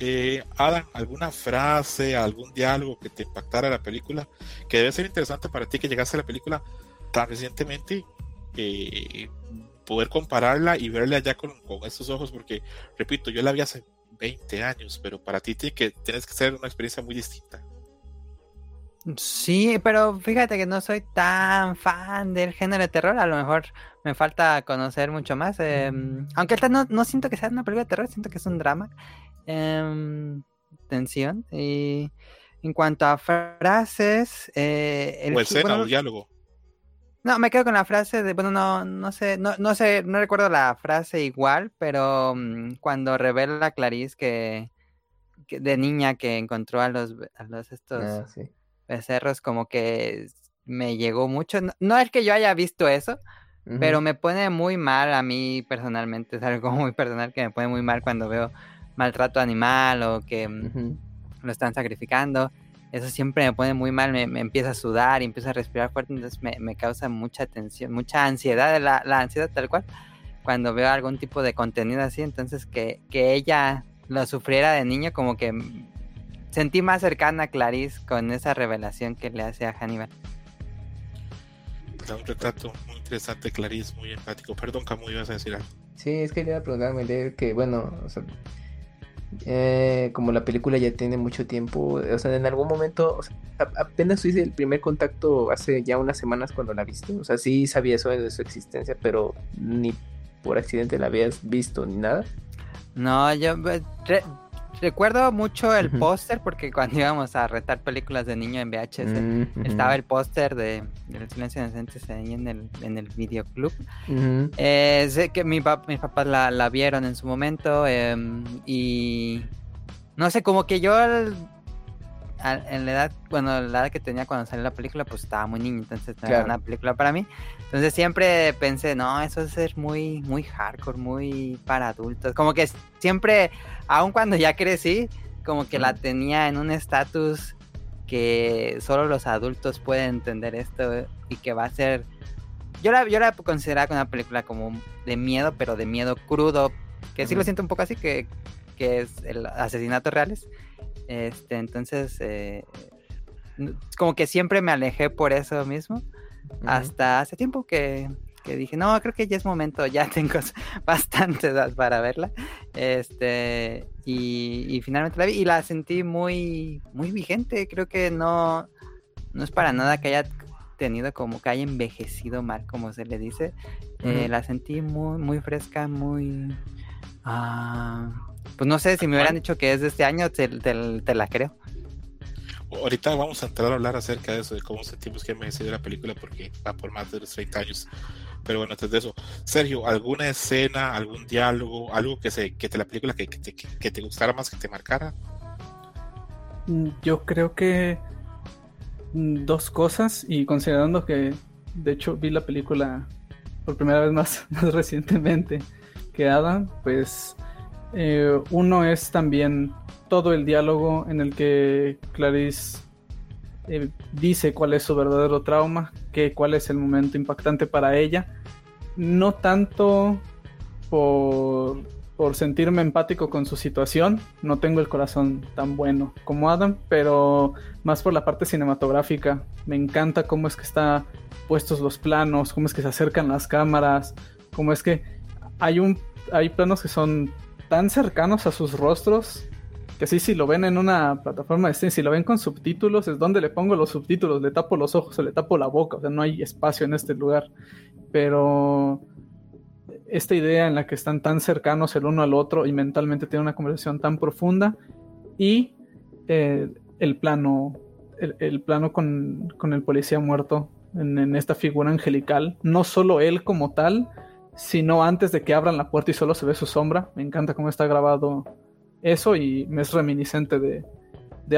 Eh, Adam, ¿alguna frase, algún diálogo que te impactara la película? Que debe ser interesante para ti que llegaste a la película tan recientemente, eh, poder compararla y verla ya con, con estos ojos, porque, repito, yo la vi hace 20 años, pero para ti tienes que ser una experiencia muy distinta. Sí, pero fíjate que no soy tan fan del género de terror. A lo mejor me falta conocer mucho más. Em, aunque esta no, no, siento que sea una película de terror, siento que es un drama. Em, tensión. Y en cuanto a frases. Eh, el, o escena o diálogo. No, me quedo con la frase de, bueno, no, no sé, no, no sé, no recuerdo la frase igual, pero mm, cuando revela Clarice que, que, de niña que encontró a los, a los estos ah, becerros, como que me llegó mucho. No, es que yo haya visto eso, pero me pone muy mal a mí personalmente, es algo muy personal que me pone muy mal cuando veo maltrato animal o que mm, lo están sacrificando. Eso siempre me pone muy mal, me, empieza a sudar y empiezo a respirar fuerte, entonces me, causa mucha tensión, mucha ansiedad, la, la, ansiedad tal cual, cuando veo algún tipo de contenido así, entonces que, que ella lo sufriera de niño, como que sentí más cercana a Clarice con esa revelación que le hace a Hannibal. Da un retrato muy interesante, Clarice, muy empático. Perdón, Camus, ibas a decir algo. Sí, es que quería preguntarme que, bueno, o sea, eh, como la película ya tiene mucho tiempo, o sea, en algún momento, apenas hice el primer contacto hace ya unas semanas cuando la viste, o sea, sí sabía eso de su existencia, pero ni por accidente la habías visto ni nada. No, yo Recuerdo mucho el póster porque cuando íbamos a retar películas de niño en VHS mm, estaba el póster de, El Silencio Inocentes ahí en el, en el videoclub. Eh, sé que mi mis papás la, la, vieron en su momento em, y no sé, como que yo en la edad, bueno, la edad que tenía cuando salió la película, pues estaba muy niño, entonces no era una película para mí. Entonces siempre pensé, no, eso es ser muy, muy hardcore, muy para adultos. Como que siempre, aun cuando ya crecí, como que la tenía en un estatus que solo los adultos pueden entender esto y que va a ser... Yo la, yo la consideraba una película como de miedo, pero de miedo crudo, que sí lo siento un poco así, que, que es el asesinatos reales. Este, entonces, eh, como que siempre me alejé por eso mismo. Hasta hace tiempo que, dije, no, creo que ya es momento, ya tengo bastante edad para verla. Este, y, finalmente la vi y la sentí muy, muy vigente. Creo que no, no es para nada que haya tenido como que haya envejecido mal, como se le dice. Eh, la sentí muy, muy fresca, muy. Ah, pues no sé, si me hubieran dicho que es de este año, te, te, la creo. Ahorita vamos a entrar a hablar acerca de eso, de cómo sentimos que ha envejecido la película, porque va por más de los 30 años. Pero bueno, antes de eso, Sergio, ¿alguna escena, algún diálogo, algo que se que te la película que, que, que te gustara más, que te marcara? Mm, yo creo que mm, dos cosas, y considerando que de hecho vi la película por primera vez más, más recientemente que Adam, pues eh, uno es también todo el diálogo en el que Clarice eh, dice cuál es su verdadero trauma, que, cuál es el momento impactante para ella. No tanto por, por sentirme empático con su situación, no tengo el corazón tan bueno como Adam, pero más por la parte cinematográfica. Me encanta cómo es que está puestos los planos, cómo es que se acercan las cámaras, cómo es que hay un hay planos que son tan cercanos a sus rostros que sí, si lo ven en una plataforma de cine, si lo ven con subtítulos, es donde le pongo los subtítulos, le tapo los ojos o le tapo la boca, o sea, no hay espacio en este lugar. Pero esta idea en la que están tan cercanos el uno al otro y mentalmente tienen una conversación tan profunda y eh, el plano, el, plano con, el policía muerto en esta figura angelical, no solo él como tal, sino antes de que abran la puerta y solo se ve su sombra. Me encanta cómo está grabado eso y me es reminiscente de,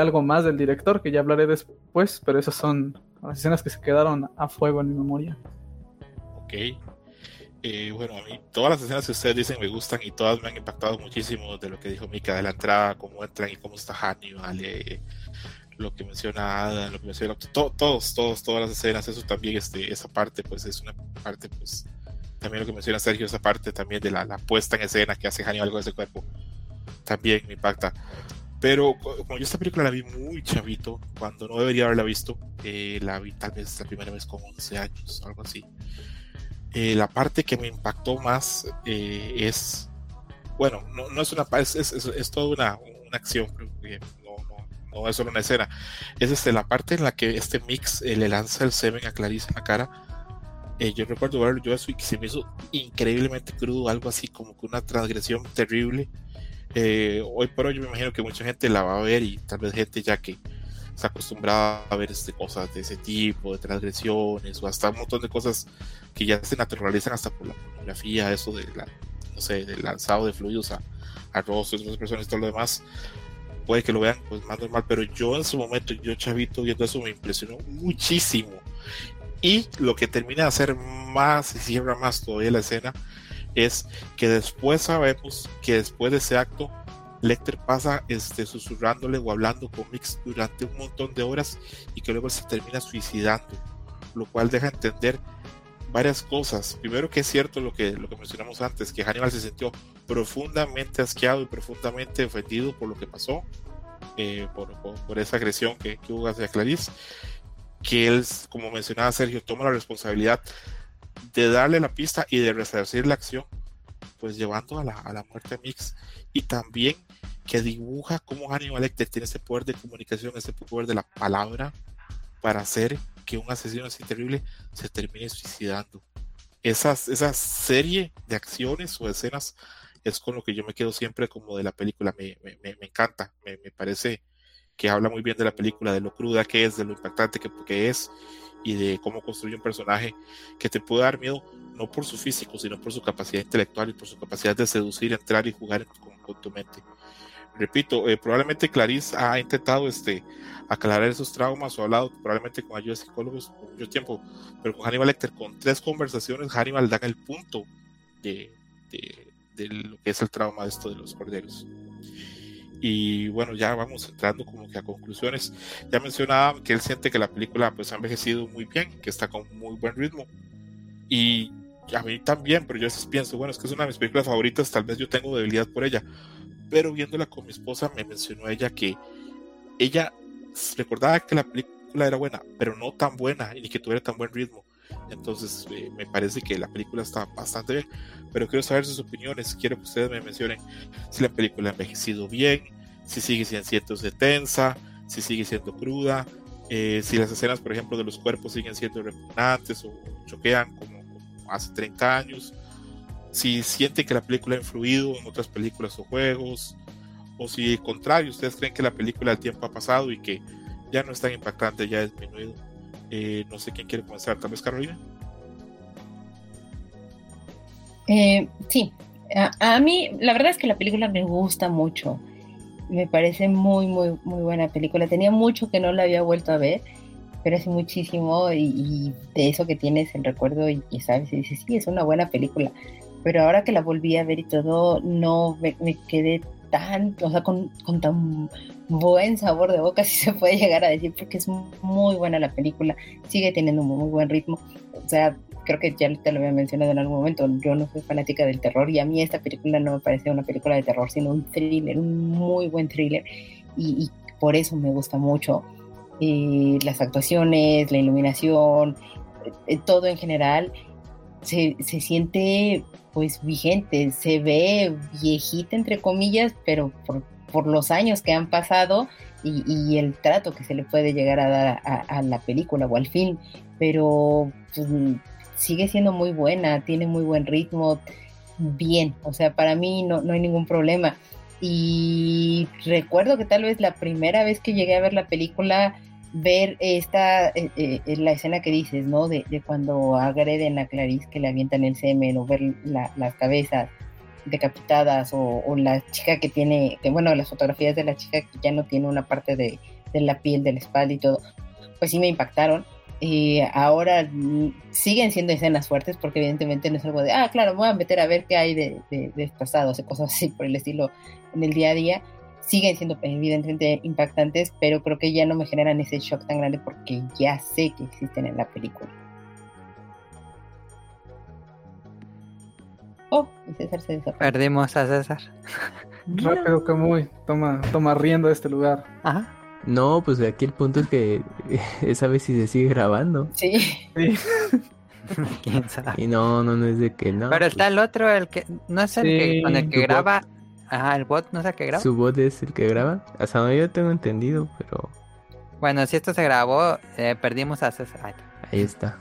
algo más del director que ya hablaré después, pero esas son las escenas que se quedaron a fuego en mi memoria. Ok. Eh, bueno, a mí todas las escenas que ustedes dicen me gustan y todas me han impactado muchísimo de lo que dijo Mika de la entrada, cómo entran y cómo está Hannibal, lo que menciona Ada, lo que menciona todos, todos, todas las escenas, eso también, este, esa parte, pues es una parte, pues también lo que menciona Sergio, esa parte también de la, puesta en escena que hace Hannibal con ese cuerpo, también me impacta. Pero como yo esta película la vi muy chavito, cuando no debería haberla visto, eh, la vi tal vez la primera vez con 11 años, algo así. Eh, la parte que me impactó más eh, es, bueno, no, no, es una, es, es, es toda una, una acción, no, no, no, es solo una escena, es este, la parte en la que este mix le lanza el semen a Clarice en la cara eh, yo recuerdo verlo yo eso y que se me hizo increíblemente crudo, algo así como que una transgresión terrible. Eh, hoy por hoy yo me imagino que mucha gente la va a ver y tal vez gente ya que está acostumbrada a ver este, cosas de ese tipo, de transgresiones o hasta un montón de cosas que ya se naturalizan hasta por la pornografía, eso de la, no sé, del lanzado de fluidos a, a rostros de otras personas y todo lo demás. Puede que lo vean pues más normal, pero yo en su momento, yo chavito viendo eso me impresionó muchísimo y lo que termina de hacer más y cierra más todavía la escena es que después sabemos que después de ese acto, Lecter pasa este, susurrándole o hablando con Mix durante un montón de horas y que luego se termina suicidando, lo cual deja entender varias cosas. Primero que es cierto lo que, lo que mencionamos antes, que Hannibal se sintió profundamente asqueado y profundamente ofendido por lo que pasó, eh, por, por, esa agresión que, que hubo hacia Clarice que él, como mencionaba Sergio, toma la responsabilidad de darle la pista y de resarcir la acción, pues llevando a la, a la muerte a Mix. Y también que dibuja cómo Hannibal Lecter tiene ese poder de comunicación, ese poder de la palabra para hacer que un asesino así terrible se termine suicidando. Esas, esa serie de acciones o escenas es con lo que yo me quedo siempre como de la película. Me, me, me encanta, me, me parece que habla muy bien de la película, de lo cruda que es, de lo impactante que, que es y de cómo construye un personaje que te puede dar miedo no por su físico, sino por su capacidad intelectual y por su capacidad de seducir, entrar y jugar con, tu mente. Repito, eh, probablemente Clarice ha intentado este, aclarar esos traumas o ha hablado probablemente con ayuda de psicólogos por mucho tiempo, pero con Hannibal Lecter, con tres conversaciones, Hannibal da el punto de, de, de lo que es el trauma de esto de los corderos. Y bueno, ya vamos entrando como que a conclusiones. Ya mencionaba que él siente que la película pues ha envejecido muy bien, que está con muy buen ritmo. Y a mí también, pero yo a veces pienso, bueno, es que es una de mis películas favoritas, tal vez yo tengo debilidad por ella. Pero viéndola con mi esposa me mencionó ella que ella recordaba que la película era buena, pero no tan buena y que tuviera tan buen ritmo. Entonces eh, me parece que la película está bastante bien, pero quiero saber sus opiniones. Quiero que ustedes me mencionen si la película ha envejecido bien, si sigue siendo de tensa, si sigue siendo cruda, eh, si las escenas, por ejemplo, de los cuerpos siguen siendo repugnantes o choquean como, hace 30 años, si siente que la película ha influido en otras películas o juegos, o si al contrario, ustedes creen que la película del tiempo ha pasado y que ya no es tan impactante, ya ha disminuido. Eh, no sé quién quiere comenzar, tal vez Carolina. Eh, sí, a, a, mí la verdad es que la película me gusta mucho. Me parece muy, muy, muy buena película. Tenía mucho que no la había vuelto a ver, pero hace muchísimo y, de eso que tienes el recuerdo y, sabes y dices, sí, es una buena película. Pero ahora que la volví a ver y todo, no me quedé tan, o sea, con, con, tan buen sabor de boca, si se puede llegar a decir, porque es muy buena la película, sigue teniendo un muy buen ritmo. O sea, creo que ya te lo había mencionado en algún momento, yo no soy fanática del terror y a mí esta película no me parece una película de terror, sino un thriller, un muy buen thriller y, y por eso me gusta mucho. Eh, las actuaciones, la iluminación, eh, todo en general se, se, siente pues vigente, se ve viejita entre comillas, pero por, por los años que han pasado y, y, el trato que se le puede llegar a dar a, la película o al film, pero pues, sigue siendo muy buena, tiene muy buen ritmo, bien, o sea, para mí no, no hay ningún problema. Y recuerdo que tal vez la primera vez que llegué a ver la película, ver esta, eh, eh, la escena que dices, ¿no? De, de, cuando agreden a Clarice, que le avientan el semen, o ver la, las cabezas decapitadas, o, o, la chica que tiene, que, bueno, las fotografías de la chica que ya no tiene una parte de, de la piel, de la espalda y todo, pues sí me impactaron. Y ahora siguen siendo escenas fuertes porque evidentemente no es algo de, ah, claro, me voy a meter a ver qué hay de, de, de y cosas así por el estilo en el día a día. Siguen siendo evidentemente impactantes, pero creo que ya no me generan ese shock tan grande porque ya sé que existen en la película. Oh, y César se desapareció. Perdimos a César. Rápido, Camuy, toma, toma riendo de este lugar. Ajá. No, pues aquí el punto es que esa vez sí se sigue grabando. Sí. sí. ¿Quién sabe? Y no, no, no es de que no. Pero está el otro, el que no es el sí, que con el que graba. Ajá, el bot no es el que graba. Su bot es el que graba. Hasta donde yo tengo entendido, pero. Bueno, si esto se grabó, eh, perdimos a César. Ay. Ahí está.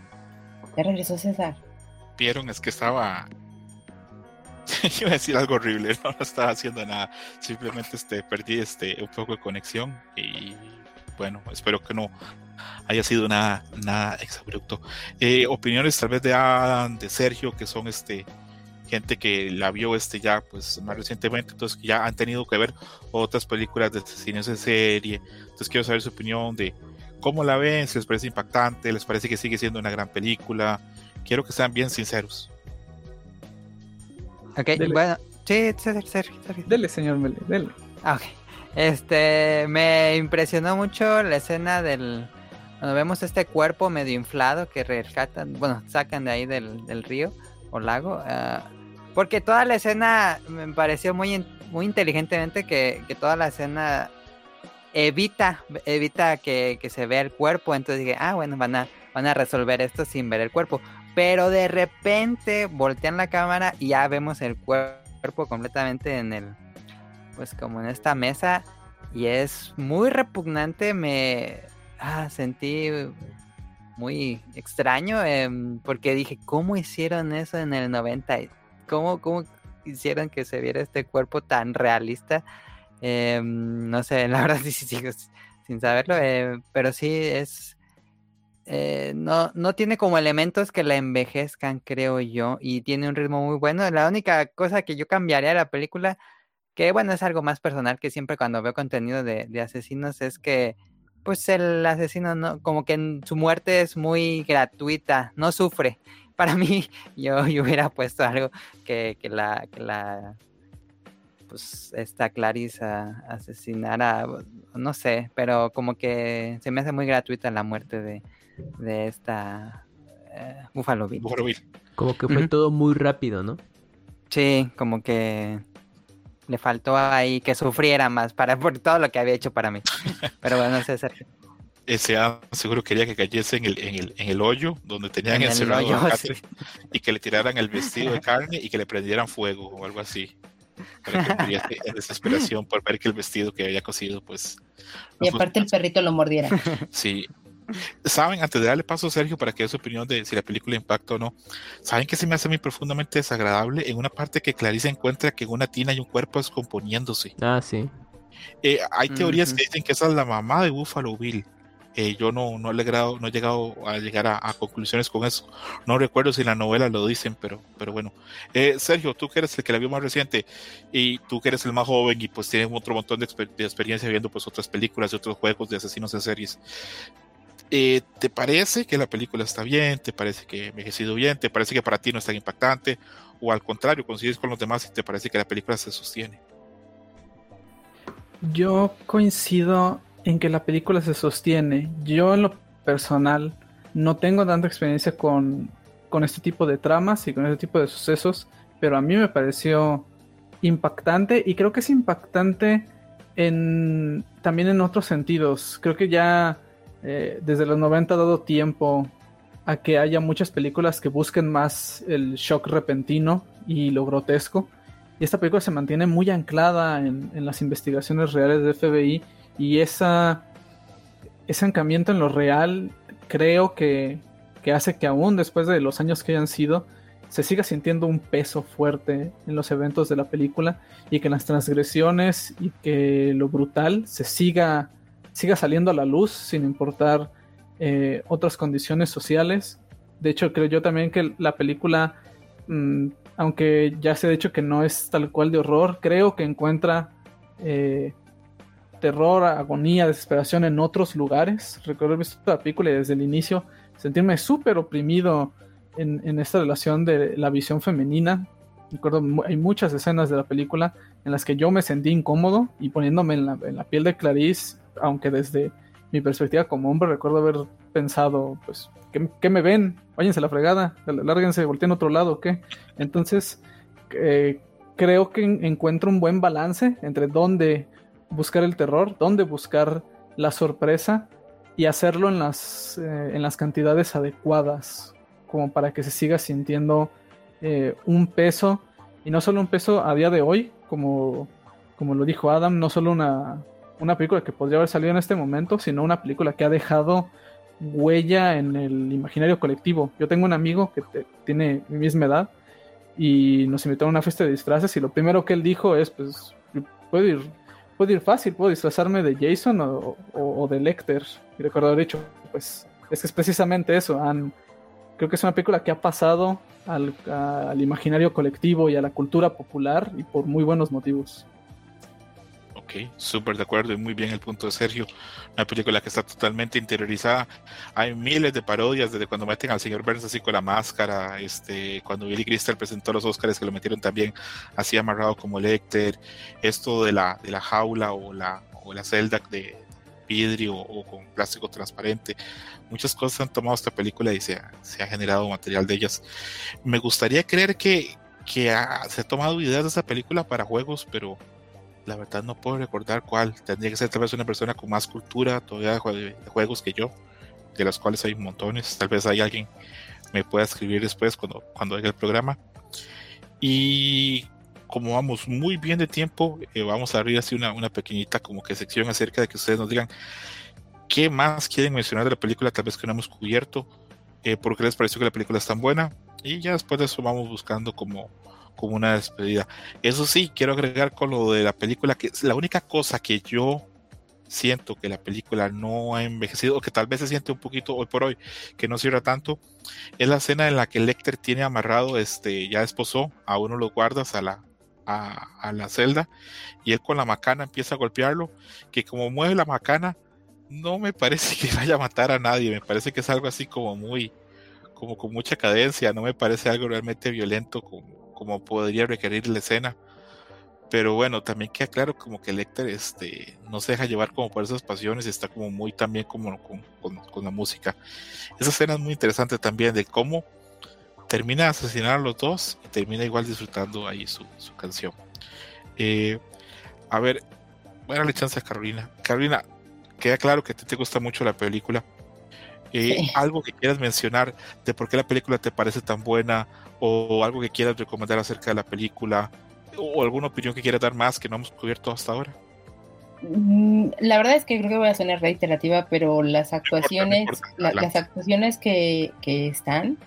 Ya regresó César. Vieron, es que estaba. Iba a decir algo horrible, no, no estaba haciendo nada. Simplemente este, perdí este, un poco de conexión y bueno, espero que no haya sido nada, nada exabrupto. Eh, opiniones tal vez de Adam, de Sergio, que son este gente que la vio este ya pues más recientemente, entonces que ya han tenido que ver otras películas de asesinos en serie. Entonces quiero saber su opinión de cómo la ven, si les parece impactante, les parece que sigue siendo una gran película. Quiero que sean bien sinceros. Ok, dele. bueno, sí, Sergio, Sergio. Dele, señor Mele, dele. Ok. Este, me impresionó mucho la escena del. Cuando vemos este cuerpo medio inflado que rescatan, bueno, sacan de ahí del, del río o lago. Uh, porque toda la escena me pareció muy, muy inteligentemente que, que toda la escena evita, evita que, que, se vea el cuerpo. Entonces dije, ah, bueno, van a, van a resolver esto sin ver el cuerpo. Pero de repente voltean la cámara y ya vemos el cuerpo completamente en el, pues como en esta mesa. Y es muy repugnante, me ah, sentí muy extraño eh, porque dije, ¿cómo hicieron eso en el 90? ¿Cómo, cómo hicieron que se viera este cuerpo tan realista? Eh, no sé, la verdad sí sigo sin saberlo, eh, pero sí es eh, no, no tiene como elementos que la envejezcan, creo yo, y tiene un ritmo muy bueno. La única cosa que yo cambiaría de la película, que bueno, es algo más personal que siempre cuando veo contenido de, asesinos, es que pues el asesino no, como que su muerte es muy gratuita, no sufre. Para mí, yo, yo hubiera puesto algo que, que la, que la pues esta Clarissa asesinara, no sé, pero como que se me hace muy gratuita la muerte de, de esta uh, Buffalo Bill. Buffalo Bill. Como que fue uh -huh. todo muy rápido, ¿no? Sí, como que le faltó ahí que sufriera más para por todo lo que había hecho para mí. Pero bueno, no Ese seguro quería que cayese en el, en el, en el hoyo donde tenían En el encerrado hoyo, a Catherine sí. y que le tiraran el vestido de carne y que le prendieran fuego o algo así. Para que muriese en desesperación por ver que el vestido que había cosido, pues. Y aparte el perrito lo mordiera. Sí. Saben, antes de darle paso a Sergio para que dé su opinión de si la película impacta o no, saben que se me hace a mí profundamente desagradable en una parte que Clarice encuentra que en una tina hay un cuerpo descomponiéndose. Ah, sí. Eh, hay teorías que dicen que esa es la mamá de Buffalo Bill. Eh, yo no, no, he no he llegado a llegar a, conclusiones con eso. No recuerdo si en la novela lo dicen, pero, pero bueno. Eh, Sergio, tú que eres el que la vio más reciente y tú que eres el más joven y pues tienes otro montón de, exper- de experiencia viendo pues otras películas y otros juegos de asesinos en series. Eh, ¿Te parece que la película está bien? ¿Te parece que envejecido bien? ¿Te parece que para ti no es tan impactante? ¿O al contrario, coincides con los demás y te parece que la película se sostiene? Yo coincido en que la película se sostiene. Yo en lo personal no tengo tanta experiencia con, con este tipo de tramas y con este tipo de sucesos, pero a mí me pareció impactante y creo que es impactante en, también en otros sentidos. Creo que ya eh, desde los 90 ha dado tiempo a que haya muchas películas que busquen más el shock repentino y lo grotesco. Y esta película se mantiene muy anclada en, en las investigaciones reales de FBI y esa, ese ancamiento en lo real creo que, que hace que aún después de los años que hayan sido, se siga sintiendo un peso fuerte en los eventos de la película y que las transgresiones y que lo brutal se siga, siga saliendo a la luz sin importar eh, otras condiciones sociales. De hecho, creo yo también que la película, mmm, aunque ya se ha dicho que no es tal cual de horror, creo que encuentra eh, terror, agonía, desesperación en otros lugares. Recuerdo haber visto la película y desde el inicio sentirme súper oprimido en, en, esta relación de la visión femenina. Recuerdo, hay muchas escenas de la película en las que yo me sentí incómodo y poniéndome en la, en la piel de Clarice, aunque desde mi perspectiva como hombre recuerdo haber pensado, pues, ¿qué, me ven? Váyanse la fregada, lárguense, volteen a otro lado, ¿qué? Entonces, eh, creo que encuentro un buen balance entre dónde buscar el terror, dónde buscar la sorpresa y hacerlo en las, eh, en las cantidades adecuadas, como para que se siga sintiendo eh, un peso, y no solo un peso a día de hoy, como, como lo dijo Adam, no solo una, una película que podría haber salido en este momento, sino una película que ha dejado huella en el imaginario colectivo. Yo tengo un amigo que te, tiene mi misma edad y nos invitó a una fiesta de disfraces y lo primero que él dijo es, pues, puedo ir, puedo ir fácil, puedo disfrazarme de Jason o, o, de Lecter. Y recuerdo dicho, pues, es que es precisamente eso. Han, creo que es una película que ha pasado al, al imaginario colectivo y a la cultura popular y por muy buenos motivos. Súper de acuerdo y muy bien el punto de Sergio. Una película que está totalmente interiorizada. Hay miles de parodias desde cuando meten al señor Burns así con la máscara, este, cuando Billy Crystal presentó los Oscars que lo metieron también así amarrado como Lecter, esto de la, de la jaula o la, o la celda de vidrio o con plástico transparente. Muchas cosas han tomado esta película y se ha, se ha generado material de ellas. Me gustaría creer que, que ha, se ha tomado ideas de esa película para juegos, pero la verdad no puedo recordar cuál. Tendría que ser tal vez una persona con más cultura todavía de juegos que yo, de las cuales hay montones. Tal vez hay alguien me pueda escribir después cuando, cuando haga el programa. Y como vamos muy bien de tiempo, eh, vamos a abrir así una, una pequeñita como que sección acerca de que ustedes nos digan qué más quieren mencionar de la película, tal vez que no hemos cubierto, eh, por qué les pareció que la película es tan buena. Y ya después de eso vamos buscando como como una despedida. Eso sí, quiero agregar con lo de la película que la única cosa que yo siento que la película no ha envejecido, o que tal vez se siente un poquito hoy por hoy, que no cierra tanto, es la escena en la que Lecter tiene amarrado, este, ya esposó a uno de los guardas a la, a, a la celda, y él con la macana empieza a golpearlo, que como mueve la macana, no me parece que vaya a matar a nadie, me parece que es algo así como muy, como con mucha cadencia, no me parece algo realmente violento como, como podría requerir la escena. Pero bueno, también queda claro como que Lecter este, no se deja llevar como por esas pasiones y está como muy también como con, con, la música. Esa escena es muy interesante también de cómo termina de asesinar a los dos y termina igual disfrutando ahí su, su canción. Eh, a ver, buena chance a Carolina. Carolina, queda claro que a ti te gusta mucho la película. Eh, sí. Algo que quieras mencionar de por qué la película te parece tan buena o algo que quieras recomendar acerca de la película o alguna opinión que quieras dar más que no hemos cubierto hasta ahora. Mm, La verdad es que creo que voy a sonar reiterativa, pero las actuaciones, importa, la- las actuaciones que, que están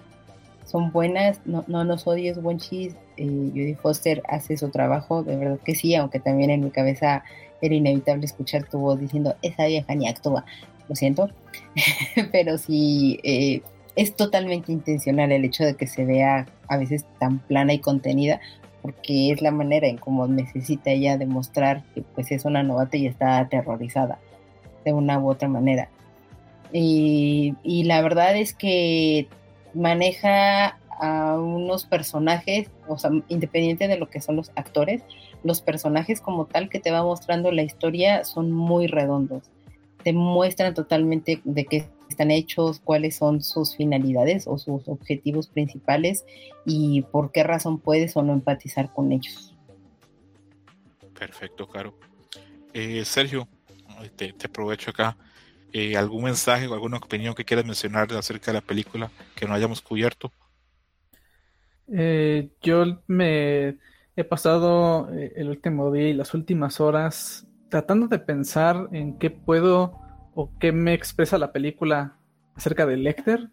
son buenas, no, no nos odies, Wonchis. Eh, Judy Foster hace su trabajo, de verdad que sí, aunque también en mi cabeza era inevitable escuchar tu voz diciendo, esa vieja ni actúa, lo siento, pero sí, eh, es totalmente intencional el hecho de que se vea a veces tan plana y contenida, porque es la manera en cómo necesita ella demostrar que pues es una novata y está aterrorizada de una u otra manera. Y, y la verdad es que maneja a unos personajes, o sea, independiente de lo que son los actores, los personajes como tal que te va mostrando la historia son muy redondos. Te muestran totalmente de qué están hechos, cuáles son sus finalidades o sus objetivos principales y por qué razón puedes o no empatizar con ellos. Perfecto, Caro. Eh, Sergio, te, te aprovecho acá. Eh, ¿Algún mensaje o alguna opinión que quieras mencionar acerca de la película que no hayamos cubierto? Eh, yo me he pasado eh, el último día y las últimas horas tratando de pensar en qué puedo o qué me expresa la película acerca de Lecter,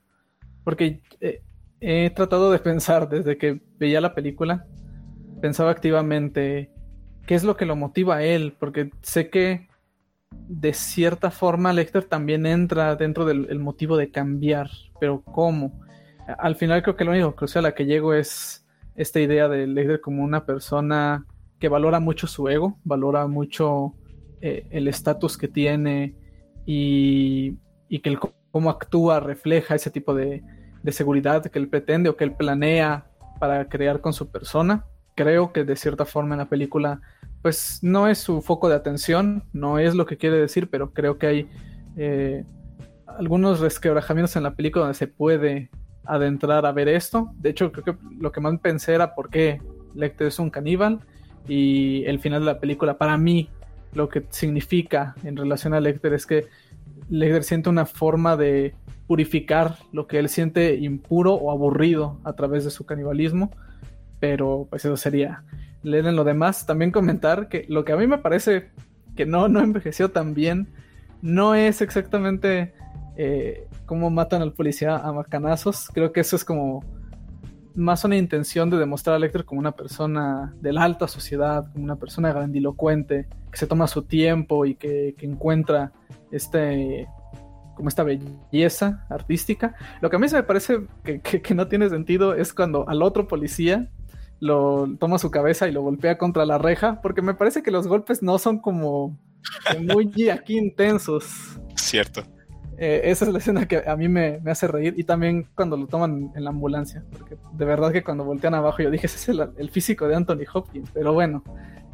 porque eh, he tratado de pensar desde que veía la película, pensaba activamente qué es lo que lo motiva a él, porque sé que de cierta forma Lecter también entra dentro del el motivo de cambiar, pero ¿cómo? Al final creo que lo único crucial a la que llego es esta idea de Lecter como una persona que valora mucho su ego, valora mucho eh, el estatus que tiene y, y que el cómo actúa refleja ese tipo de, de seguridad que él pretende o que él planea para crear con su persona. Creo que de cierta forma en la película pues no es su foco de atención, no es lo que quiere decir, pero creo que hay eh, algunos resquebrajamientos en la película donde se puede adentrar a ver esto. De hecho, creo que lo que más pensé era por qué Lecter es un caníbal y el final de la película, para mí, lo que significa en relación a Lecter es que Lecter siente una forma de purificar lo que él siente impuro o aburrido a través de su canibalismo, pero pues eso sería leer en lo demás. También comentar que lo que a mí me parece que no, no envejeció tan bien no es exactamente eh, cómo matan al policía a macanazos. Creo que eso es como más una intención de demostrar a Lecter como una persona de la alta sociedad, como una persona grandilocuente, que se toma su tiempo y que, que encuentra este como esta belleza artística. Lo que a mí se me parece que, que, que no tiene sentido es cuando al otro policía lo toma su cabeza y lo golpea contra la reja, porque me parece que los golpes no son como muy aquí intensos. Cierto. Eh, esa es la escena que a mí me, hace reír y también cuando lo toman en la ambulancia, porque de verdad que cuando voltean abajo yo dije, ese es el, físico de Anthony Hopkins, pero bueno,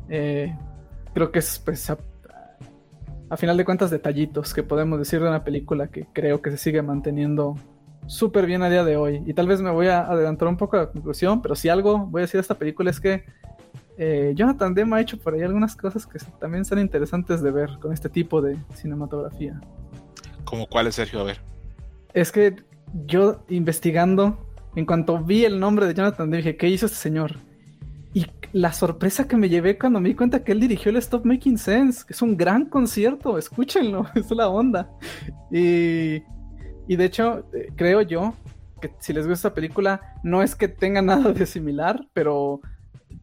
eh, creo que es pues a, a, final de cuentas detallitos que podemos decir de una película que creo que se sigue manteniendo súper bien a día de hoy. Y tal vez me voy a adelantar un poco a la conclusión, pero si algo voy a decir de esta película es que eh, Jonathan Demme ha hecho por ahí algunas cosas que también son interesantes de ver con este tipo de cinematografía. ¿Como cuál es, Sergio? A ver. Es que yo investigando, en cuanto vi el nombre de Jonathan dije, ¿qué hizo este señor? Y la sorpresa que me llevé cuando me di cuenta que él dirigió el Stop Making Sense, que es un gran concierto, escúchenlo, es la onda. Y, y de hecho, eh, creo yo que si les gusta esta película, no es que tenga nada de similar, pero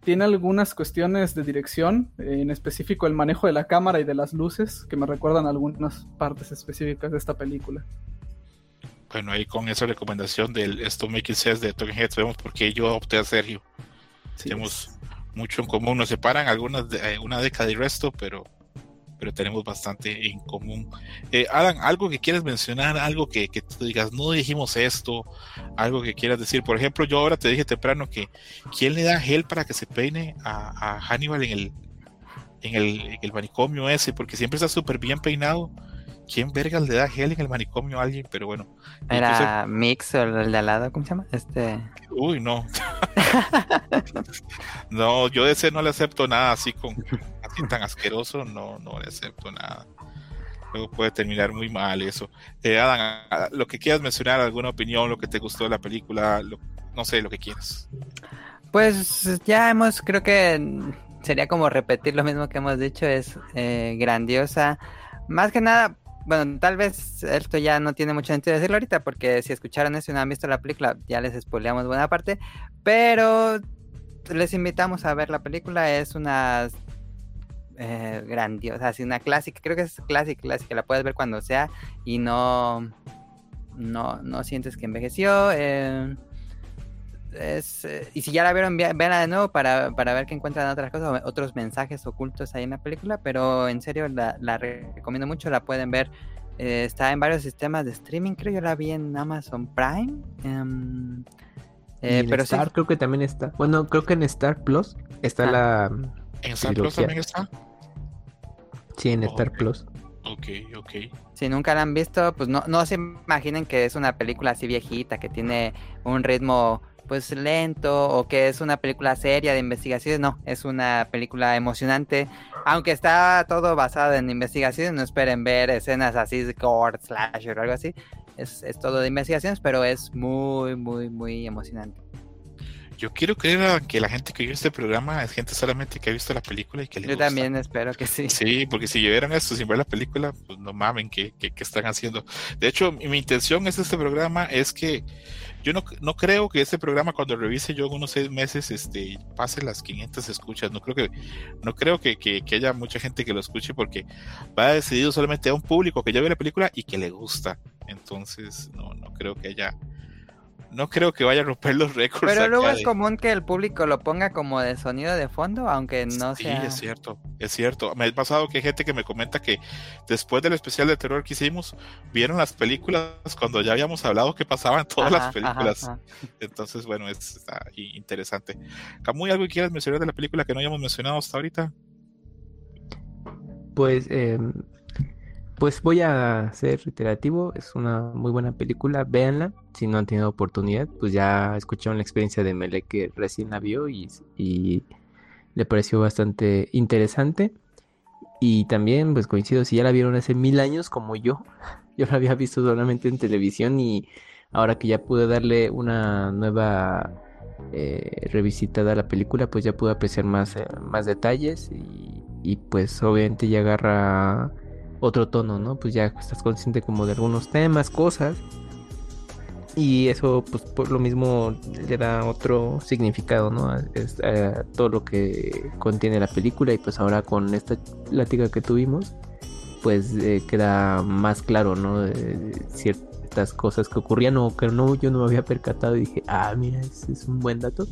tiene algunas cuestiones de dirección, en específico el manejo de la cámara y de las luces, que me recuerdan algunas partes específicas de esta película. Bueno, ahí con esa recomendación del Stop Making Sense de Talking Heads vemos por qué yo opté a Sergio. Sí, tenemos es. mucho en común, nos separan algunas de, eh, una década y resto, pero, pero tenemos bastante en común. Eh, Adam, algo que quieras mencionar, algo que, que tú digas, no dijimos esto, algo que quieras decir. Por ejemplo, yo ahora te dije temprano que ¿quién le da gel para que se peine a, Hannibal en el, en el, en el manicomio ese? Porque siempre está súper bien peinado. ¿Quién verga le da gel en el manicomio a alguien? Pero bueno. Era entonces... Mix o el de al lado, ¿cómo se llama? Este. Uy, no. no, yo de ese no le acepto nada así con así tan asqueroso, no, no le acepto nada. Luego puede terminar muy mal eso. Eh, Adam, lo que quieras mencionar, alguna opinión, lo que te gustó de la película, lo, no sé, lo que quieras. Pues ya hemos, creo que sería como repetir lo mismo que hemos dicho, es eh, grandiosa. Más que nada, bueno, tal vez esto ya no tiene mucho sentido decirlo ahorita, porque si escucharon eso y no han visto la película, ya les spoileamos buena parte, pero les invitamos a ver la película, es una eh, grandiosa, así una clásica, creo que es clásica, clásica, la puedes ver cuando sea y no, no, no sientes que envejeció. Eh, es, eh, y si ya la vieron, véanla de nuevo para, para, ver que encuentran otras cosas, otros mensajes ocultos ahí en la película, pero en serio la, la recomiendo mucho, la pueden ver. Eh, está en varios sistemas de streaming, creo yo la vi en Amazon Prime. Um, eh, pero Star sí. creo que también está. Bueno, creo que en Star Plus está ah. la. ¿En Star Plus también está? Sí, en oh, Star okay. Plus. Ok, ok. Si nunca la han visto, pues no, no se imaginen que es una película así viejita, que tiene un ritmo pues lento o que es una película seria de investigación, no, es una película emocionante, aunque está todo basado en investigaciones, no esperen ver escenas así de gore, slasher o algo así, es, es todo de investigaciones, pero es muy, muy, muy emocionante. Yo quiero creer que la gente que vio este programa es gente solamente que ha visto la película y que le Yo gusta. también espero que sí. Sí, porque si vieran esto sin ver la película, pues no mamen qué, qué, qué están haciendo. De hecho, mi, mi, intención es este programa es que yo no, no creo que este programa cuando revise yo en unos seis meses este, pase las 500 escuchas. No creo que no creo que, que, que haya mucha gente que lo escuche porque va decidido solamente a un público que ya vio la película y que le gusta. Entonces, no, no creo que haya no creo que vaya a romper los récords. Pero luego es de... común que el público lo ponga como de sonido de fondo, aunque no sí, sea. Sí, es cierto, es cierto. Me ha pasado que hay gente que me comenta que después del especial de terror que hicimos, vieron las películas cuando ya habíamos hablado que pasaban todas ajá, las películas. Ajá, ajá. Entonces, bueno, es está interesante. Camuy, ¿algo que quieras mencionar de la película que no hayamos mencionado hasta ahorita? Pues eh, pues voy a ser reiterativo, es una muy buena película, véanla, si no han tenido oportunidad, pues ya escucharon la experiencia de Mele que recién la vio y, y, le pareció bastante interesante. Y también, pues coincido, si ya la vieron hace mil años como yo, yo la había visto solamente en televisión y ahora que ya pude darle una nueva eh, revisitada a la película, pues ya pude apreciar más, eh, más detalles y, y pues obviamente ya agarra otro tono, ¿no? Pues ya estás consciente como de algunos temas, cosas. Y eso, pues por lo mismo, le da otro significado, ¿no? A, todo lo que contiene la película. Y pues ahora con esta plática que tuvimos, pues eh, queda más claro, ¿no? Ciertas cosas que ocurrían o que no, yo no me había percatado y dije, ah, mira, es, un buen dato.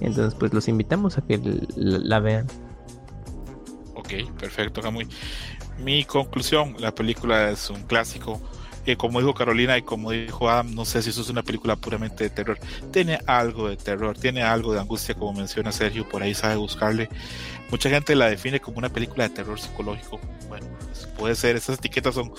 Entonces, pues los invitamos a que la, la vean. Ok, perfecto, Camuy. Mi conclusión, la película es un clásico. Eh, como dijo Carolina y como dijo Adam, no sé si eso es una película puramente de terror. Tiene algo de terror, tiene algo de angustia, como menciona Sergio, por ahí sabe buscarle. Mucha gente la define como una película de terror psicológico. Bueno, puede ser, esas etiquetas son,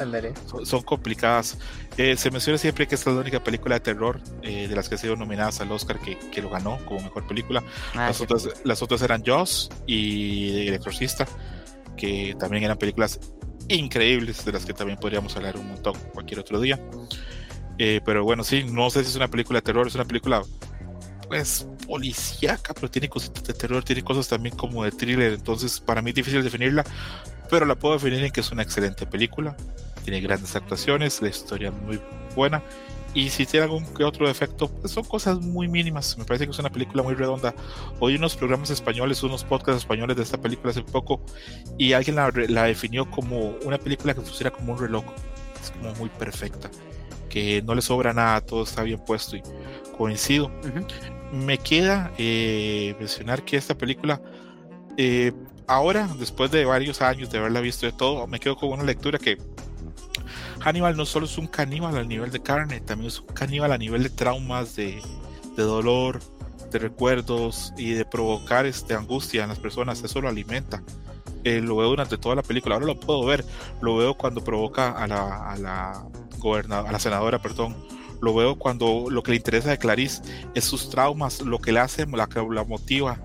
son, son, complicadas. Eh, se menciona siempre que esta es la única película de terror eh, de las que han sido nominadas al Oscar que, que lo ganó como mejor película. Ah, las, otras, las otras eran Jaws y El Exorcista que también eran películas increíbles, de las que también podríamos hablar un montón cualquier otro día. Eh, pero bueno, sí, no sé si es una película de terror, es una película pues policíaca, pero tiene cositas de terror, tiene cosas también como de thriller, entonces para mí es difícil definirla, pero la puedo definir en que es una excelente película, tiene grandes actuaciones, la historia muy buena y si tiene algún que otro defecto, pues son cosas muy mínimas. Me parece que es una película muy redonda. Oí unos programas españoles, unos podcasts españoles de esta película hace poco, y alguien la, la definió como una película que funciona como un reloj. Es como muy perfecta, que no le sobra nada, todo está bien puesto y coincido. Uh -huh. Me queda eh, mencionar que esta película, eh, ahora, después de varios años de haberla visto de todo, me quedo con una lectura que Hannibal no solo es un caníbal al nivel de carne, también es un caníbal a nivel de traumas, de, de dolor, de recuerdos y de provocar este, angustia en las personas. Eso lo alimenta. Eh, lo veo durante toda la película. Ahora lo puedo ver. Lo veo cuando provoca a la, a la, gobernadora, a la senadora, perdón. Lo veo cuando lo que le interesa de Clarice es sus traumas, lo que le hace, la que la motiva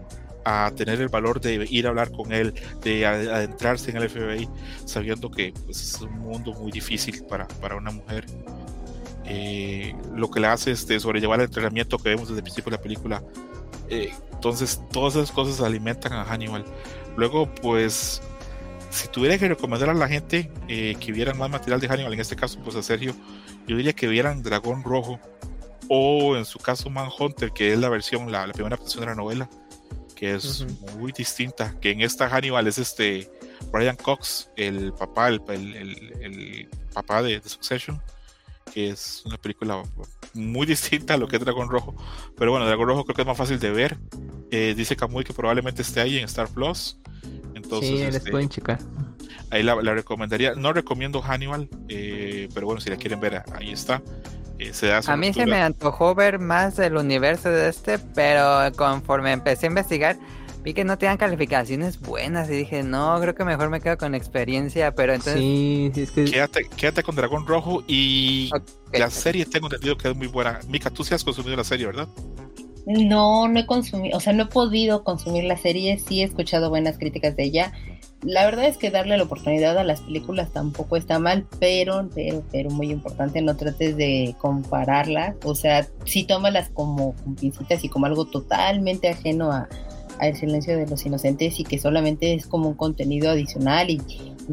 a tener el valor de ir a hablar con él, de adentrarse en el FBI, sabiendo que pues, es un mundo muy difícil para, para una mujer. Eh, lo que le hace es de sobrellevar el entrenamiento que vemos desde el principio de la película. Eh, Entonces, todas esas cosas alimentan a Hannibal. Luego, pues, si tuviera que recomendar a la gente eh, que vieran más material de Hannibal, en este caso, pues a Sergio, yo diría que vieran Dragón Rojo o en su caso Manhunter, que es la versión, la, primera versión de la novela, que es muy distinta, que en esta Hannibal es este Brian Cox, el papá, el, el, papá de, Succession, que es una película muy distinta a lo que es Dragón Rojo, pero bueno, Dragón Rojo creo que es más fácil de ver. Eh, dice Kamui que probablemente esté ahí en Star Plus. Entonces, sí, les este, pueden checar. Ahí la, recomendaría. No recomiendo Hannibal, eh, pero bueno, si la quieren ver, ahí está. A mí se me antojó ver más del universo de este, pero conforme empecé a investigar, vi que no tenían calificaciones buenas y dije, no, creo que mejor me quedo con experiencia, pero entonces... Sí, es que... quédate, quédate con Dragón Rojo y la serie tengo entendido que es muy buena. Mika, tú sí has consumido la serie, ¿verdad? No, no he consumido, o sea, no he podido consumir la serie, sí he escuchado buenas críticas de ella la verdad es que darle la oportunidad a las películas tampoco está mal, pero, pero, pero muy importante, no trates de compararlas, o sea, sí tómalas como pincitas y como algo totalmente ajeno a, El silencio de los inocentes y que solamente es como un contenido adicional y,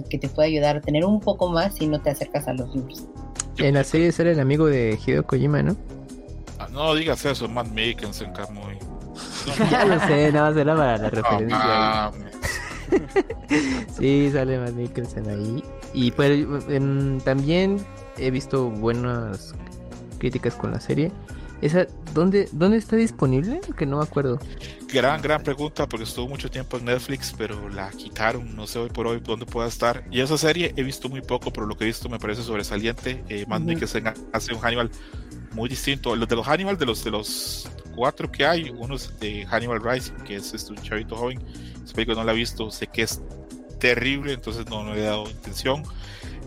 que te puede ayudar a tener un poco más si no te acercas a los libros. En la serie sale el amigo de Hideo Kojima, ¿no? Ah, no digas eso, Matt Mikkelsen, muy... ya lo sé, nada más era para la referencia. sí, sale Matt Mikkelsen ahí. Y pues también he visto buenas críticas con la serie. Esa, ¿dónde, ¿Dónde está disponible? Que no me acuerdo. Gran, gran pregunta, porque estuvo mucho tiempo en Netflix, pero la quitaron, no sé hoy por hoy dónde pueda estar. Y esa serie he visto muy poco, pero lo que he visto me parece sobresaliente. Eh, Matt Mikkelsen hace un Hannibal muy distinto. Los de los Hannibal, de los de los cuatro que hay, uno es de Hannibal Rising, que es este, un chavito joven, esa no la he visto, sé que es terrible, entonces no, no le he dado intención.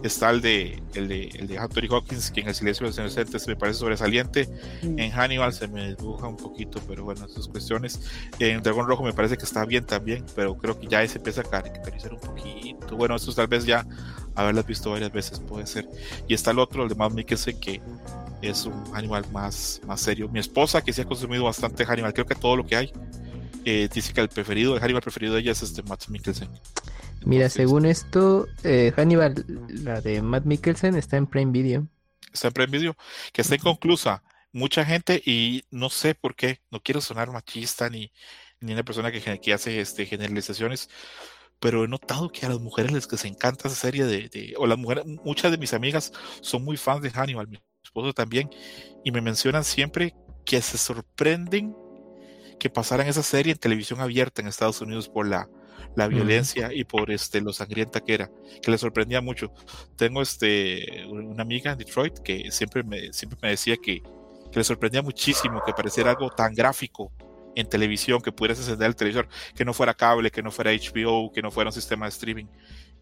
Está el de, el de, el de Anthony Hawkins, que en el silencio de los inocentes me parece sobresaliente. Mm. En Hannibal se me dibuja un poquito, pero bueno, esas cuestiones. En Dragón Rojo me parece que está bien también, pero creo que ya ese empieza a caracterizar un poquito. Bueno, eso tal vez ya haberlas visto varias veces puede ser. Y está el otro, el de Matt Mikkelsen, que es un Hannibal más, más serio. Mi esposa, que sí ha consumido bastante Hannibal, creo que todo lo que hay, eh, dice que el preferido, el Hannibal preferido de ella es este Matt Mikkelsen. Mira, según esto, eh, Hannibal, la de Matt Mikkelsen, está en Prime Video. Está en Prime Video, que está inconclusa. Mucha gente, y no sé por qué, no quiero sonar machista ni, ni una persona que, que hace este, generalizaciones, pero he notado que a las mujeres les que se encanta esa serie de, de, o las mujeres, muchas de mis amigas son muy fans de Hannibal, mi esposo también, y me mencionan siempre que se sorprenden que pasaran esa serie en televisión abierta en Estados Unidos por la, la violencia y por este lo sangrienta que era, que le sorprendía mucho. Tengo este una amiga en Detroit que siempre me, siempre me decía que, que le sorprendía muchísimo que pareciera algo tan gráfico en televisión, que pudieras encender el televisor, que no fuera cable, que no fuera HBO, que no fuera un sistema de streaming,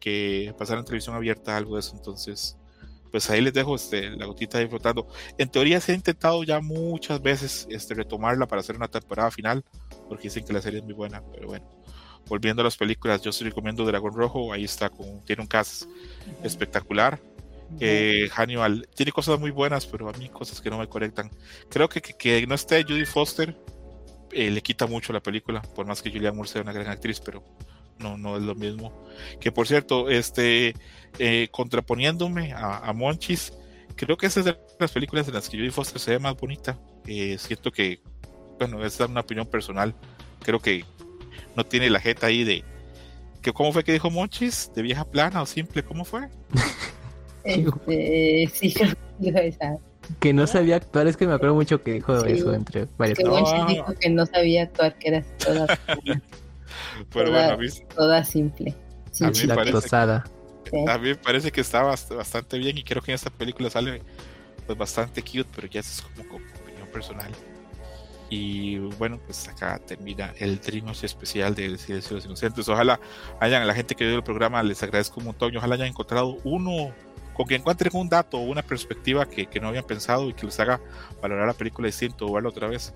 que pasara en televisión abierta algo de eso. Entonces, pues ahí les dejo este, la gotita ahí flotando. En teoría se ha intentado ya muchas veces este, retomarla para hacer una temporada final, porque dicen que la serie es muy buena, pero bueno. Volviendo a las películas, yo estoy recomiendo Dragón Rojo, ahí está, con, tiene un cast espectacular. Eh, Hannibal tiene cosas muy buenas, pero a mí cosas que no me conectan. Creo que que, no esté Judy Foster eh, le quita mucho la película, por más que Julia Moore sea una gran actriz, pero no, no es lo mismo. Que por cierto, este, eh, contraponiéndome a, Monchis, creo que esa es de las películas en las que Jodie Foster se ve más bonita. Eh, siento que, bueno, esa es una opinión personal. Creo que no tiene la jeta ahí de. Que, ¿Cómo fue que dijo Monchis? ¿De vieja plana o simple? ¿Cómo fue? Este, sí, Que no sabía actuar, es que me acuerdo mucho que dijo eso entre varias Que Monchis dijo que no sabía actuar, que era toda. Pero toda, bueno, toda simple. A mí, parece, a mí me parece que está bastante bien y creo que en esta película sale pues bastante cute, pero ya es como, como opinión personal. Y bueno, pues acá termina el Dreamers especial del Silencio de los Inocentes. Ojalá hayan, a la gente que vio el programa, les agradezco un montón. Ojalá hayan encontrado uno, con que encuentren un dato o una perspectiva que, que, no habían pensado y que les haga valorar la película distinto o verla otra vez.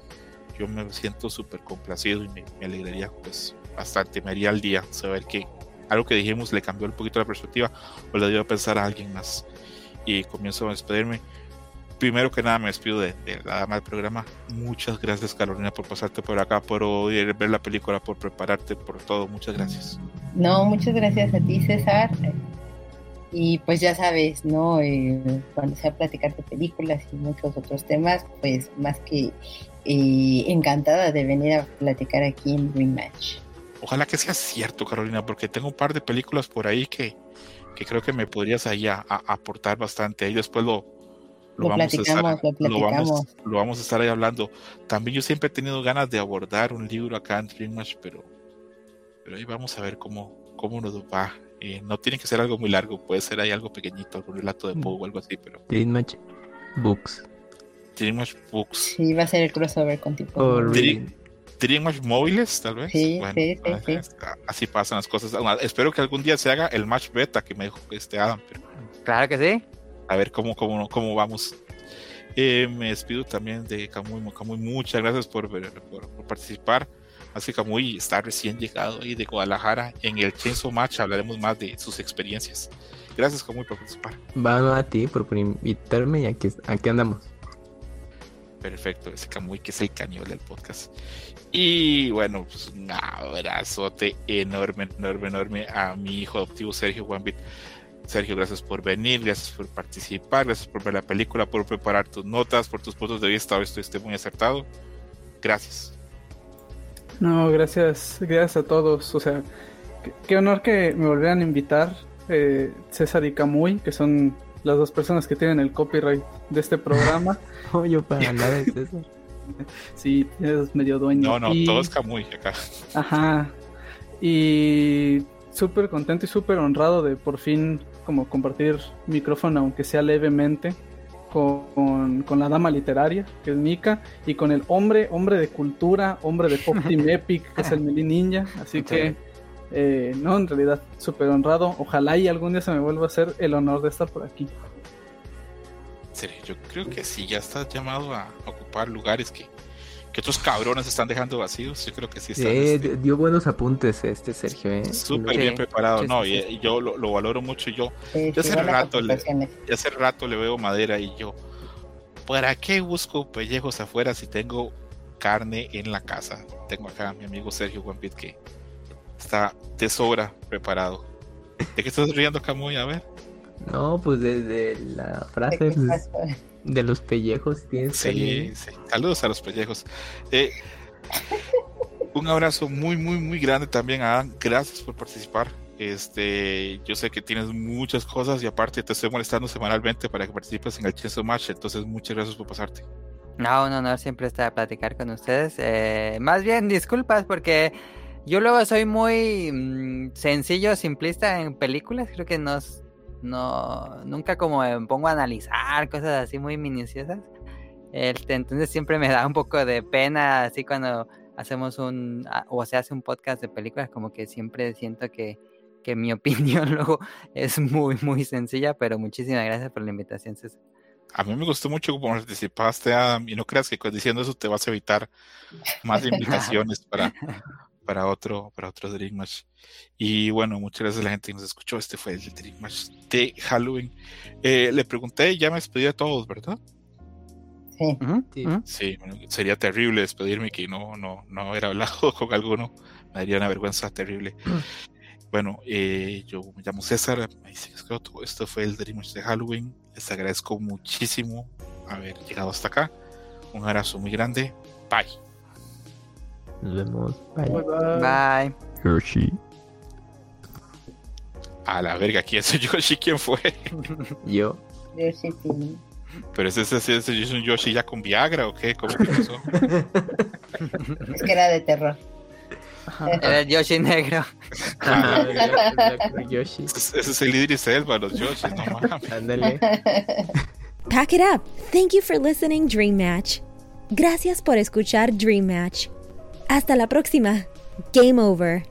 Yo me siento súper complacido y me, me, alegraría pues bastante, me haría al día saber que algo que dijimos le cambió un poquito la perspectiva o le dio a pensar a alguien más. Y comienzo a despedirme. primero que nada me despido de, de la dama del programa. Muchas gracias Carolina por pasarte por acá, por oír, ver la película, por prepararte, por todo. Muchas gracias. No, muchas gracias a ti, César. Y pues ya sabes, ¿no? Eh, cuando sea platicar de películas y muchos otros temas, pues más que eh, encantada de venir a platicar aquí en Rematch. Ojalá que sea cierto, Carolina, porque tengo un par de películas por ahí que, que creo que me podrías ahí a, a aportar bastante. Ahí después lo, lo, vamos a estar, lo, lo, vamos, lo vamos a estar ahí hablando. También yo siempre he tenido ganas de abordar un libro acá en Dream Match, pero, pero ahí vamos a ver cómo, cómo nos va. Eh, no tiene que ser algo muy largo, puede ser ahí algo pequeñito, algún relato de Poe o algo así, pero. Dream Match Books. Dream Match Books. Sí, va a ser el crossover con tipo. Oh, Dream, Dream Match móviles, tal vez. Sí, bueno, sí, sí, sí. Así pasan las cosas. Espero que algún día se haga el match beta que me dijo este Adam. Pero Claro que sí. a ver cómo, cómo, cómo vamos. Eh, me despido también de Camuy. Camuy, muchas gracias por, por, por participar. Así que Camuy está recién llegado ahí de Guadalajara. En el Chainsaw Match hablaremos más de sus experiencias. Gracias, Camuy, por participar. Va a ti por, por invitarme y aquí, aquí andamos. Perfecto, ese Camuy que es el cañón del podcast. Y bueno, pues un abrazote enorme, enorme, enorme a mi hijo adoptivo Sergio Wambit. Sergio, gracias por venir, gracias por participar, gracias por ver la película, por preparar tus notas, por tus puntos de vista. Hoy estuviste muy acertado. Gracias. No, gracias, gracias a todos. O sea, qué, qué honor que me volvieran a invitar eh, César y Camuy, que son las dos personas que tienen el copyright de este programa. Yo para nada es eso. sí, es medio dueño. No, no, Y- todo es Camuy acá. Ajá. Y súper contento y súper honrado de por fin como compartir micrófono, aunque sea levemente, con, con la dama literaria, que es Mika, y con el hombre, hombre de cultura, hombre de Pop Team Epic, que es el Meli Ninja. Así que, eh, no, en realidad súper honrado. Ojalá y algún día se me vuelva a hacer el honor de estar por aquí. Yo creo que sí, ya estás llamado a ocupar lugares que, que otros cabrones están dejando vacíos. Yo creo que sí estás Eh, este, dio buenos apuntes este Sergio, eh. súper Sí. bien preparado. Sí, no, sí, y, sí. y yo lo, lo valoro mucho. y Yo hace rato le- hace rato le veo madera y yo, ¿para qué busco pellejos afuera si tengo carne en la casa? Tengo acá a mi amigo Sergio Guampit que está de sobra preparado. ¿De qué estás riendo, Camuy? A ver. No, pues desde la ¿De frase pues, de los pellejos tienes Sí, sí. Saludos a los pellejos. Eh, un abrazo muy, muy, muy grande también a Adam. Gracias por participar. Este, yo sé que tienes muchas cosas y aparte te estoy molestando semanalmente para que participes en el Chainsaw Match, entonces muchas gracias por pasarte. No, un honor siempre estar a platicar con ustedes. Eh, más bien, disculpas porque yo luego soy muy mm, sencillo, simplista en películas. Creo que no, s- no nunca como me pongo a analizar cosas así muy minuciosas. Este, entonces siempre me da un poco de pena así cuando hacemos un a- o se hace un podcast de películas, como que siempre siento que, que mi opinión luego es muy, muy sencilla, pero muchísimas gracias por la invitación, César. A mí me gustó mucho cómo participaste, Adam, y no creas que diciendo eso te vas a evitar más invitaciones para, para otro para otro Dream Match. Y bueno, muchas gracias a la gente que nos escuchó. Este fue el Dream Match de Halloween. Eh, le pregunté, ya me despedí a todos, ¿verdad? Sí. Sí. ujú. Sí, bueno, sería terrible despedirme que no, no, no haber hablado con alguno. Me daría una vergüenza terrible. Bueno, eh, yo me llamo César. Esto fue el Dream Match de Halloween. Les agradezco muchísimo haber llegado hasta acá. Un abrazo muy grande. Bye. Nos vemos. Bye. Bye, bye. Bye. Hershey. A la verga, ¿quién es Yoshi? ¿Quién fue? Yo. Yo sí. Pero ese, ese, ese, ese es un Yoshi ya con Viagra o qué? ¿Cómo que pasó? Es que era de terror. Era el Yoshi negro. Ah, Yoshi. Ese, ese es el Idris Elba, los Yoshi, no mames. Ándale. Pack it up. Thank you for listening, Dream Match. Gracias por escuchar Dream Match. Hasta la próxima. Game over.